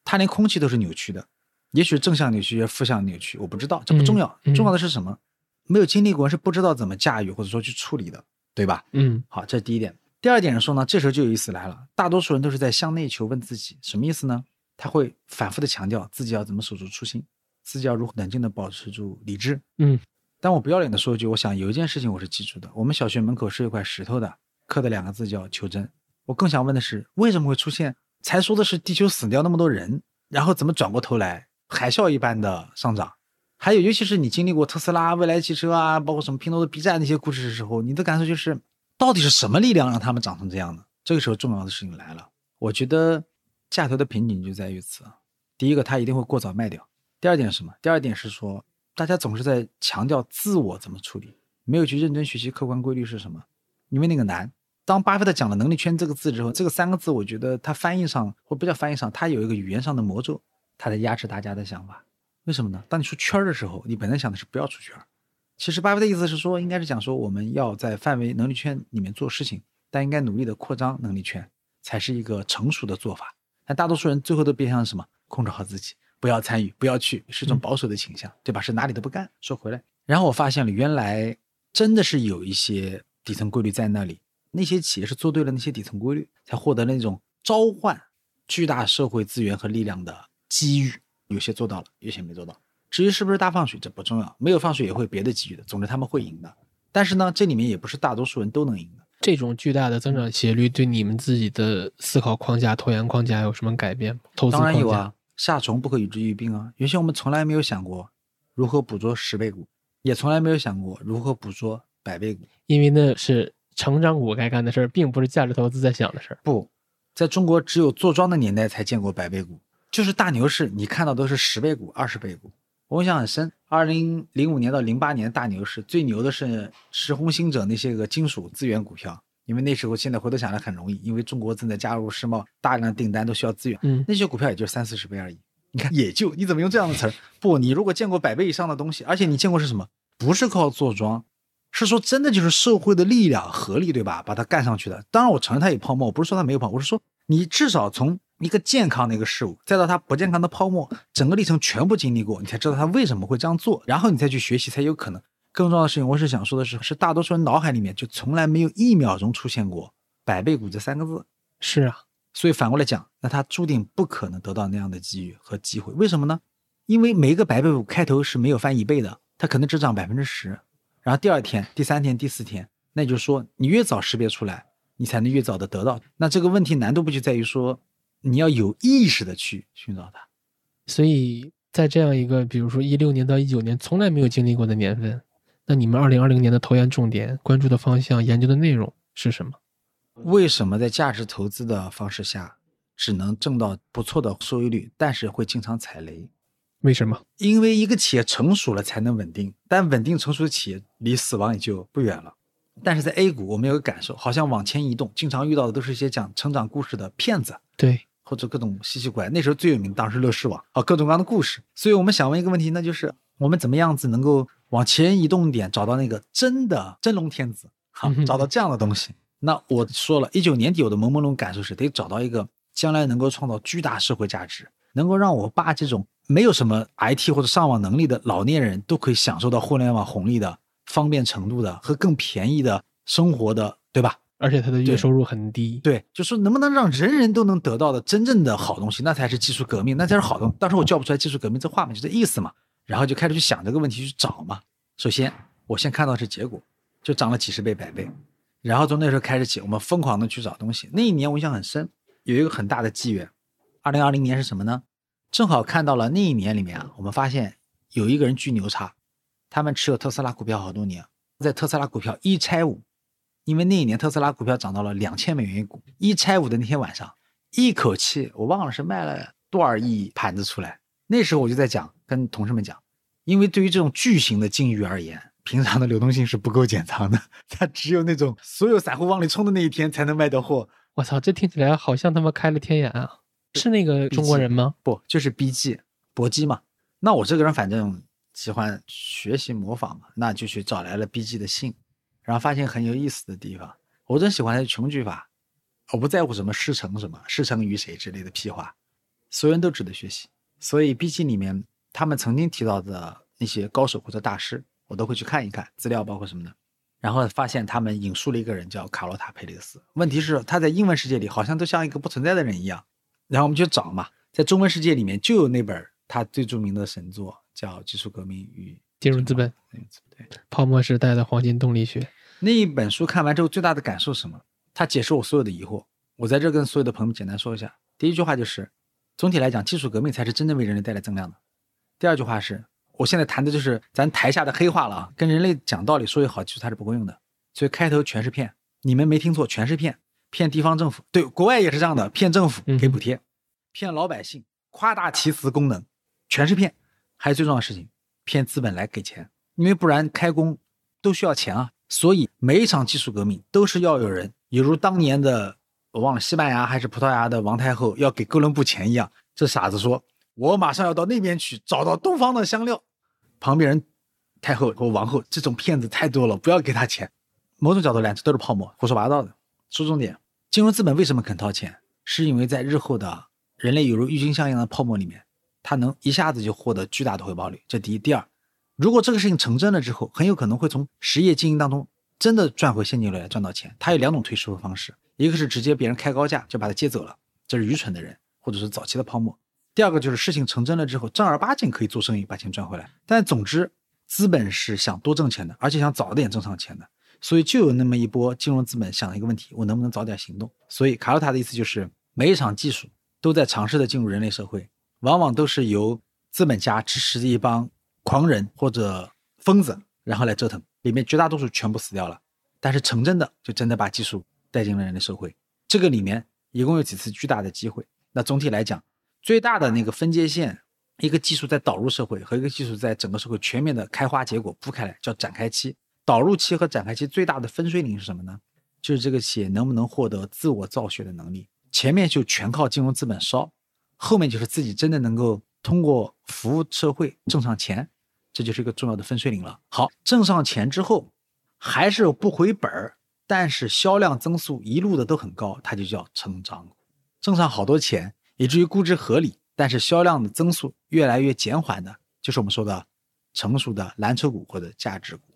它连空气都是扭曲的。也许正向扭曲，也负向扭曲，我不知道，这不重要。重要的是什么？没有经历过是不知道怎么驾驭或者说去处理的，对吧？嗯，好，这是第一点。第二点是说呢，这时候就有意思来了。大多数人都是在向内求问自己，什么意思呢？他会反复的强调自己要怎么守住初心，自己要如何冷静的保持住理智。嗯，但我不要脸的说一句，我想有一件事情我是记住的，我们小学门口是有块石头的，刻的两个字叫求真。我更想问的是，为什么会出现？才说的是地球死掉那么多人，然后怎么转过头来？海啸一般的上涨。还有，尤其是你经历过特斯拉、未来汽车啊，包括什么拼多多、B 站那些故事的时候，你的感受就是，到底是什么力量让他们长成这样的？这个时候重要的事情来了，我觉得价投的瓶颈就在于此。第一个，它一定会过早卖掉；第二点是什么？第二点是说，大家总是在强调自我怎么处理，没有去认真学习客观规律是什么，因为那个难。当巴菲特讲了“能力圈”这个字之后，这个三个字，我觉得它翻译上或不叫翻译上，它有一个语言上的魔咒，它在压制大家的想法。为什么呢？当你出圈的时候，你本来想的是不要出圈。其实巴菲特意思是说，应该是讲说我们要在范围能力圈里面做事情，但应该努力的扩张能力圈，才是一个成熟的做法。但大多数人最后都变成什么？控制好自己，不要参与，不要去，是一种保守的倾向，对吧？是哪里都不干。说回来，然后我发现了，原来真的是有一些底层规律在那里。那些企业是做对了那些底层规律，才获得了那种召唤巨大社会资源和力量的机遇。有些做到了，有些没做到。至于是不是大放水，这不重要，没有放水也会别的机遇的。总之他们会赢的。但是呢，这里面也不是大多数人都能赢的。这种巨大的增长斜率对你们自己的思考框架、投研框架有什么改变吗？投资当然有啊，夏虫不可与之语并啊。原先我们从来没有想过如何捕捉十倍股，也从来没有想过如何捕捉百倍股，因为那是。成长股该干的事儿，并不是价值投资在想的事儿。不，在中国只有坐庄的年代才见过百倍股，就是大牛市，你看到都是十倍股、二十倍股。我印象很深，二零零五年到零八年大牛市，最牛的是石红星者那些个金属资源股票，因为那时候现在回头想来很容易，因为中国正在加入世贸，大量订单都需要资源。嗯，那些股票也就三四十倍而已。你看，也就你怎么用这样的词儿？不，你如果见过百倍以上的东西，而且你见过是什么？不是靠坐庄。是说真的，就是社会的力量合力，对吧？把它干上去的。当然，我承认它有泡沫，我不是说它没有泡沫，我是说你至少从一个健康的一个事物，再到它不健康的泡沫，整个历程全部经历过，你才知道它为什么会这样做，然后你再去学习才有可能。更重要的事情，我是想说的是，是大多数人脑海里面就从来没有一秒钟出现过“百倍股”这三个字。是啊，所以反过来讲，那他注定不可能得到那样的机遇和机会。为什么呢？因为每一个百倍股开头是没有翻一倍的，它可能只涨百分之十。然后第二天、第三天、第四天，那就是说，你越早识别出来，你才能越早的得到。那这个问题难度不就在于说，你要有意识的去寻找它。所以在这样一个，比如说一六年到一九年从来没有经历过的年份，那你们二零二零年的投研重点、关注的方向、研究的内容是什么？为什么在价值投资的方式下，只能挣到不错的收益率，但是会经常踩雷？为什么？因为一个企业成熟了才能稳定，但稳定成熟的企业离死亡也就不远了。但是在 A 股，我们有个感受，好像往前移动，经常遇到的都是一些讲成长故事的骗子，对，或者各种稀奇怪。那时候最有名当时乐视网啊，各种各样的故事。所以我们想问一个问题，那就是我们怎么样子能够往前移动一点，找到那个真的真龙天子，好，找到这样的东西。那我说了一九年底我的朦朦胧感受是，得找到一个将来能够创造巨大社会价值，能够让我爸这种。没有什么 IT 或者上网能力的老年人都可以享受到互联网红利的方便程度的和更便宜的生活的，对吧？而且他的月收入很低。对，就说能不能让人人都能得到的真正的好东西，那才是技术革命，那才是好东西。当时我叫不出来技术革命这话嘛，就这意思嘛。然后就开始去想这个问题，去找嘛。首先，我先看到是结果，就涨了几十倍、百倍。然后从那时候开始起，我们疯狂的去找东西。那一年我印象很深，有一个很大的机缘。二零二零年是什么呢？正好看到了那一年里面啊，我们发现有一个人巨牛叉，他们持有特斯拉股票好多年，在特斯拉股票一拆五，因为那一年特斯拉股票涨到了两千美元一股，一拆五的那天晚上，一口气我忘了是卖了多少亿盘子出来。那时候我就在讲，跟同事们讲，因为对于这种巨型的境遇而言，平常的流动性是不够减仓的，它只有那种所有散户往里冲的那一天才能卖到货。我操，这听起来好像他妈开了天眼啊！是那个中国人吗？不，就是 BG 搏击嘛。那我这个人反正喜欢学习模仿嘛，那就去找来了 BG 的信，然后发现很有意思的地方。我真喜欢他的穷举法，我不在乎什么师承什么师承于谁之类的屁话，所有人都值得学习。所以 BG 里面他们曾经提到的那些高手或者大师，我都会去看一看资料，包括什么的。然后发现他们引述了一个人叫卡洛塔·佩雷斯，问题是他在英文世界里好像都像一个不存在的人一样。然后我们去找嘛，在中文世界里面就有那本他最著名的神作，叫《技术革命与金融资本》。对，泡沫时代的黄金动力学。那一本书看完之后，最大的感受是什么？他解释我所有的疑惑。我在这跟所有的朋友们简单说一下。第一句话就是，总体来讲，技术革命才是真正为人类带来增量的。第二句话是，我现在谈的就是咱台下的黑话了啊，跟人类讲道理说一好技术它是不够用的，所以开头全是骗，你们没听错，全是骗，骗地方政府，对，国外也是这样的，骗政府给补贴，骗老百姓，夸大其词功能，全是骗，还有最重要的事情，骗资本来给钱，因为不然开工都需要钱啊，所以每一场技术革命都是要有人，犹如当年的我忘了西班牙还是葡萄牙的王太后要给哥伦布钱一样，这傻子说。我马上要到那边去找到东方的香料。旁边人，太后和王后这种骗子太多了，不要给他钱。某种角度来，这都是泡沫，胡说八道的。说重点，金融资本为什么肯掏钱？是因为在日后的人类犹如郁金香一样的泡沫里面，它能一下子就获得巨大的回报率。这第一，第二，如果这个事情成真了之后，很有可能会从实业经营当中真的赚回现金流来赚到钱。它有两种退市的方式，一个是直接别人开高价就把它接走了，这是愚蠢的人或者是早期的泡沫。第二个就是事情成真了之后，正儿八经可以做生意把钱赚回来。但总之，资本是想多挣钱的，而且想早点挣上钱的，所以就有那么一波金融资本想一个问题：我能不能早点行动？所以卡洛塔的意思就是，每一场技术都在尝试的进入人类社会，往往都是由资本家支持的一帮狂人或者疯子，然后来折腾，里面绝大多数全部死掉了，但是成真的就真的把技术带进了人类社会。这个里面一共有几次巨大的机会？那总体来讲。最大的那个分界线，一个技术在导入社会和一个技术在整个社会全面的开花结果铺开来，叫展开期。导入期和展开期最大的分水岭是什么呢？就是这个企业能不能获得自我造血的能力。前面就全靠金融资本烧，后面就是自己真的能够通过服务社会挣上钱，这就是一个重要的分水岭了。好，挣上钱之后，还是不回本儿，但是销量增速一路的都很高，它就叫成长股，挣上好多钱。以至于估值合理，但是销量的增速越来越减缓的，就是我们说的成熟的蓝筹股或者价值股。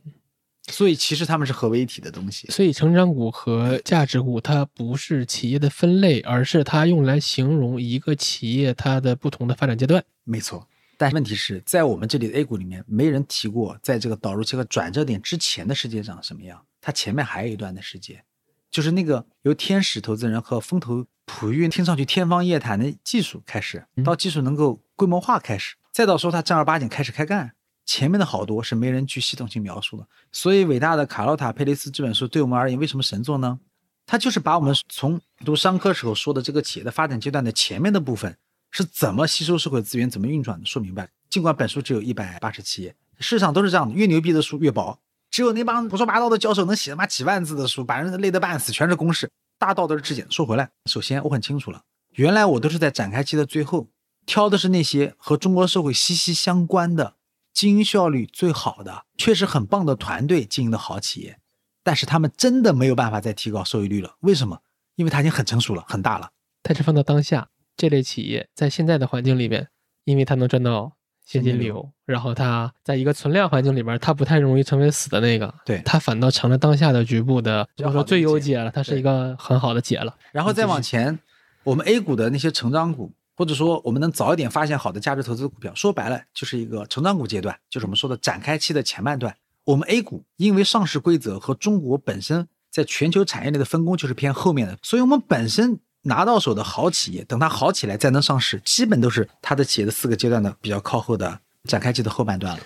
所以其实它们是合为一体的东西。所以成长股和价值股它不是企业的分类，而是它用来形容一个企业它的不同的发展阶段。没错，但问题是在我们这里的 A 股里面，没人提过在这个导入期和转折点之前的世界长什么样。它前面还有一段的世界，就是那个由天使投资人和风投。普育听上去天方夜谭的技术开始，到技术能够规模化开始，再到说它正儿八经开始开干，前面的好多是没人去系统性描述的。所以伟大的卡洛塔·佩雷斯这本书对我们而言为什么神作呢？它就是把我们从读商科时候说的这个企业的发展阶段的前面的部分是怎么吸收社会资源、怎么运转的说明白。尽管本书只有一百八十七页，市场都是这样的，越牛逼的书越薄，只有那帮胡说八道的教授能写他妈几万字的书，把人累得半死，全是公式。大道都是质检。说回来，首先我很清楚了，原来我都是在展开期的最后挑的是那些和中国社会息息相关的、经营效率最好的、确实很棒的团队经营的好企业。但是他们真的没有办法再提高收益率了。为什么？因为它已经很成熟了，很大了。但是放到当下，这类企业在现在的环境里面，因为它能赚到。现金流，然后它在一个存量环境里边，它不太容易成为死的那个，对，它反倒成了当下的局部的，或者说最优解了，它是一个很好的解了。然后再往前，我们 A 股的那些成长股，或者说我们能早一点发现好的价值投资股票，说白了就是一个成长股阶段，就是我们说的展开期的前半段。我们 A 股因为上市规则和中国本身在全球产业链的分工就是偏后面的，所以我们本身。拿到手的好企业，等它好起来再能上市，基本都是它的企业的四个阶段的比较靠后的展开期的后半段了。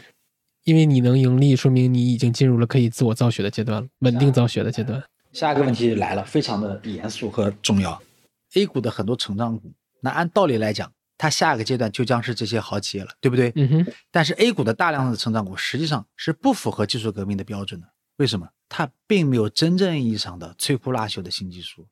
因为你能盈利，说明你已经进入了可以自我造血的阶段了，稳定造血的阶段。下一个问题来了，非常的严肃和重要。A 股的很多成长股，那按道理来讲，它下一个阶段就将是这些好企业了，对不对？嗯哼。但是 A 股的大量的成长股实际上是不符合技术革命的标准的。为什么？它并没有真正意义上的摧枯拉朽的新技术。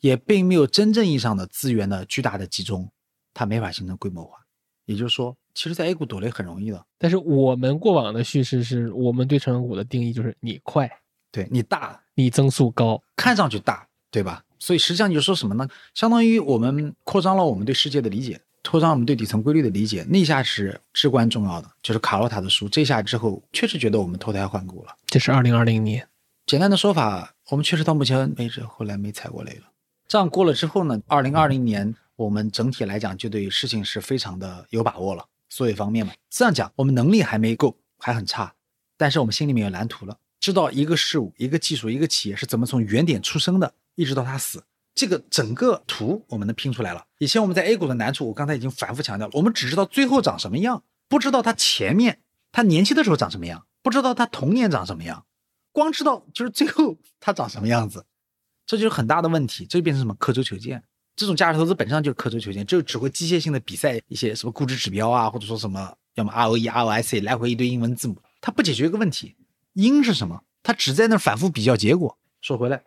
也并没有真正意义上的资源的巨大的集中，它没法形成规模化。也就是说，其实，在 A 股躲雷很容易的。但是我们过往的叙事是我们对成长股的定义就是你快，对你大，你增速高，看上去大，对吧？所以实际上你就说什么呢？相当于我们扩张了我们对世界的理解，扩张我们对底层规律的理解，那下是至关重要的。就是卡洛塔的书，这下之后确实觉得我们脱胎换骨了。这是二零二零年，简单的说法，我们确实到目前为止后来没踩过雷了。这样过了之后呢？二零二零年，我们整体来讲就对事情是非常的有把握了。所有方面嘛，这样讲，我们能力还没够，还很差，但是我们心里面有蓝图了，知道一个事物、一个技术、一个企业是怎么从原点出生的，一直到他死，这个整个图我们能拼出来了。以前我们在 A 股的难处，我刚才已经反复强调了，我们只知道最后长什么样，不知道他前面他年轻的时候长什么样，不知道他童年长什么样，光知道就是最后他长什么样子，这就是很大的问题，这就变成什么刻舟求剑。这种价值投资本身就是刻舟求剑，就只会机械性的比赛一些什么估值指标啊，或者说什么要么 ROE、ROIC 来回一堆英文字母，它不解决一个问题，因是什么？它只在那反复比较结果。说回来，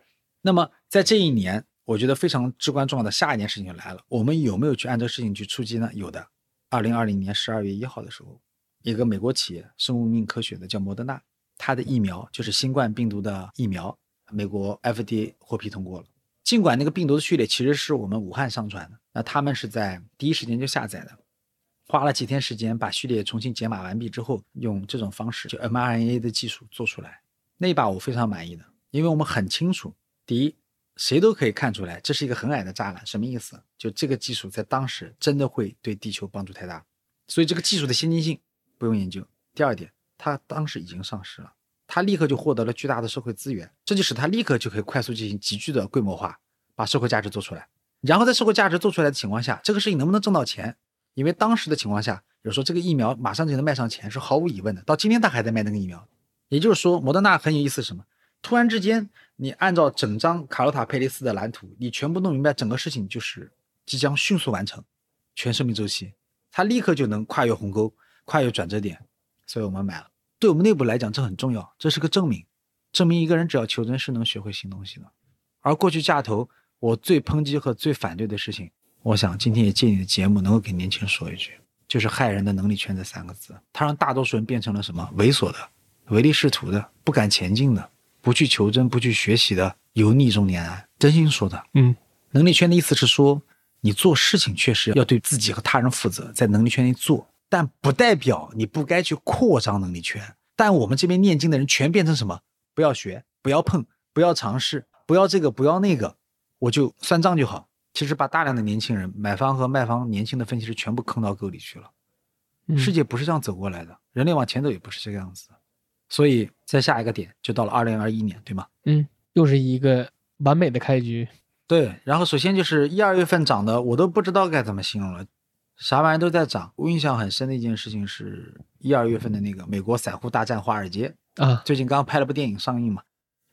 那么在这一年，我觉得非常至关重要的下一件事情就来了，我们有没有去按这个事情去出击呢？有的。二零二零年十二月一号的时候，一个美国企业生物命科学的叫莫德纳，它的疫苗就是新冠病毒的疫苗，美国 FDA 获批通过了。尽管那个病毒的序列其实是我们武汉上传的，那他们是在第一时间就下载的，花了几天时间把序列重新解码完毕之后，用这种方式就 mRNA 的技术做出来。那一把我非常满意的，因为我们很清楚，第一，谁都可以看出来这是一个很矮的栅栏，什么意思？就这个技术在当时真的会对地球帮助太大，所以这个技术的先进性不用研究。第二点，它当时已经上市了，它立刻就获得了巨大的社会资源，这就使它立刻就可以快速进行急剧的规模化，把社会价值做出来。然后在社会价值做出来的情况下，这个事情能不能挣到钱？因为当时的情况下，比如说这个疫苗马上就能卖上钱是毫无疑问的，到今天他还在卖那个疫苗。也就是说，摩德纳很有意思，什么？突然之间，你按照整张卡洛塔·佩雷斯的蓝图，你全部弄明白，整个事情就是即将迅速完成全生命周期，它立刻就能跨越鸿沟，跨越转折点，所以我们买了。对我们内部来讲，这很重要，这是个证明，证明一个人只要求真，是能学会新东西的。而过去价投，我最抨击和最反对的事情，我想今天也借你的节目，能够给年轻人说一句，就是害人的能力圈这三个字，它让大多数人变成了什么？猥琐的。唯利是图的，不敢前进的，不去求真，不去学习的，油腻中年人。真心说的，嗯，能力圈的意思是说，你做事情确实要对自己和他人负责，在能力圈内做，但不代表你不该去扩张能力圈。但我们这边念经的人全变成什么？不要学，不要碰，不要尝试，不要这个，不要那个，我就算账就好。其实把大量的年轻人，买方和卖方年轻的分析师全部坑到沟里去了。世界不是这样走过来的，人类往前走也不是这个样子。所以，在下一个点就到了二零二一年，对吗？嗯，又是一个完美的开局。对，然后首先就是一二月份涨的，我都不知道该怎么形容了，啥玩意都在涨。我印象很深的一件事情是一二月份的那个美国散户大战华尔街啊，最近刚拍了部电影上映嘛，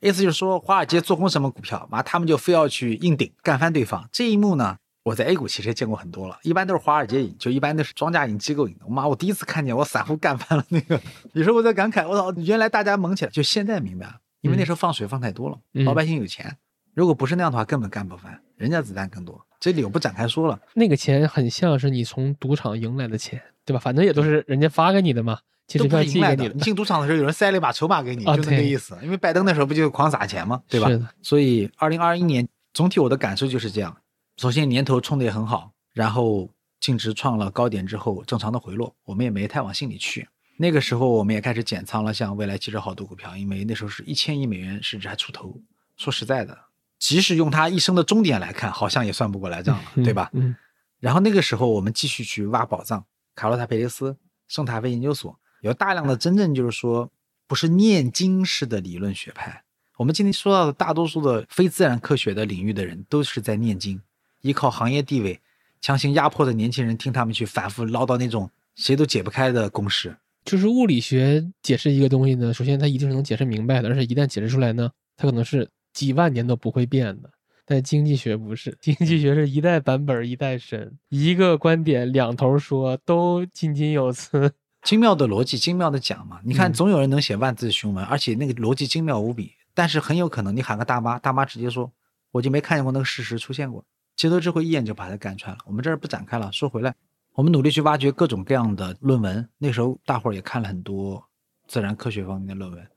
意思就是说华尔街做空什么股票，妈他们就非要去硬顶，干翻对方。这一幕呢？我在 A 股其实也见过很多了，一般都是华尔街引，就一般都是庄家引、机构引的。妈，我第一次看见我散户干翻了那个，有时候我在感慨，我操，原来大家猛起来，就现在明白了，因为那时候放水放太多了，老百姓有钱，如果不是那样的话，根本干不翻，人家子弹更多。这里我不展开说了。那个钱很像是你从赌场赢来的钱，对吧？反正也都是人家发给你的嘛，其实不是赢来的。你进赌场的时候，有人塞了一把筹码给你，就那个意思。因为拜登那时候不就狂撒钱吗？对吧？是的。所以二零二一年总体我的感受就是这样。首先年头冲的也很好，然后净值创了高点之后正常的回落，我们也没太往心里去。那个时候我们也开始减仓了，像未来汽车好多股票，因为那时候是一千亿美元市值还出头。说实在的，即使用他一生的终点来看，好像也算不过来账了，对吧？嗯。然后那个时候我们继续去挖宝藏，卡洛塔·佩雷斯、圣塔菲研究所有大量的真正就是说不是念经式的理论学派。我们今天说到的大多数的非自然科学的领域的人都是在念经。依靠行业地位，强行压迫的年轻人听他们去反复唠叨那种谁都解不开的公式。就是物理学解释一个东西呢，首先它一定是能解释明白的，而且一旦解释出来呢，它可能是几万年都不会变的。但经济学不是，经济学是一代版本一代神，一个观点两头说都津津有词，精妙的逻辑，精妙的讲嘛。你看，总有人能写万字雄文，而且那个逻辑精妙无比。但是很有可能你喊个大妈，大妈直接说，我就没看见过那个事实出现过。街头智慧一眼就把它干穿了。我们这儿不展开了。说回来，我们努力去挖掘各种各样的论文。那时候大伙儿也看了很多自然科学方面的论文。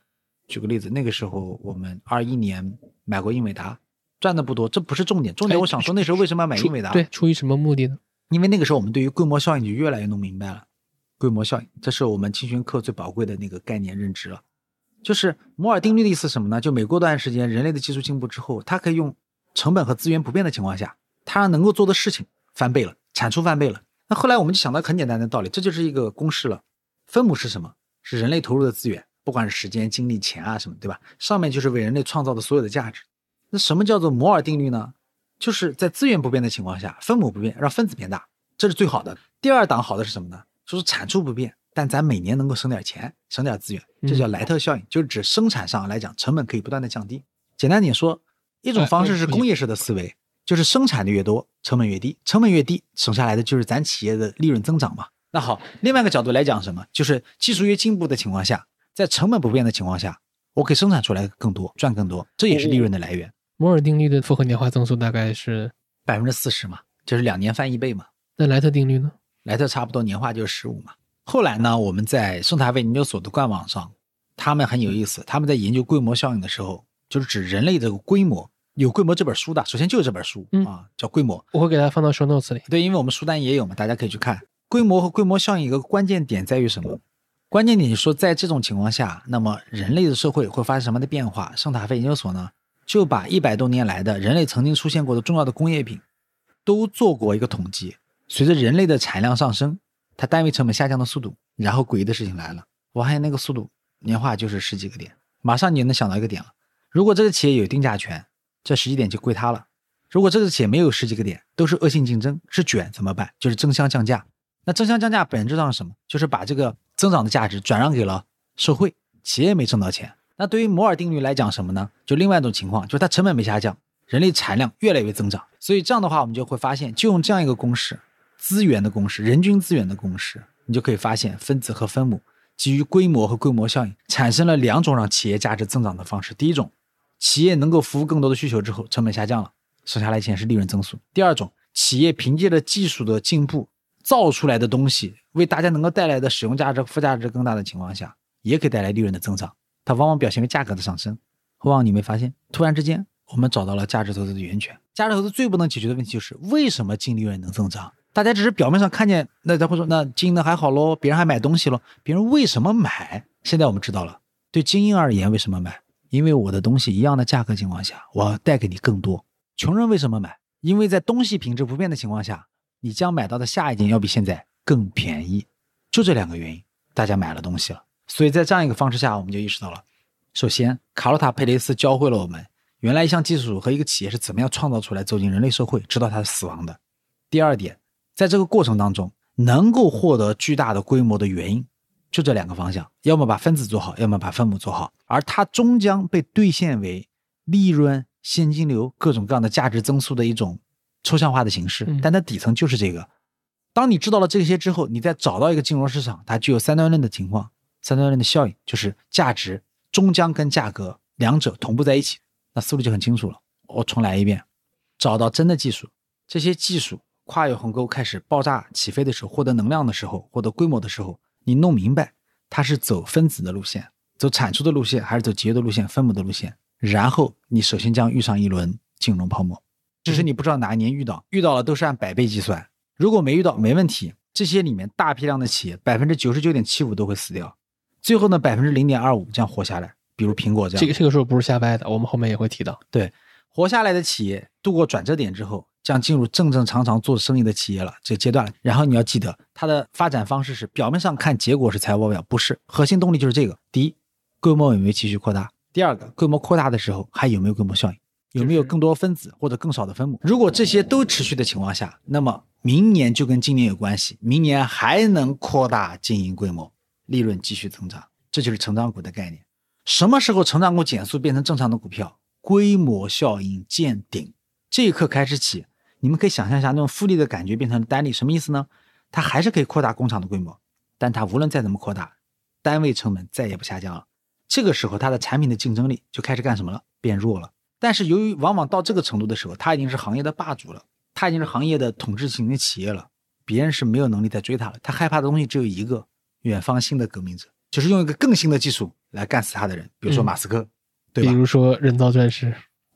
举个例子，那个时候我们二一年买过英伟达，赚的不多，这不是重点。重点我想说，那时候为什么要买英伟达？对，出于什么目的呢？因为那个时候我们对于规模效应就越来越弄明白了。规模效应，这是我们青训课最宝贵的那个概念认知了。就是摩尔定律的意思什么呢？就每过段时间，人类的技术进步之后，它可以用成本和资源不变的情况下。它能够做的事情翻倍了，产出翻倍了。那后来我们就想到很简单的道理，这就是一个公式了。分母是什么？是人类投入的资源，不管是时间、精力、钱啊什么，对吧？上面就是为人类创造的所有的价值。那什么叫做摩尔定律呢？就是在资源不变的情况下，分母不变，让分子变大，这是最好的。第二档好的是什么呢？就是产出不变，但咱每年能够省点钱，省点资源，这叫莱特效应，就是指生产上来讲，成本可以不断的降低。简单点说，一种方式是工业式的思维，就是生产的越多，成本越低，成本越低，省下来的就是咱企业的利润增长嘛。那好，另外一个角度来讲，什么？就是技术越进步的情况下，在成本不变的情况下，我可以生产出来更多，赚更多，这也是利润的来源。摩尔定律的复合年化增速大概是百分之四十嘛，就是两年翻一倍嘛。那莱特定律呢？莱特差不多年化就是十五嘛。后来呢，我们在生态卫研究所的官网上，他们很有意思，他们在研究规模效应的时候，就是指人类这个规模。有规模这本书的，首先就是这本书啊，叫规模。我会给它放到 show notes 里。对，因为我们书单也有嘛，大家可以去看。规模和规模效应一个关键点在于什么？关键点就是说，在这种情况下，那么人类的社会会发生什么的变化？圣塔菲研究所呢，就把一百多年来的人类曾经出现过的重要的工业品，都做过一个统计。随着人类的产量上升，它单位成本下降的速度，然后诡异的事情来了，我发现那个速度年化就是十几个点，马上你能想到一个点了。如果这个企业有定价权，这十几点就归他了。如果这个企业没有十几个点，都是恶性竞争，是卷怎么办？就是争相降价。那争相降价本质上是什么？就是把这个增长的价值转让给了社会，企业没挣到钱。那对于摩尔定律来讲，什么呢？就另外一种情况，就是它成本没下降，人类产量越来越增长。所以这样的话，我们就会发现，就用这样一个公式。资源的公式，人均资源的公式，你就可以发现分子和分母基于规模和规模效应产生了两种让企业价值增长的方式。第一种，企业能够服务更多的需求之后，成本下降了，省下来钱是利润增速。第二种，企业凭借着技术的进步造出来的东西，为大家能够带来的使用价值、附加值更大的情况下，也可以带来利润的增长。它往往表现为价格的上升。往往你没发现，突然之间我们找到了价值投资的源泉。价值投资最不能解决的问题就是为什么净利润能增长？大家只是表面上看见，那他会说那经营的还好喽，别人还买东西喽，别人为什么买？现在我们知道了，对精英而言为什么买？因为我的东西一样的价格情况下，我要带给你更多。穷人为什么买？因为在东西品质不变的情况下，你将买到的下一件要比现在更便宜。就这两个原因，大家买了东西了。所以在这样一个方式下，我们就意识到了，首先卡洛塔佩雷斯教会了我们，原来一项技术和一个企业是怎么样创造出来，走进人类社会，直到它的死亡的。第二点。在这个过程当中，能够获得巨大的规模的原因，就这两个方向：要么把分子做好，要么把分母做好。而它终将被兑现为利润、现金流、各种各样的价值增速的一种抽象化的形式。但它底层就是这个。当你知道了这些之后，你再找到一个金融市场，它具有三段论的情况，三段论的效应就是价值终将跟价格两者同步在一起，那思路就很清楚了。我重来一遍：找到真的技术，这些技术。跨越鸿沟开始爆炸起飞的时候，获得能量的时候，获得规模的时候，你弄明白它是走分子的路线，走产出的路线，还是走节约的路线、分母的路线。然后你首先将遇上一轮金融泡沫，只是你不知道哪一年遇到，遇到了都是按百倍计算。如果没遇到，没问题。这些里面大批量的企业，百分之九十九点七五都会死掉，最后呢，百分之零点二五将活下来。比如苹果这样，这个这个时候不是瞎掰的，我们后面也会提到。对，活下来的企业度过转折点之后。将进入正正常常做生意的企业了这个阶段了。然后你要记得，它的发展方式是表面上看结果是财务报表，不是核心动力就是这个。第一，规模有没有继续扩大？第二个，规模扩大的时候还有没有规模效应？有没有更多分子或者更少的分母？如果这些都持续的情况下，那么明年就跟今年有关系，明年还能扩大经营规模，利润继续增长，这就是成长股的概念。什么时候成长股减速变成正常的股票？规模效应见顶，这一刻开始起。你们可以想象一下那种复利的感觉变成了单利，什么意思呢？它还是可以扩大工厂的规模，但它无论再怎么扩大，单位成本再也不下降了。这个时候，它的产品的竞争力就开始干什么了？变弱了。但是由于往往到这个程度的时候，它已经是行业的霸主了，它已经是行业的统治型的企业了，别人是没有能力再追它了。它害怕的东西只有一个：远方新的革命者，就是用一个更新的技术来干死它的人，比如说马斯克，对吧？比如说人造钻石。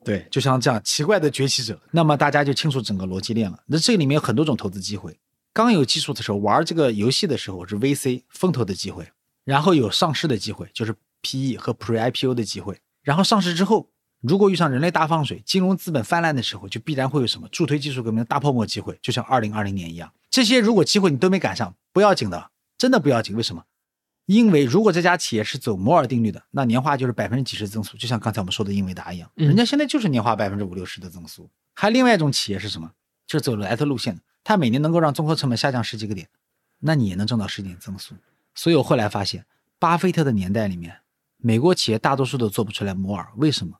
对，就像这样奇怪的崛起者，那么大家就清楚整个逻辑链了。那这里面有很多种投资机会。刚有技术的时候，玩这个游戏的时候是 VC 风投的机会，然后有上市的机会，就是 PE 和 Pre-IPO 的机会。然后上市之后，如果遇上人类大放水、金融资本泛滥的时候，就必然会有什么助推技术革命的大泡沫机会，就像二零二零年一样。这些如果机会你都没赶上，不要紧的，真的不要紧。为什么？因为如果这家企业是走摩尔定律的，那年化就是百分之几十增速，就像刚才我们说的英伟达一样，人家现在就是年化百分之五六十的增速。还另外一种企业是什么？就是走莱特路线的，它每年能够让综合成本下降十几个点，那你也能挣到十点增速。所以我后来发现，巴菲特的年代里面，美国企业大多数都做不出来摩尔，为什么？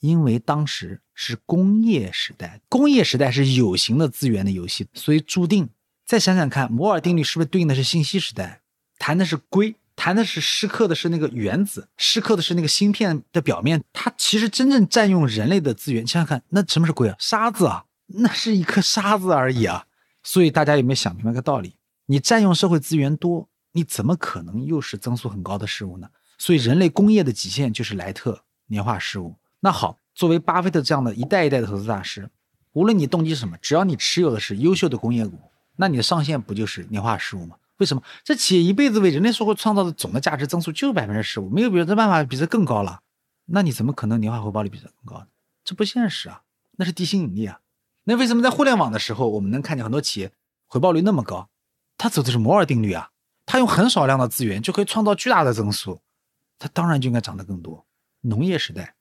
因为当时是工业时代，工业时代是有形的资源的游戏，所以注定。再想想看，摩尔定律是不是对应的是信息时代？谈的是硅，谈的是蚀刻的是那个原子，蚀刻的是那个芯片的表面。它其实真正占用人类的资源，想想看，那什么是硅啊？沙子啊，那是一颗沙子而已啊。所以大家有没有想明白个道理？你占用社会资源多，你怎么可能又是增速很高的事物呢？所以人类工业的极限就是莱特年化事物。那好，作为巴菲特这样的一代一代的投资大师，无论你动机是什么，只要你持有的是优秀的工业股，那你的上限不就是年化十五吗？为什么？这企业一辈子为人类社会创造的总的价值增速就是百分之十五，没有别的办法比这更高了。那你怎么可能年化回报率比这更高呢？这不现实啊，那是地心引力啊。那为什么在互联网的时候，我们能看见很多企业回报率那么高？它走的是摩尔定律啊，它用很少量的资源就可以创造巨大的增速，它当然就应该涨得更多。农业时代。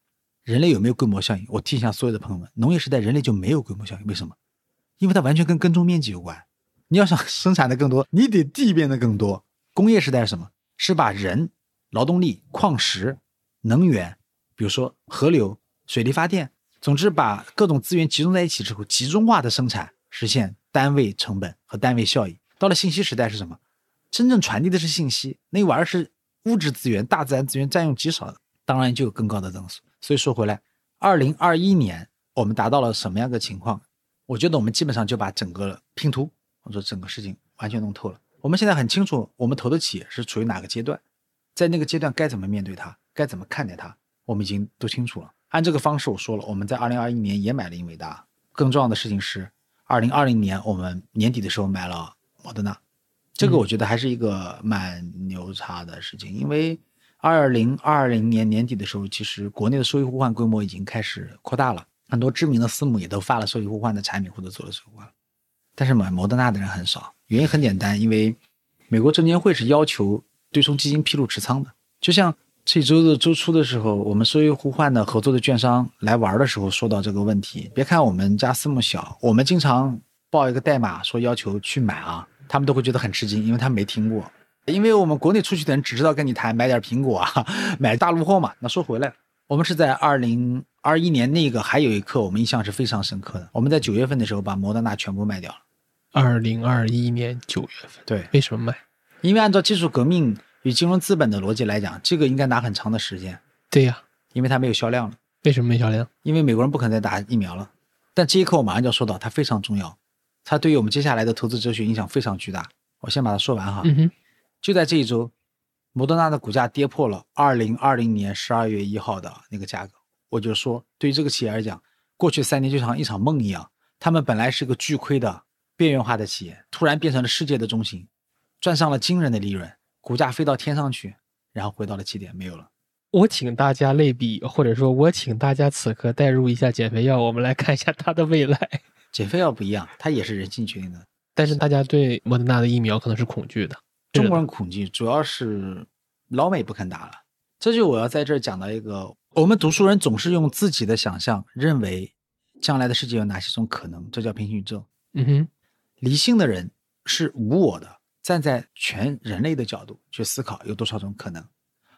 人类有没有规模效应？我提醒下所有的朋友们，农业时代人类就没有规模效应。为什么？因为它完全跟耕种面积有关。你要想 生产的更多，你得地变得更多。工业时代是什么？是把人、劳动力、矿石、能源，比如说河流、水力发电，总之把各种资源集中在一起之后，集中化的生产，实现单位成本和单位效益。到了信息时代是什么？真正传递的是信息，那玩意儿是物质资源、大自然资源占用极少的，当然就有更高的增速。所以说回来，二零二一年我们达到了什么样的情况？我觉得我们基本上就把整个拼图或者整个事情完全弄透了。我们现在很清楚，我们投的企业是处于哪个阶段，在那个阶段该怎么面对它，该怎么看待它，我们已经都清楚了。按这个方式，我说了，我们在二零二一年也买了英伟达。更重要的事情是，二零二零年我们年底的时候买了莫德纳，这个我觉得还是一个蛮牛叉的事情，因为。二零二零年年底的时候，其实国内的收益互换规模已经开始扩大了，很多知名的私募也都发了收益互换的产品或者做了收益互换，但是买摩德纳的人很少，原因很简单，因为美国证监会是要求对冲基金披露持仓的。就像这周的周初的时候，我们收益互换的合作的券商来玩的时候说到这个问题，别看我们家私募小，我们经常报一个代码说要求去买啊，他们都会觉得很吃惊，因为他没听过。因为我们国内出去的人只知道跟你谈买点苹果啊，买大陆货嘛。那说回来，我们是在二零二一年那个还有一刻我们印象是非常深刻的。我们在九月份的时候把摩德纳全部卖掉了。二零二一年九月份，对，为什么卖？因为按照技术革命与金融资本的逻辑来讲，这个应该拿很长的时间。对呀，因为它没有销量了。为什么没销量？因为美国人不可能再打疫苗了。但这一刻我马上就要说到，它非常重要，它对于我们接下来的投资哲学影响非常巨大。我先把它说完哈。嗯哼。就在这一周，摩德纳的股价跌破了二零二零年十二月一号的那个价格。我就说，对于这个企业来讲，过去三年就像一场梦一样。他们本来是个巨亏的边缘化的企业，突然变成了世界的中心，赚上了惊人的利润，股价飞到天上去，然后回到了起点，没有了。我请大家类比，或者说我请大家此刻代入一下减肥药，我们来看一下它的未来。减肥药不一样，它也是人性决定的，但是大家对莫德纳的疫苗可能是恐惧的。中国人恐惧，主要是老美不肯打了。这就我要在这儿讲到一个，我们读书人总是用自己的想象认为将来的世界有哪些种可能，这叫平行宇宙。嗯哼，理性的人是无我的，站在全人类的角度去思考有多少种可能。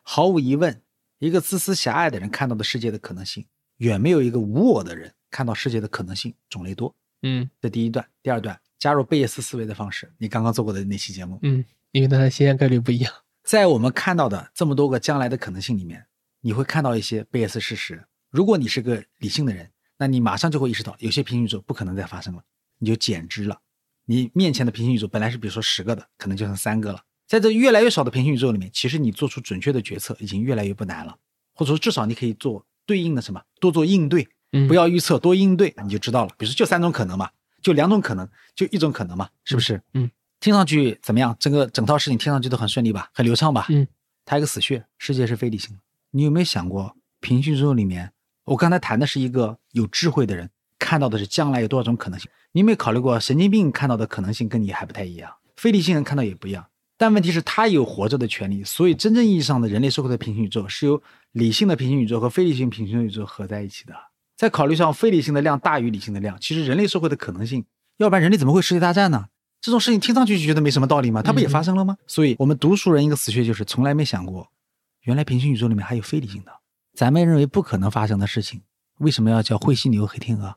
毫无疑问，一个自私狭隘的人看到的世界的可能性，远没有一个无我的人看到世界的可能性种类多。嗯，这第一段，第二段，加入贝叶斯思维的方式，你刚刚做过的那期节目。嗯。因为它的实现概率不一样，在我们看到的这么多个将来的可能性里面，你会看到一些贝叶斯事实。如果你是个理性的人，那你马上就会意识到，有些平行宇宙不可能再发生了，你就减之了。你面前的平行宇宙本来是比如说十个的，可能就剩三个了。在这越来越少的平行宇宙里面，其实你做出准确的决策已经越来越不难了，或者说至少你可以做对应的什么，多做应对，不要预测，多应对，你就知道了。比如说就三种可能嘛，就两种可能，就一种可能嘛，是不是？嗯。听上去怎么样？整个整套事情听上去都很顺利吧，很流畅吧？嗯，它一个死穴，世界是非理性的。你有没有想过，平行宇宙里面，我刚才谈的是一个有智慧的人看到的是将来有多少种可能性？你有没有考虑过，神经病看到的可能性跟你还不太一样，非理性人看到也不一样。但问题是，他有活着的权利。所以，真正意义上的人类社会的平行宇宙是由理性的平行宇宙和非理性平行宇宙合在一起的。在考虑上，非理性的量大于理性的量，其实人类社会的可能性，要不然人类怎么会世界大战呢？这种事情听上去就觉得没什么道理吗？它不也嗯发生了吗？所以我们读书人一个死穴就是从来没想过，原来平行宇宙里面还有非理性的，咱们认为不可能发生的事情，为什么要叫灰犀牛、黑天鹅？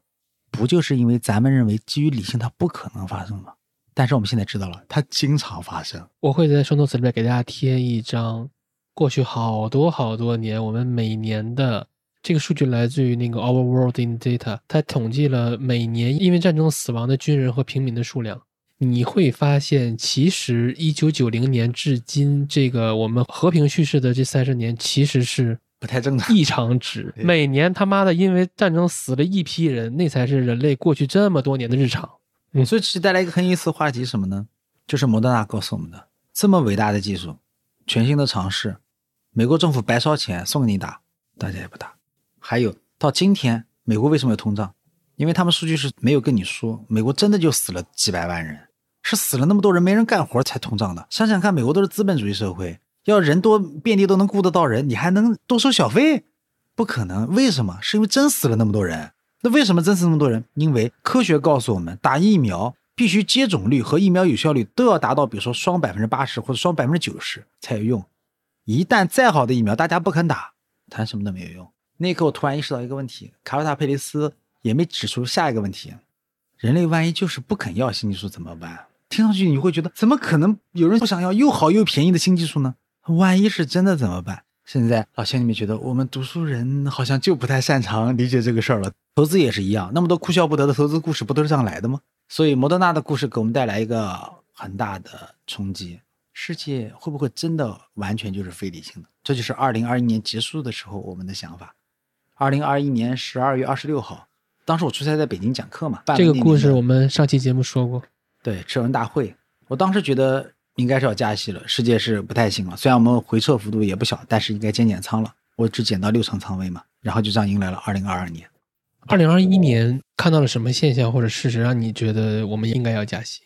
不就是因为咱们认为基于理性它不可能发生吗？但是我们现在知道了，它经常发生。我会在双动词里面给大家贴一张过去好多好多年我们每年的这个数据来自于那个 Our World in Data，它统计了每年因为战争死亡的军人和平民的数量。你会发现，其实一九九零年至今，这个我们和平叙事的这三十年，其实是不太正常异常值。每年他妈的因为战争死了一批人，那才是人类过去这么多年的日常。嗯所以这带来一个很有意思的话题是什么呢？就是莫德纳告诉我们的，这么伟大的技术，全新的尝试，美国政府白烧钱送给你打，大家也不打。还有到今天，美国为什么有通胀？因为他们数据是没有跟你说，美国真的就死了几百万人，是死了那么多人没人干活才通胀的。想想看，美国都是资本主义社会，要人多遍地都能雇得到人，你还能多收小费？不可能。为什么？是因为真死了那么多人。那为什么真死那么多人？因为科学告诉我们，打疫苗必须接种率和疫苗有效率都要达到，比如说双百分之八十或者双百分之九十才有用。一旦再好的疫苗大家不肯打，谈什么都没有用。那一刻我突然意识到一个问题，卡洛塔·佩雷斯也没指出下一个问题：人类万一就是不肯要新技术怎么办？听上去你会觉得怎么可能有人不想要又好又便宜的新技术呢？万一是真的怎么办？现在老乡你们觉得我们读书人好像就不太擅长理解这个事儿了。投资也是一样，那么多哭笑不得的投资故事不都是这样来的吗？所以摩德纳的故事给我们带来一个很大的冲击：世界会不会真的完全就是非理性的？这就是二零二一年结束的时候我们的想法。二零二一年十二月二十六号，当时我出差在北京讲课嘛，这个故事我们上期节目说过，对，赤文大会，我当时觉得应该是要加息了，世界是不太行了。虽然我们回撤幅度也不小，但是应该减减仓了。我只减到六成仓位嘛，然后就这样迎来了二零二二年。二零二一年看到了什么现象或者事实，让你觉得我们应该要加息？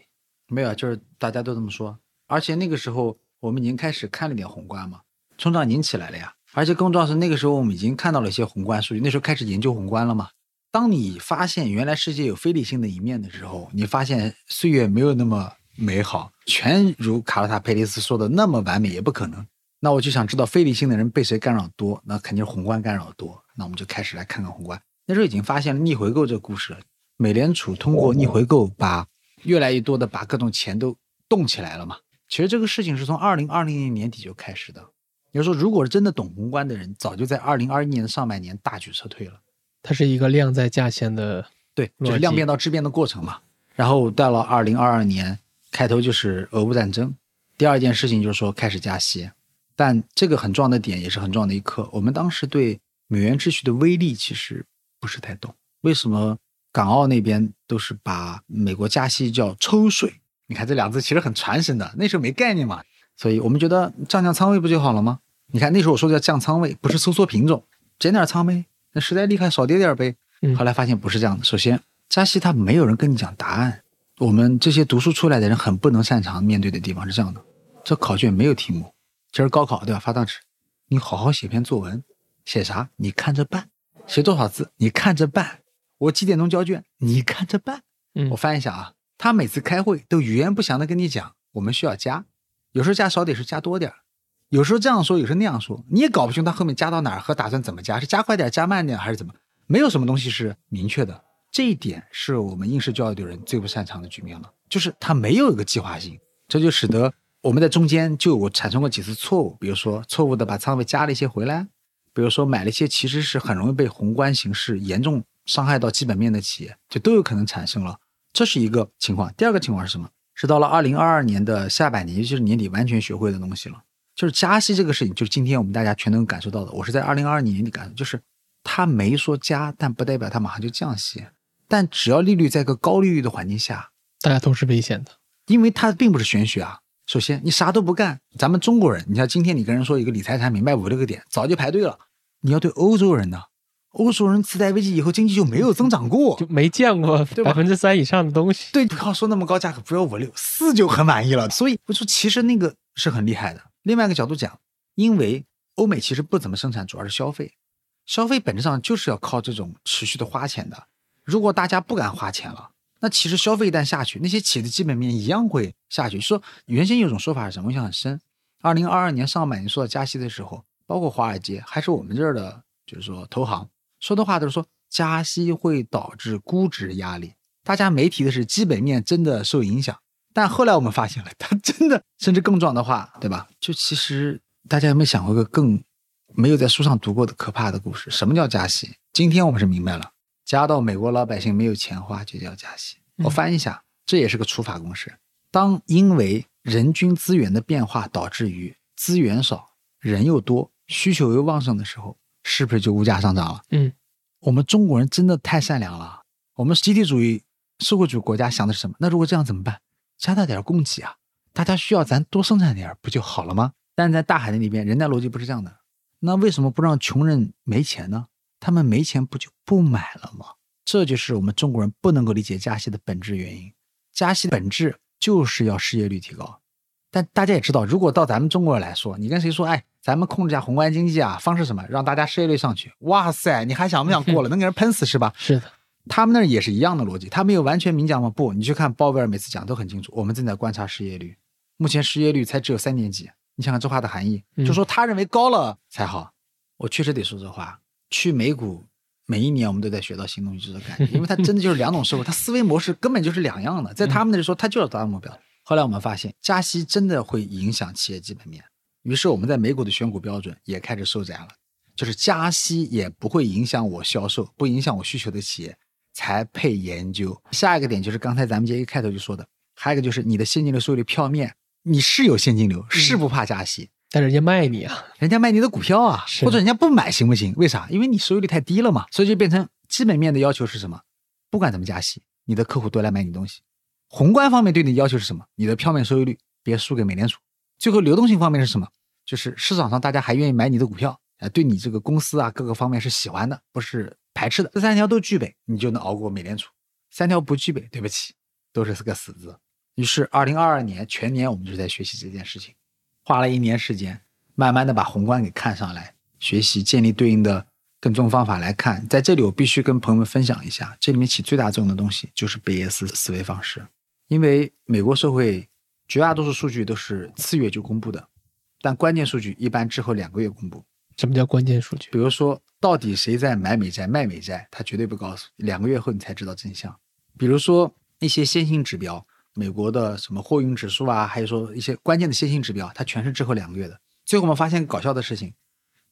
没有，啊就是大家都这么说，而且那个时候我们已经开始看了点宏观嘛，通胀已经起来了呀。而且更重要是，那个时候我们已经看到了一些宏观数据，那时候开始研究宏观了嘛。当你发现原来世界有非理性的一面的时候，你发现岁月没有那么美好，全如卡拉塔·佩雷斯说的那么完美也不可能。那我就想知道非理性的人被谁干扰多，那肯定是宏观干扰多。那我们就开始来看看宏观。那时候已经发现了逆回购这个故事了，美联储通过逆回购把越来越多的把各种钱都动起来了嘛。其实这个事情是从二零二零年年底就开始的。也就是说，如果是真的懂宏观的人，早就在二零二一年的上半年大举撤退了。它是一个量在价先的，对，就是量变到质变的过程嘛。然后到了二零二二年开头就是俄乌战争，第二件事情就是说开始加息，但这个很重要的点也是很重要的一刻。我们当时对美元秩序的威力其实不是太懂，为什么港澳那边都是把美国加息叫抽水？你看这两字其实很传神的，那时候没概念嘛，所以我们觉得降降仓位不就好了吗？你看那时候我说的叫降仓位，不是收缩品种，减点仓呗，那实在厉害少跌点呗。嗯后来发现不是这样的。首先，加息它没有人跟你讲答案，我们这些读书出来的人很不能擅长面对的地方是这样的：这考卷没有题目，今儿高考对吧？发张纸，你好好写篇作文，写啥？你看着办。写多少字？你看着办。我几点钟交卷？你看着办。嗯我翻一下啊，他每次开会都语言不详的跟你讲，我们需要加，有时候加少点，有时候加多点儿有时候这样说，有时候那样说，你也搞不清他后面加到哪儿和打算怎么加，是加快点、加慢点还是怎么？没有什么东西是明确的。这一点是我们应试教育的人最不擅长的局面了，就是它没有一个计划性，这就使得我们在中间就有产生过几次错误，比如说错误的把仓位加了一些回来，比如说买了一些其实是很容易被宏观形势严重伤害到基本面的企业，就都有可能产生了。这是一个情况。第二个情况是什么？是到了二零二二年的下半年，尤其是年底，完全学会的东西了。就是加息这个事情，就是今天我们大家全都能感受到的。我是在二零二二年年底感受，就是他没说加，但不代表他马上就降息。但只要利率在一个高利率的环境下，大家都是危险的。因为它并不是玄学啊。首先，你啥都不干，咱们中国人，你像今天你跟人说一个理财产品卖五六个点，早就排队了。你要对欧洲人呢，欧洲人次贷危机以后经济就没有增长过就，没见过百分之三以上的东西。对，不要说那么高价格，不要五六四就很满意了。所以我说，其实那个是很厉害的。另外一个角度讲，因为欧美其实不怎么生产，主要是消费，消费本质上就是要靠这种持续的花钱的。如果大家不敢花钱了，那其实消费一旦下去，那些企业的基本面一样会下去。说原先有种说法是什么？印象很深。二零二二年上半年说到加息的时候，包括华尔街还是我们这儿的，就是说投行说的话都是说加息会导致估值压力。大家没提的是基本面真的受影响。但后来我们发现了，它真的甚至更壮的话，对吧？就其实大家有没有想过一个更没有在书上读过的可怕的故事？什么叫加息？今天我们是明白了，加到美国老百姓没有钱花就叫加息。我翻译一下，这也是个除法公式。当因为人均资源的变化导致于资源少、人又多、需求又旺盛的时候，是不是就物价上涨了？嗯，我们中国人真的太善良了。我们集体主义社会主义国家想的是什么？那如果这样怎么办？加大点供给啊！大家需要咱多生产点不就好了吗？但在大海那里边，人家逻辑不是这样的。那为什么不让穷人没钱呢？他们没钱不就不买了吗？这就是我们中国人不能够理解加息的本质原因。加息的本质就是要失业率提高。但大家也知道，如果到咱们中国人来说，你跟谁说，哎，咱们控制下宏观经济啊，方式什么，让大家失业率上去？哇塞，你还想不想过了？能给人喷死是吧？是的。他们那儿也是一样的逻辑，他没有完全明讲吗？不，你去看鲍威尔每次讲都很清楚。我们正在观察失业率，目前失业率才只有三点几。你想想这话的含义，就说他认为高了才好。我确实得说这话。去美股，每一年我们都在学到新东西，就是感觉，因为它真的就是两种社会，它思维模式根本就是两样的。在他们那里说，它就要达到目标。后来我们发现，加息真的会影响企业基本面，于是我们在美股的选股标准也开始收窄了，就是加息也不会影响我销售，不影响我需求的企业。才配研究。下一个点就是刚才咱们节一开头就说的，还有一个就是你的现金流收益率票面，你是有现金流，是不怕加息，但人家卖你啊，人家卖你的股票啊，或者人家不买行不行？为啥？因为你收益率太低了嘛，所以就变成基本面的要求是什么？不管怎么加息，你的客户都来买你东西。宏观方面对你的要求是什么？你的票面收益率别输给美联储。最后流动性方面是什么？就是市场上大家还愿意买你的股票，啊，对你这个公司啊各个方面是喜欢的，不是。排斥的这三条都具备，你就能熬过美联储。三条不具备，对不起，都是个死字。于是，二零二二年全年我们就在学习这件事情，花了一年时间，慢慢的把宏观给看上来，学习建立对应的跟踪方法来看。在这里，我必须跟朋友们分享一下，这里面起最大作用的东西就是贝叶斯思维方式。因为美国社会绝大多数数据都是次月就公布的，但关键数据一般之后两个月公布。什么叫关键数据？比如说。到底谁在买美债、卖美债？他绝对不告诉，两个月后你才知道真相。比如说一些先行指标，美国的什么货运指数啊，还有说一些关键的先行指标，它全是滞后两个月的。最后我们发现搞笑的事情，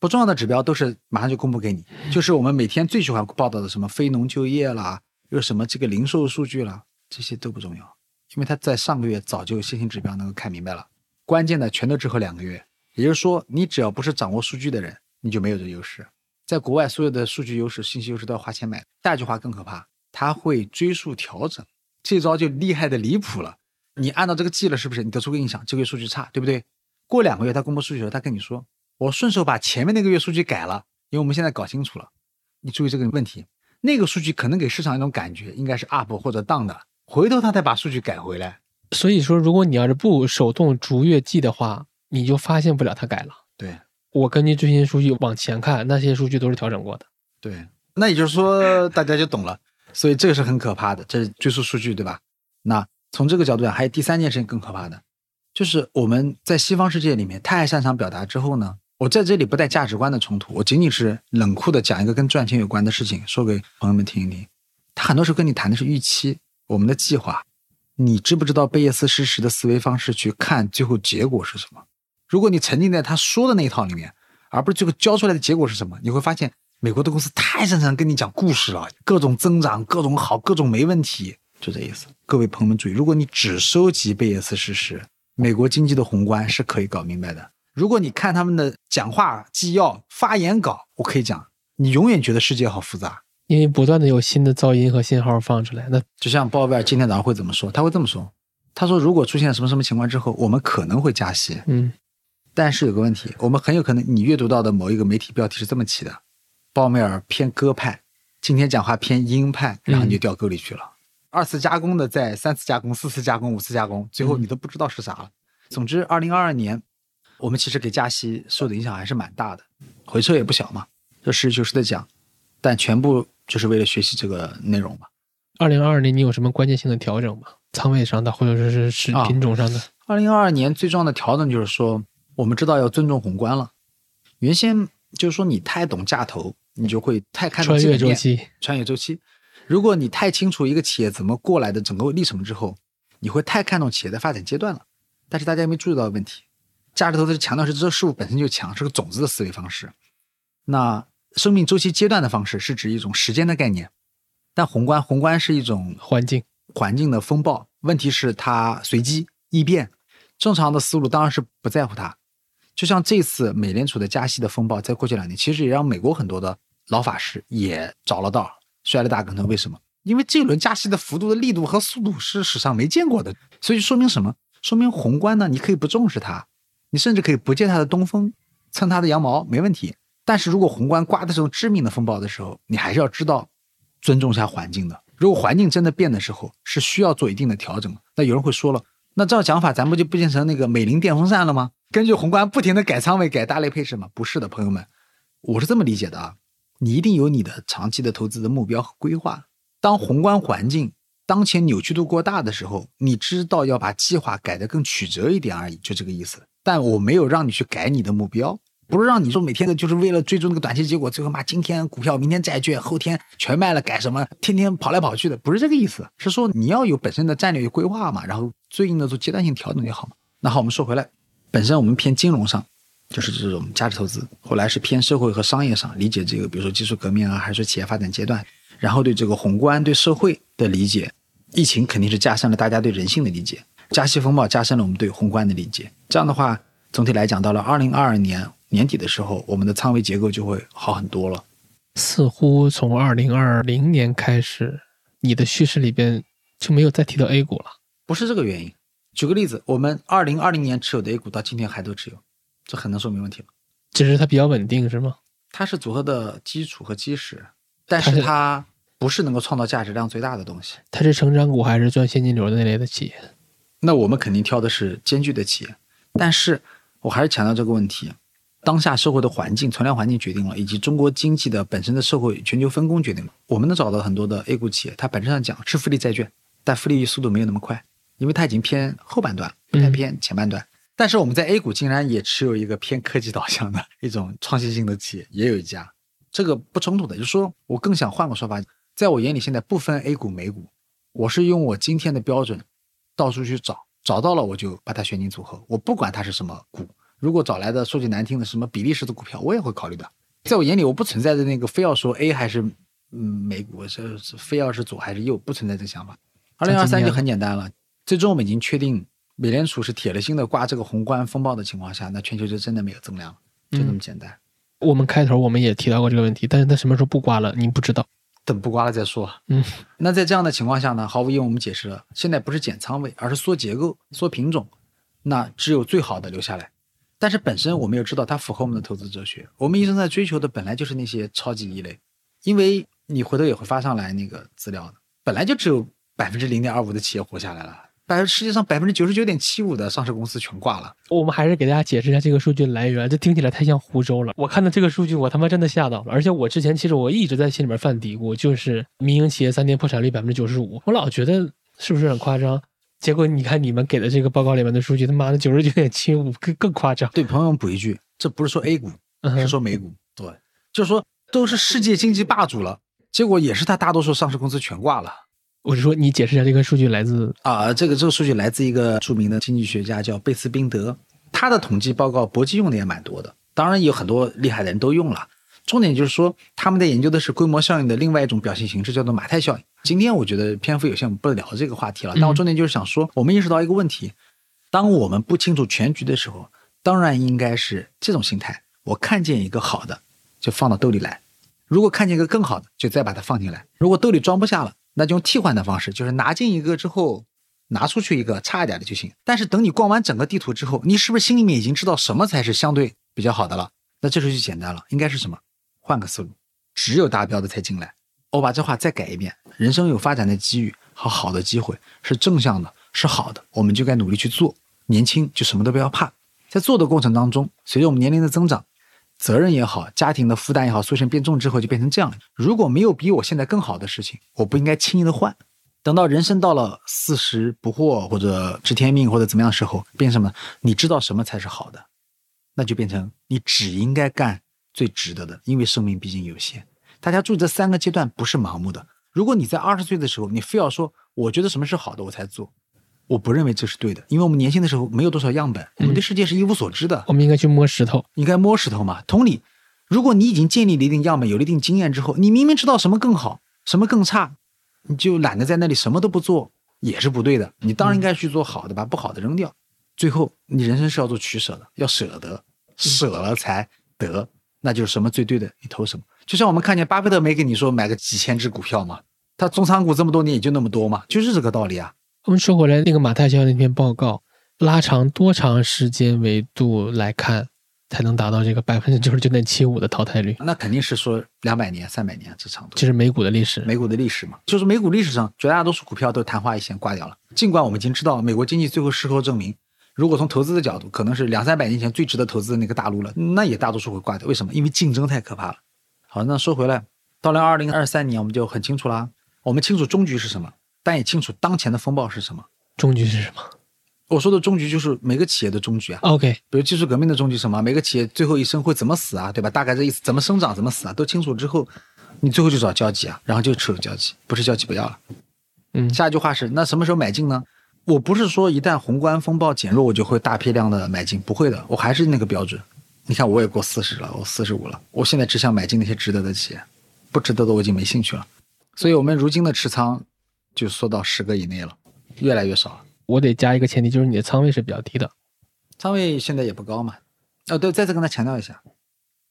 不重要的指标都是马上就公布给你，就是我们每天最喜欢报道的什么非农就业啦，又什么这个零售数据啦，这些都不重要，因为他在上个月早就先行指标能够看明白了，关键的全都滞后两个月。也就是说，你只要不是掌握数据的人，你就没有这优势。在国外，所有的数据优势、信息优势都要花钱买。下一句话更可怕，他会追溯调整，这招就厉害的离谱了。你按照这个记了，是不是？你得出个印象，这个月数据差，对不对？过两个月他公布数据的时候，他跟你说，我顺手把前面那个月数据改了，因为我们现在搞清楚了。你注意这个问题，那个数据可能给市场一种感觉，应该是 up 或者 down 的，回头他再把数据改回来。所以说，如果你要是不手动逐月记的话，你就发现不了他改了。对。我根据最新数据往前看，那些数据都是调整过的。对，那也就是说大家就懂了。所以这个是很可怕的，这是追溯数据，对吧？那从这个角度讲，还有第三件事情更可怕的，就是我们在西方世界里面太擅长表达之后呢，我在这里不带价值观的冲突，我仅仅是冷酷的讲一个跟赚钱有关的事情，说给朋友们听一听。他很多时候跟你谈的是预期，我们的计划。你知不知道贝叶斯事实的思维方式去看最后结果是什么？如果你沉浸在他说的那一套里面，而不是最后交出来的结果是什么，你会发现美国的公司太擅长跟你讲故事了，各种增长，各种好，各种没问题，就这意思。各位朋友们注意，如果你只收集贝叶斯事实，美国经济的宏观是可以搞明白的。如果你看他们的讲话纪要、发言稿，我可以讲，你永远觉得世界好复杂，因为不断的有新的噪音和信号放出来。那就像鲍威尔今天早上会怎么说？他会这么说：他说，如果出现什么什么情况之后，我们可能会加息。嗯。但是有个问题，我们很有可能你阅读到的某一个媒体标题是这么起的：鲍梅尔偏鸽派，今天讲话偏鹰派，然后你就掉沟里去了。二次加工的在三次加工、四次加工、五次加工，最后你都不知道是啥了。总之，二零二二年我们其实给加息受的影响还是蛮大的，回撤也不小嘛。这实事求是的讲，但全部就是为了学习这个内容嘛。二零二二年你有什么关键性的调整吗？仓位上的，或者说是是啊品种上的？二零二二年最重要的调整就是说，我们知道要尊重宏观了。原先就是说你太懂价投，你就会太看重穿基本面、越周期，穿越周期。如果你太清楚一个企业怎么过来的整个历程之后，你会太看重企业的发展阶段了。但是大家有没有注意到的问题？价值投资强调是这事物本身就强，是个种子的思维方式。那生命周期阶段的方式是指一种时间的概念，但宏观宏观是一种环境环境的风暴，问题是它随机易变。正常的思路当然是不在乎它。就像这次美联储的加息的风暴，在过去两年，其实也让美国很多的老法师也着了道，摔了大跟头。为什么？因为这轮加息的幅度的力度和速度是史上没见过的，所以说明什么？说明宏观呢，你可以不重视它，你甚至可以不借它的东风，蹭它的羊毛，没问题。但是如果宏观刮的这种致命的风暴的时候，你还是要知道尊重一下环境的。如果环境真的变的时候，是需要做一定的调整。那有人会说了，那照讲法，咱不就不变成那个美林电风扇了吗？根据宏观不停的改仓位、改大类配置吗？不是的，朋友们，我是这么理解的啊，你一定有你的长期的投资的目标和规划。当宏观环境当前扭曲度过大的时候，你知道要把计划改得更曲折一点而已，就这个意思。但我没有让你去改你的目标，不是让你说每天的就是为了追逐那个短期结果，最后嘛今天股票，明天债券，后天全卖了改什么，天天跑来跑去的，不是这个意思。是说你要有本身的战略规划嘛，然后对应的做阶段性调整就好嘛。那好，我们说回来，本身我们偏金融上，就是这种价值投资，后来是偏社会和商业上理解这个，比如说技术革命啊，还是企业发展阶段，然后对这个宏观对社会的理解，疫情肯定是加深了大家对人性的理解，加息风暴加深了我们对宏观的理解。这样的话，总体来讲，到了二零二二年年底的时候，我们的仓位结构就会好很多了。似乎从二零二零年开始，你的叙事里边就没有再提到 A 股了。不是这个原因。举个例子，我们二零二零年持有的 A 股到今天还都持有，这很能说明问题了。只是它比较稳定，是吗？它是组合的基础和基石，但是是它不是能够创造价值量最大的东西。它是成长股还是赚现金流的那类的企业？那我们肯定挑的是艰巨的企业，但是我还是强调这个问题：当下社会的环境、存量环境决定了，以及中国经济的本身的社会全球分工决定了。我们能找到很多的 A 股企业，它本质上讲是复利债券，但复利速度没有那么快，因为它已经偏后半段，不太偏前半段。但是我们在 A 股竟然也持有一个偏科技导向的一种创新性的企业，也有一家，这个不冲突的。就是说我更想换个说法，在我眼里现在不分 A 股美股，我是用我今天的标准到处去找，找到了我就把它选进组合，我不管它是什么股。如果找来的说句难听的什么比利时的股票，我也会考虑的。在我眼里，我不存在的那个非要说 A 还是嗯美股，是是非要是左还是右，不存在这个想法。二零二三就很简单了，最终我们已经确定美联储是铁了心的刮这个宏观风暴的情况下，那全球就真的没有增量了，就那么简单。我们开头我们也提到过这个问题，但是它什么时候不刮了，您不知道。等不刮了再说。嗯，那在这样的情况下呢，毫无疑问我们解释了，现在不是减仓位，而是缩结构、缩品种，那只有最好的留下来。但是本身我们又知道，它符合我们的投资哲学。我们一直在追求的本来就是那些超级一类，因为你回头也会发上来那个资料的，本来就只有百分之零点二五的企业活下来了，百世界上百分之九十九点七五的上市公司全挂了。我们还是给大家解释一下这个数据来源，这听起来太像湖州了。我看到这个数据，我他妈真的吓到了。而且我之前其实我一直在心里面犯嘀咕，就是民营企业三年破产率百分之九十五，我老觉得是不是很夸张？结果你看你们给的这个报告里面的数据，他妈的九十九点七五，更更夸张。对朋友们补一句，这不是说 A 股，嗯是说美股。对，就是说都是世界经济霸主了，结果也是他大多数上市公司全挂了。我是说，你解释一下这个数据来自啊，这个这个数据来自一个著名的经济学家叫贝斯宾德，他的统计报告搏击用的也蛮多的，当然有很多厉害的人都用了。重点就是说，他们在研究的是规模效应的另外一种表现形式，叫做马太效应。今天我觉得篇幅有限，我们不聊这个话题了。但我重点就是想说，我们意识到一个问题：当我们不清楚全局的时候，当然应该是这种心态。我看见一个好的，就放到兜里来；如果看见一个更好的，就再把它放进来。如果兜里装不下了，那就用替换的方式，就是拿进一个之后，拿出去一个差一点的就行。但是等你逛完整个地图之后，你是不是心里面已经知道什么才是相对比较好的了？那这时候就简单了，应该是什么？换个思路，只有达标的才进来。我把这话再改一遍：人生有发展的机遇和好的机会，是正向的，是好的，我们就该努力去做。年轻就什么都不要怕，在做的过程当中，随着我们年龄的增长，责任也好，家庭的负担也好，所以变重之后就变成这样。如果没有比我现在更好的事情，我不应该轻易的换。等到人生到了四十不惑或者知天命或者怎么样的时候，变什么？你知道什么才是好的，那就变成你只应该干最值得的，因为生命毕竟有限。大家注意，这三个阶段不是盲目的。如果你在二十岁的时候，你非要说我觉得什么是好的我才做，我不认为这是对的，因为我们年轻的时候没有多少样本，我们对世界是一无所知的。我们应该去摸石头，应该摸石头嘛。同理，如果你已经建立了一定样本，有了一定经验之后，你明明知道什么更好，什么更差。你就懒得在那里什么都不做，也是不对的。你当然应该去做好的，把不好的扔掉。最后，你人生是要做取舍的，要舍得，舍了才得，那就是什么最对的，你投什么。就像我们看见巴菲特没跟你说买个几千只股票嘛？他中仓股这么多年也就那么多嘛，就是这个道理啊。我们说回来，那个马太效那篇报告，拉长多长时间维度来看？才能达到这个百分之九十九点七五的淘汰率，那肯定是说两百年、三百年这长度，就是美股的历史，美股的历史嘛，就是美股历史上绝大多数股票都昙花一现挂掉了。尽管我们已经知道美国经济最后事后证明，如果从投资的角度，可能是两三百年前最值得投资的那个大陆了，那也大多数会挂掉。为什么？因为竞争太可怕了。好，那说回来，到了二零二三年，我们就很清楚啦，我们清楚终局是什么，但也清楚当前的风暴是什么。终局是什么？我说的终局就是每个企业的终局啊。OK，比如技术革命的终局什么？每个企业最后一生会怎么死啊？对吧？大概这意思。怎么生长，怎么死啊？都清楚之后，你最后就找交集啊，然后就撤了交集，不是交集不要了。嗯，下一句话是那什么时候买进呢？我不是说一旦宏观风暴减弱，我就会大批量的买进，不会的，我还是那个标准。你看我也过四十了，我四十五了，我现在只想买进那些值得的企业，不值得的我已经没兴趣了。所以我们如今的持仓就缩到十个以内了，越来越少了。我得加一个前提，就是你的仓位是比较低的，仓位现在也不高嘛。哦，对，再次跟他强调一下，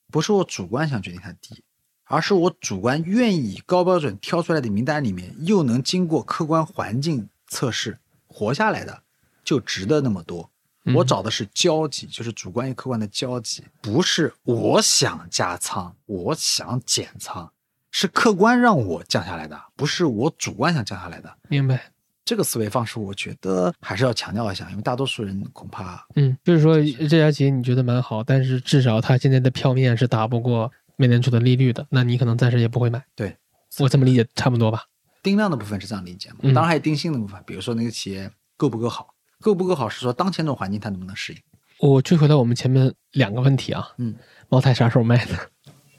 不是我主观想决定它低，而是我主观愿意高标准挑出来的名单里面，又能经过客观环境测试活下来的，就值得那么多。我找的是交集，就是主观与客观的交集，不是我想加仓，我想减仓，是客观让我降下来的，不是我主观想降下来的。明白。这个思维方式，我觉得还是要强调一下，因为大多数人恐怕，嗯，就是说这家企业你觉得蛮好，但是至少它现在的票面是打不过美联储的利率的，那你可能暂时也不会买。对，我这么理解差不多吧？定量的部分是这样理解嘛？当然还有定性的部分，比如说那个企业够不够好，够不够好是说当前这种环境它能不能适应。我追回来我们前面两个问题啊，嗯，茅台啥时候卖的？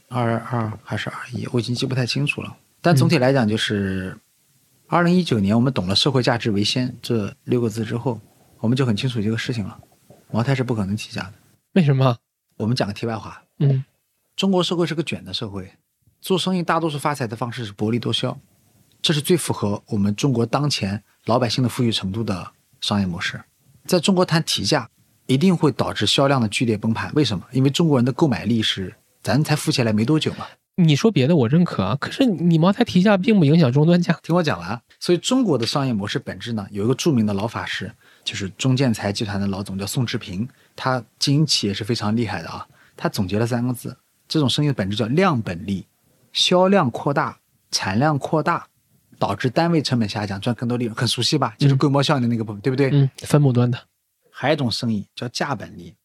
二二还是二一？我已经记不太清楚了，但总体来讲就是。二零一九年，我们懂了“社会价值为先”这六个字之后，我们就很清楚这个事情了：茅台是不可能提价的。为什么？我们讲个题外话。嗯，中国社会是个卷的社会，做生意大多数发财的方式是薄利多销，这是最符合我们中国当前老百姓的富裕程度的商业模式。在中国谈提价，一定会导致销量的剧烈崩盘。为什么？因为中国人的购买力是咱才富起来没多久嘛。你说别的我认可啊，可是你茅台提价并不影响终端价。听我讲完。所以中国的商业模式本质呢，有一个著名的老法师，就是中建材集团的老总叫宋志平，他经营企业是非常厉害的啊。他总结了三个字，这种生意的本质叫量本利，销量扩大，产量扩大，导致单位成本下降，赚更多利润。很熟悉吧？就是规模效应的那个部分，对不对？嗯，分母端的。还有一种生意叫价本利。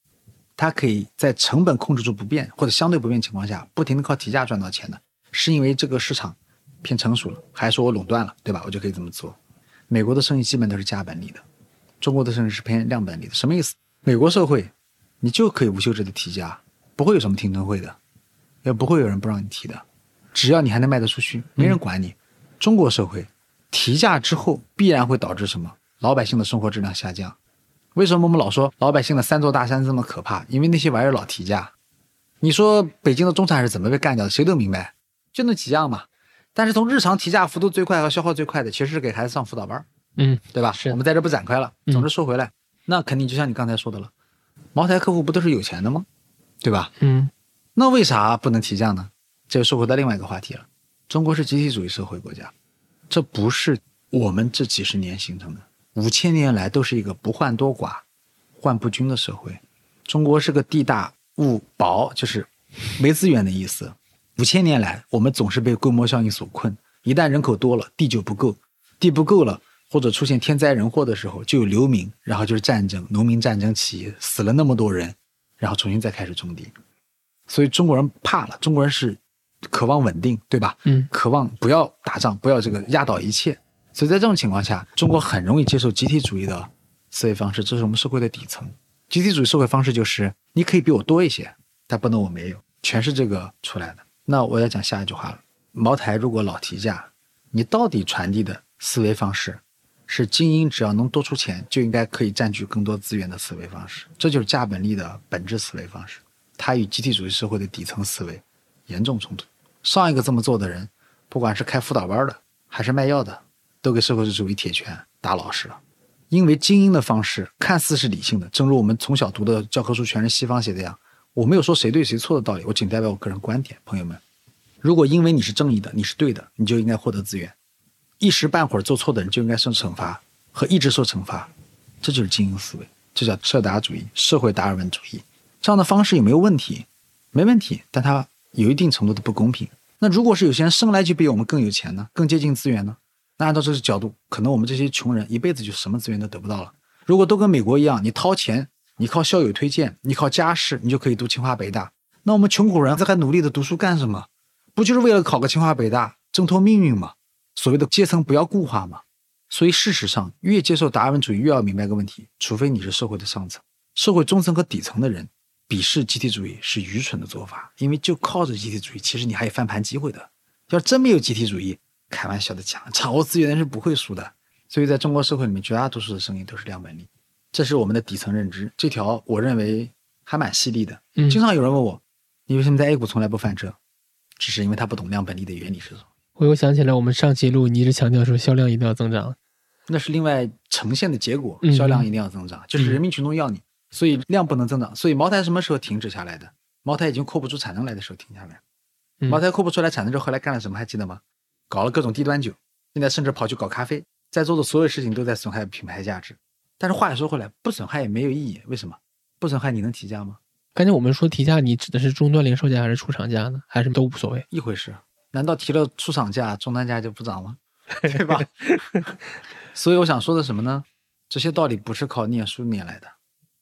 它可以在成本控制住不变或者相对不变情况下，不停的靠提价赚到钱的，是因为这个市场偏成熟了，还是说我垄断了，对吧？我就可以这么做。美国的生意基本都是价本利的，中国的生意是偏量本利的。什么意思？美国社会你就可以无休止的提价，不会有什么听证会的，也不会有人不让你提的，只要你还能卖得出去，没人管你。中国社会提价之后必然会导致什么？老百姓的生活质量下降。为什么我们老说老百姓的三座大山这么可怕？因为那些玩意儿老提价。你说北京的中产是怎么被干掉的？谁都明白，就那几样嘛。但是从日常提价幅度最快和消耗最快的，其实是给孩子上辅导班嗯，对吧？是我们在这不展开了。总之说回来，那肯定就像你刚才说的了，茅台客户不都是有钱的吗？对吧？嗯，那为啥不能提价呢？这又说回到另外一个话题了。中国是集体主义社会国家，这不是我们这几十年形成的。五千年来都是一个不患多寡、患不均的社会。中国是个地大物薄，就是没资源的意思。五千年来，我们总是被规模效应所困。一旦人口多了，地就不够，地不够了，或者出现天灾人祸的时候，就有流民，然后就是战争，农民战争起，死了那么多人，然后重新再开始种地。所以中国人怕了，中国人是渴望稳定，对吧？嗯渴望不要打仗，不要这个压倒一切。所以在这种情况下，中国很容易接受集体主义的思维方式，这是我们社会的底层。集体主义社会方式就是你可以比我多一些，但不能我没有，全是这个出来的。那我要讲下一句话了。茅台如果老提价，你到底传递的思维方式是精英只要能多出钱就应该可以占据更多资源的思维方式，这就是价本利的本质思维方式。它与集体主义社会的底层思维严重冲突。上一个这么做的人，不管是开辅导班的还是卖药的，都给社会主义铁拳打老实了。因为精英的方式看似是理性的，正如我们从小读的教科书全是西方写的一样，我没有说谁对谁错的道理，我仅代表我个人观点。朋友们，如果因为你是正义的，你是对的，你就应该获得资源；一时半会儿做错的人就应该受惩罚和一直受惩罚，这就是精英思维，这叫社达主义、社会达尔文主义。这样的方式有没有问题？没问题，但它有一定程度的不公平。那如果是有些人生来就比我们更有钱呢，更接近资源呢？那按照这个角度，可能我们这些穷人一辈子就什么资源都得不到了。如果都跟美国一样，你掏钱，你靠校友推荐，你靠家世，你就可以读清华北大，那我们穷苦人这还努力的读书干什么？不就是为了考个清华北大，挣脱命运吗？所谓的阶层不要固化嘛。所以事实上，越接受达尔文主义，越要明白个问题：除非你是社会的上层，社会中层和底层的人鄙视集体主义是愚蠢的做法，因为就靠着集体主义，其实你还有翻盘机会的。要真没有集体主义，开玩笑的讲，掌握资源的人是不会输的。所以在中国社会里面，绝大多数的声音都是量本利，这是我们的底层认知。这条我认为还蛮犀利的。嗯经常有人问我，你为什么在 A 股从来不翻车？只是因为他不懂量本利的原理是什么。我又想起来，我们上期录你一直强调说销量一定要增长，那是另外呈现的结果嗯，销量一定要增长，就是人民群众要你，所以量不能增长。所以茅台什么时候停止下来的？茅台已经扩不出产能来的时候停下来。嗯茅台扩不出来产能之后，后来干了什么？还记得吗？搞了各种低端酒，现在甚至跑去搞咖啡，在做的所有事情都在损害品牌价值。但是话又说回来，不损害也没有意义。为什么？不损害你能提价吗？刚才我们说提价，你指的是终端零售价还是出厂价呢？还是都无所谓？一回事。难道提了出厂价，终端价就不涨了？对吧？所以我想说的什么呢？这些道理不是靠念书念来的，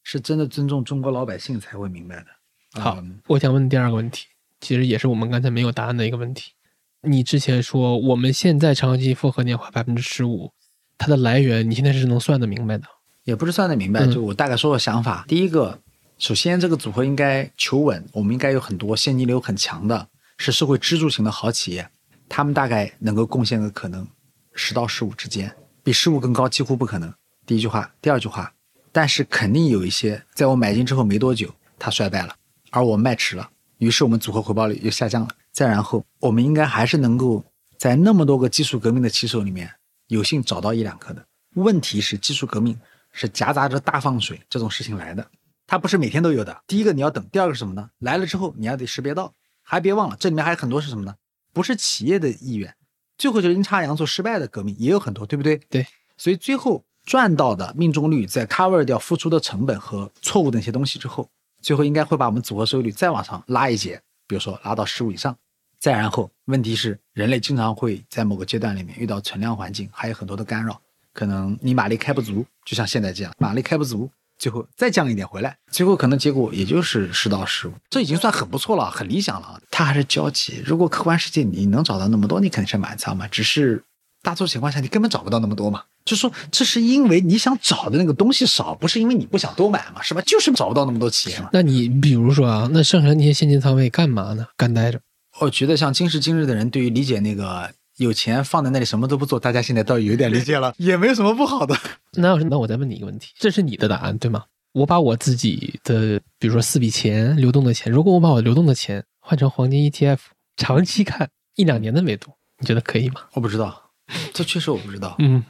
是真的尊重中国老百姓才会明白的。好嗯，我想问第二个问题，其实也是我们刚才没有答案的一个问题。你之前说我们现在长期复合年化百分之十五，它的来源你现在是能算得明白的。也不是算得明白，嗯就我大概说个想法。第一个，首先这个组合应该求稳，我们应该有很多现金流很强的，是社会支柱型的好企业，他们大概能够贡献个可能十到十五之间，比十五更高几乎不可能。第一句话，第二句话，但是肯定有一些在我买进之后没多久它衰败了，而我卖迟了，于是我们组合回报率又下降了。再然后，我们应该还是能够在那么多个技术革命的棋手里面，有幸找到一两个的。问题是技术革命是夹杂着大放水这种事情来的，它不是每天都有的。第一个你要等，第二个是什么呢？来了之后你还得识别到，还别忘了这里面还有很多是什么呢？不是企业的意愿，最后就是阴差阳错失败的革命也有很多，对不对？对，所以最后赚到的命中率在 cover 掉付出的成本和错误的一些东西之后，最后应该会把我们组合收益率再往上拉一截，比如说拉到十五以上。再然后，问题是人类经常会在某个阶段里面遇到存量环境，还有很多的干扰，可能你马力开不足，就像现在这样，马力开不足，最后再降一点回来，最后可能结果也就是十到十五，这已经算很不错了，很理想了。它还是交集，如果客观世界你能找到那么多，你肯定是满仓嘛，只是大多数情况下你根本找不到那么多嘛。就说这是因为你想找的那个东西少，不是因为你不想多买嘛，是吧？就是找不到那么多企业嘛。那你比如说啊，那剩下那些现金仓位干嘛呢？干待着。我觉得像今时今日的人，对于理解那个有钱放在那里什么都不做，大家现在倒有点理解了，也没有什么不好的。那要是那我再问你一个问题，这是你的答案对吗？我把我自己的，比如说四笔钱流动的钱，如果我把我流动的钱换成黄金 ETF，长期看一两年的维度，你觉得可以吗？我不知道，这确实我不知道。嗯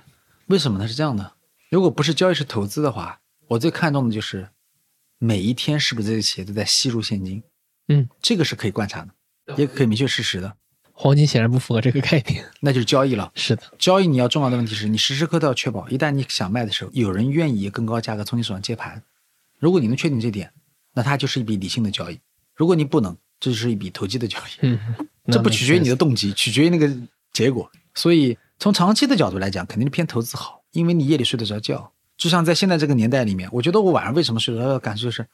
为什么呢？是这样的，如果不是交易是投资的话，我最看重的就是每一天是不是这个企业都在吸入现金，嗯，这个是可以观察的，也可以明确事实的，黄金显然不符合这个概念。那就是交易了。是的，交易你要重要的问题是你时时刻刻都要确保，一旦你想卖的时候，有人愿意以更高价格从你手上接盘。如果你能确定这点，那它就是一笔理性的交易；如果你不能，这就是一笔投机的交易。嗯，这不取决于你的动机，取决于那个结果。所以从长期的角度来讲，肯定是偏投资好，因为你夜里睡得着觉。就像在现在这个年代里面，我觉得我晚上为什么睡得着觉，感受就是，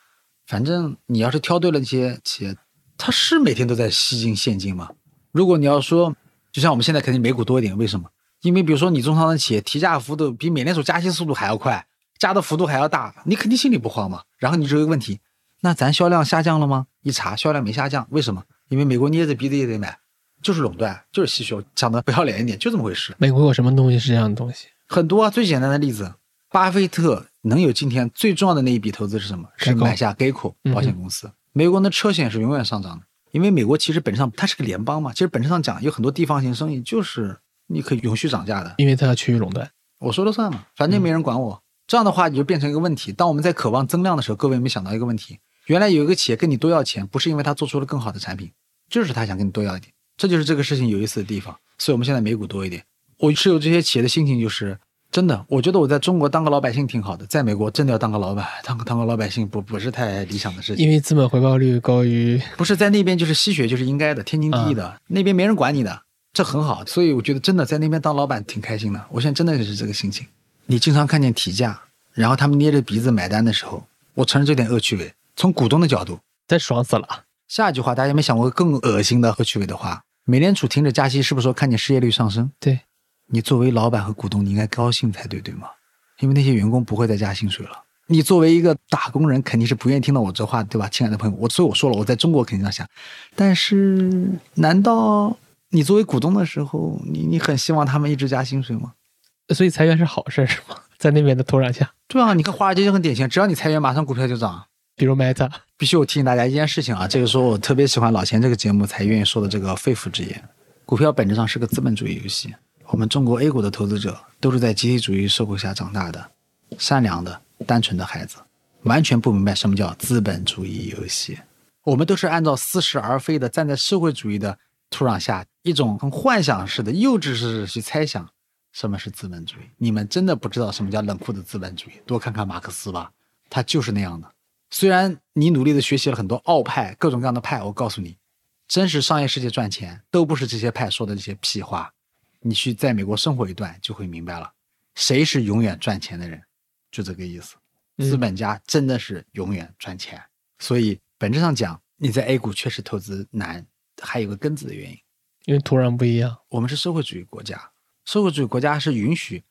反正你要是挑对了那些企业，它是每天都在吸进现金吗？如果你要说，就像我们现在肯定美股多一点，为什么？因为比如说你中长的企业提价幅度比美联储加息速度还要快，加的幅度还要大，你肯定心里不慌嘛。然后你这个问题，那咱销量下降了吗？一查销量没下降，为什么？因为美国捏着鼻子也得买，就是垄断，就是吸血，讲的不要脸一点，就这么回事。美国有什么东西是这样的东西？很多啊，最简单的例子，巴菲特能有今天最重要的那一笔投资是什么？是买下 Geico 保险公司。美国的车险是永远上涨的，因为美国其实本质上它是个联邦嘛，其实本质上讲有很多地方性生意就是你可以永续涨价的，因为它要趋于垄断。我说了算嘛，反正没人管我。这样的话，你就变成一个问题。当我们在渴望增量的时候，各位有没有想到一个问题？原来有一个企业跟你多要钱，不是因为他做出了更好的产品，就是他想跟你多要一点。这就是这个事情有意思的地方。所以我们现在美股多一点。我持有这些企业的心情就是，真的，我觉得我在中国当个老百姓挺好的，在美国真的要当个老板，当个当个老百姓不不是太理想的事情。因为资本回报率高于不是在那边就是吸血就是应该的，天经地义的，那边没人管你的，这很好。所以我觉得真的在那边当老板挺开心的。我现在真的是这个心情。你经常看见提价，然后他们捏着鼻子买单的时候，我承认这点恶趣味。从股东的角度，再爽死了。下一句话大家有没有想过更恶心的恶趣味的话？美联储停止加息，是不是说看见失业率上升？对，你作为老板和股东，你应该高兴才对，对吗？因为那些员工不会再加薪水了。你作为一个打工人，肯定是不愿意听到我这话，对吧，亲爱的朋友？我所以我说了，我在中国肯定这样想。但是，难道你作为股东的时候，你你很希望他们一直加薪水吗？所以裁员是好事是吗？在那边的土壤下，对啊，你看华尔街就很典型，只要你裁员，马上股票就涨。比如 Meta，必须我提醒大家一件事情啊，这个时候我特别喜欢老钱这个节目才愿意说的这个肺腑之言。股票本质上是个资本主义游戏，我们中国 A 股的投资者都是在集体主义社会下长大的，善良的、单纯的孩子，完全不明白什么叫资本主义游戏。我们都是按照似是而非的站在社会主义的土壤下，一种很幻想式的、幼稚式的去猜想什么是资本主义。你们真的不知道什么叫冷酷的资本主义，多看看马克思吧，他就是那样的。虽然你努力的学习了很多奥派，各种各样的派，我告诉你，真实商业世界赚钱都不是这些派说的这些屁话。你去在美国生活一段，就会明白了，谁是永远赚钱的人，就这个意思。嗯资本家真的是永远赚钱，所以本质上讲，你在 A 股确实投资难，还有个根子的原因。因为土壤不一样。我们是社会主义国家，社会主义国家是允许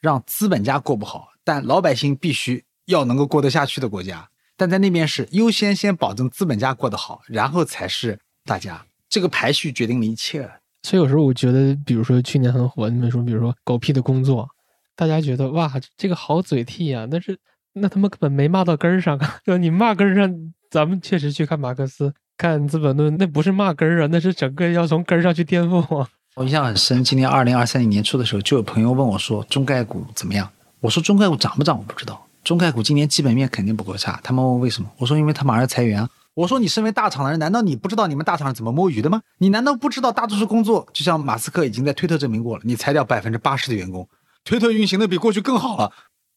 让资本家过不好，但老百姓必须要能够过得下去的国家。但在那边是优先先保证资本家过得好，然后才是大家。这个排序决定了一切。所以有时候我觉得，比如说去年很火，你们说，比如说狗屁的工作，大家觉得哇，这个好嘴替啊、但是那他们根本没骂到根儿上啊！对吧？你骂根儿上，咱们确实去看马克思、看《资本论》，那不是骂根儿啊，那是整个要从根儿上去颠覆啊！我印象很深，今年二零二三年年初的时候，就有朋友问我说中概股怎么样？我说中概股涨不涨我不知道，中概股今年基本面肯定不够差。他们问为什么？我说因为他马上要裁员啊。我说你身为大厂的人，难道你不知道你们大厂是怎么摸鱼的吗？你难道不知道大多数工作，就像马斯克已经在推特证明过了，你裁掉百分之八十的员工，推特运行的比过去更好了。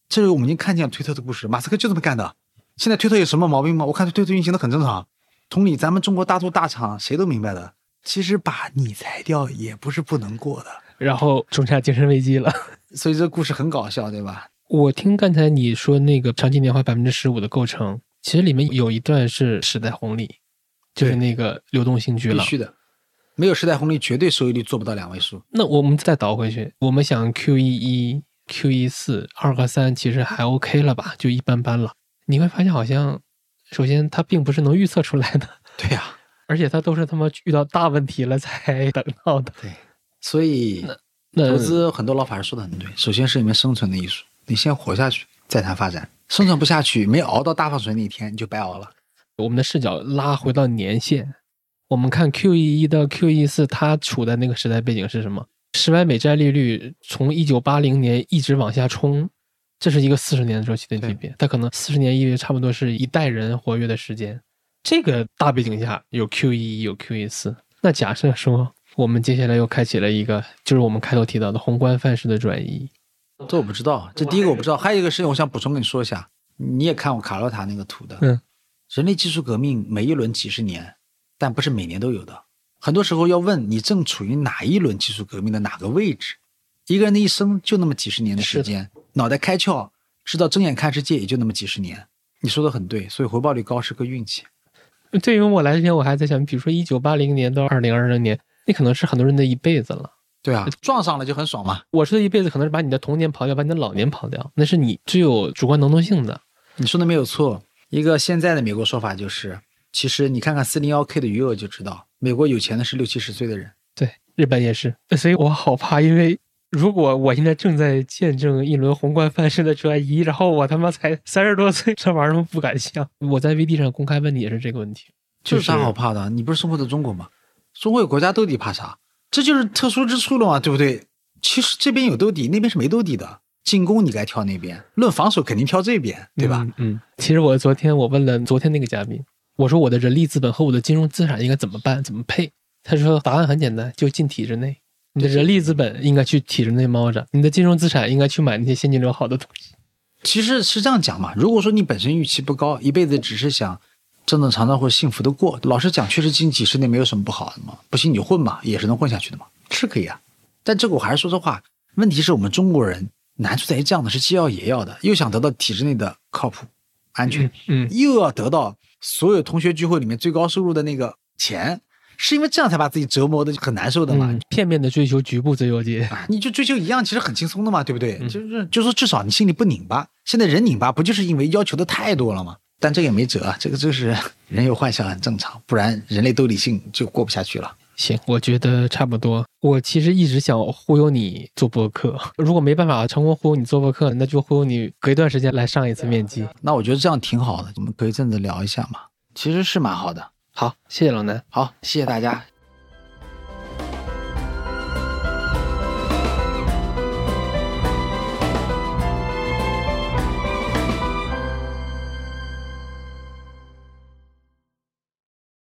这是我们已经看见推特的故事，马斯克就这么干的。现在推特有什么毛病吗？我看推特运行的很正常。同理，咱们中国大多大厂谁都明白的，其实把你裁掉也不是不能过的。然后中下精神危机了。所以这个故事很搞笑，对吧？我听刚才你说那个长期年化百分之十五的构成，其实里面有一段是时代红利，就是那个流动性巨浪。必须的，没有时代红利，绝对收益率做不到两位数。那我们再倒回去，我们想 Q 一一、Q 一四、二和三其实还 OK 了吧，就一般般了。你会发现，好像首先它并不是能预测出来的，对呀、而且它都是他妈遇到大问题了才 等到的。对，所以那投资很多老法师说的很对，首先是一门生存的艺术，你先活下去，再谈发展。生存不下去，没熬到大放水那一天，你就白熬了。我们的视角拉回到年限，我们看 Q 一一到 Q 一四，它处在那个时代背景是什么？十万美债利率从一九八零年一直往下冲，这是一个四十年周期的级别，它可能四十年意味着差不多是一代人活跃的时间。这个大背景下有 Q 一有 Q 一四，那假设说我们接下来又开启了一个，就是我们开头提到的宏观范式的转移。这我不知道，这第一个我不知道。还有一个事情，我想补充跟你说一下，你也看过卡洛塔那个图的，嗯，人类技术革命每一轮几十年，但不是每年都有的。很多时候要问你正处于哪一轮技术革命的哪个位置。一个人的一生就那么几十年的时间，脑袋开窍，知道睁眼看世界也就那么几十年。你说的很对，所以回报率高是个运气。对于我来讲，我还在想，比如说一九八零年到二零二零年，那可能是很多人的一辈子了。对啊，撞上了就很爽嘛。我说的一辈子，可能是把你的童年跑掉，把你的老年跑掉，那是你具有主观能动性的。你说的没有错。一个现在的美国说法就是，其实你看看四零幺 K 的余额就知道，美国有钱的是六七十岁的人。对，日本也是，所以我好怕，因为如果我现在正在见证一轮宏观范式的转移，然后我他妈才三十多岁，这玩意儿不敢想。我在 VD 上公开问你也是这个问题，这有啥好怕的？你不是生活在中国吗？中国有国家兜底，怕啥？这就是特殊之处了嘛，对不对？其实这边有兜底，那边是没兜底的。进攻你该挑那边，论防守肯定挑这边，对吧？嗯。嗯，其实我昨天我问了昨天那个嘉宾，我说我的人力资本和我的金融资产应该怎么办，怎么配？他说答案很简单，就进体制内。你的人力资本应该去体制内猫着，你的金融资产应该去买那些现金流好的东西。其实是这样讲嘛。如果说你本身预期不高，一辈子只是想正正常常会幸福的过，老实讲，确实近几十年没有什么不好的嘛。不行你就混嘛，也是能混下去的嘛，是可以啊。但这个我还是说实话，问题是我们中国人难处在于这样的是既要也要的，又想得到体制内的靠谱、安全，嗯，又要得到所有同学聚会里面最高收入的那个钱，是因为这样才把自己折磨的很难受的嘛。嗯片面的追求局部自由节。啊，你就追求一样，其实很轻松的嘛，对不对？嗯就是就说至少你心里不拧巴。现在人拧巴，不就是因为要求的太多了吗？但这也没辙，这个就是 人有幻想很正常，不然人类都理性就过不下去了。行，我觉得差不多。我其实一直想忽悠你做播客，如果没办法成功忽悠你做播客，那就忽悠你隔一段时间来上一次面基。那我觉得这样挺好的，我们隔一阵子聊一下嘛，其实是蛮好的。好，谢谢老南。好，谢谢大家。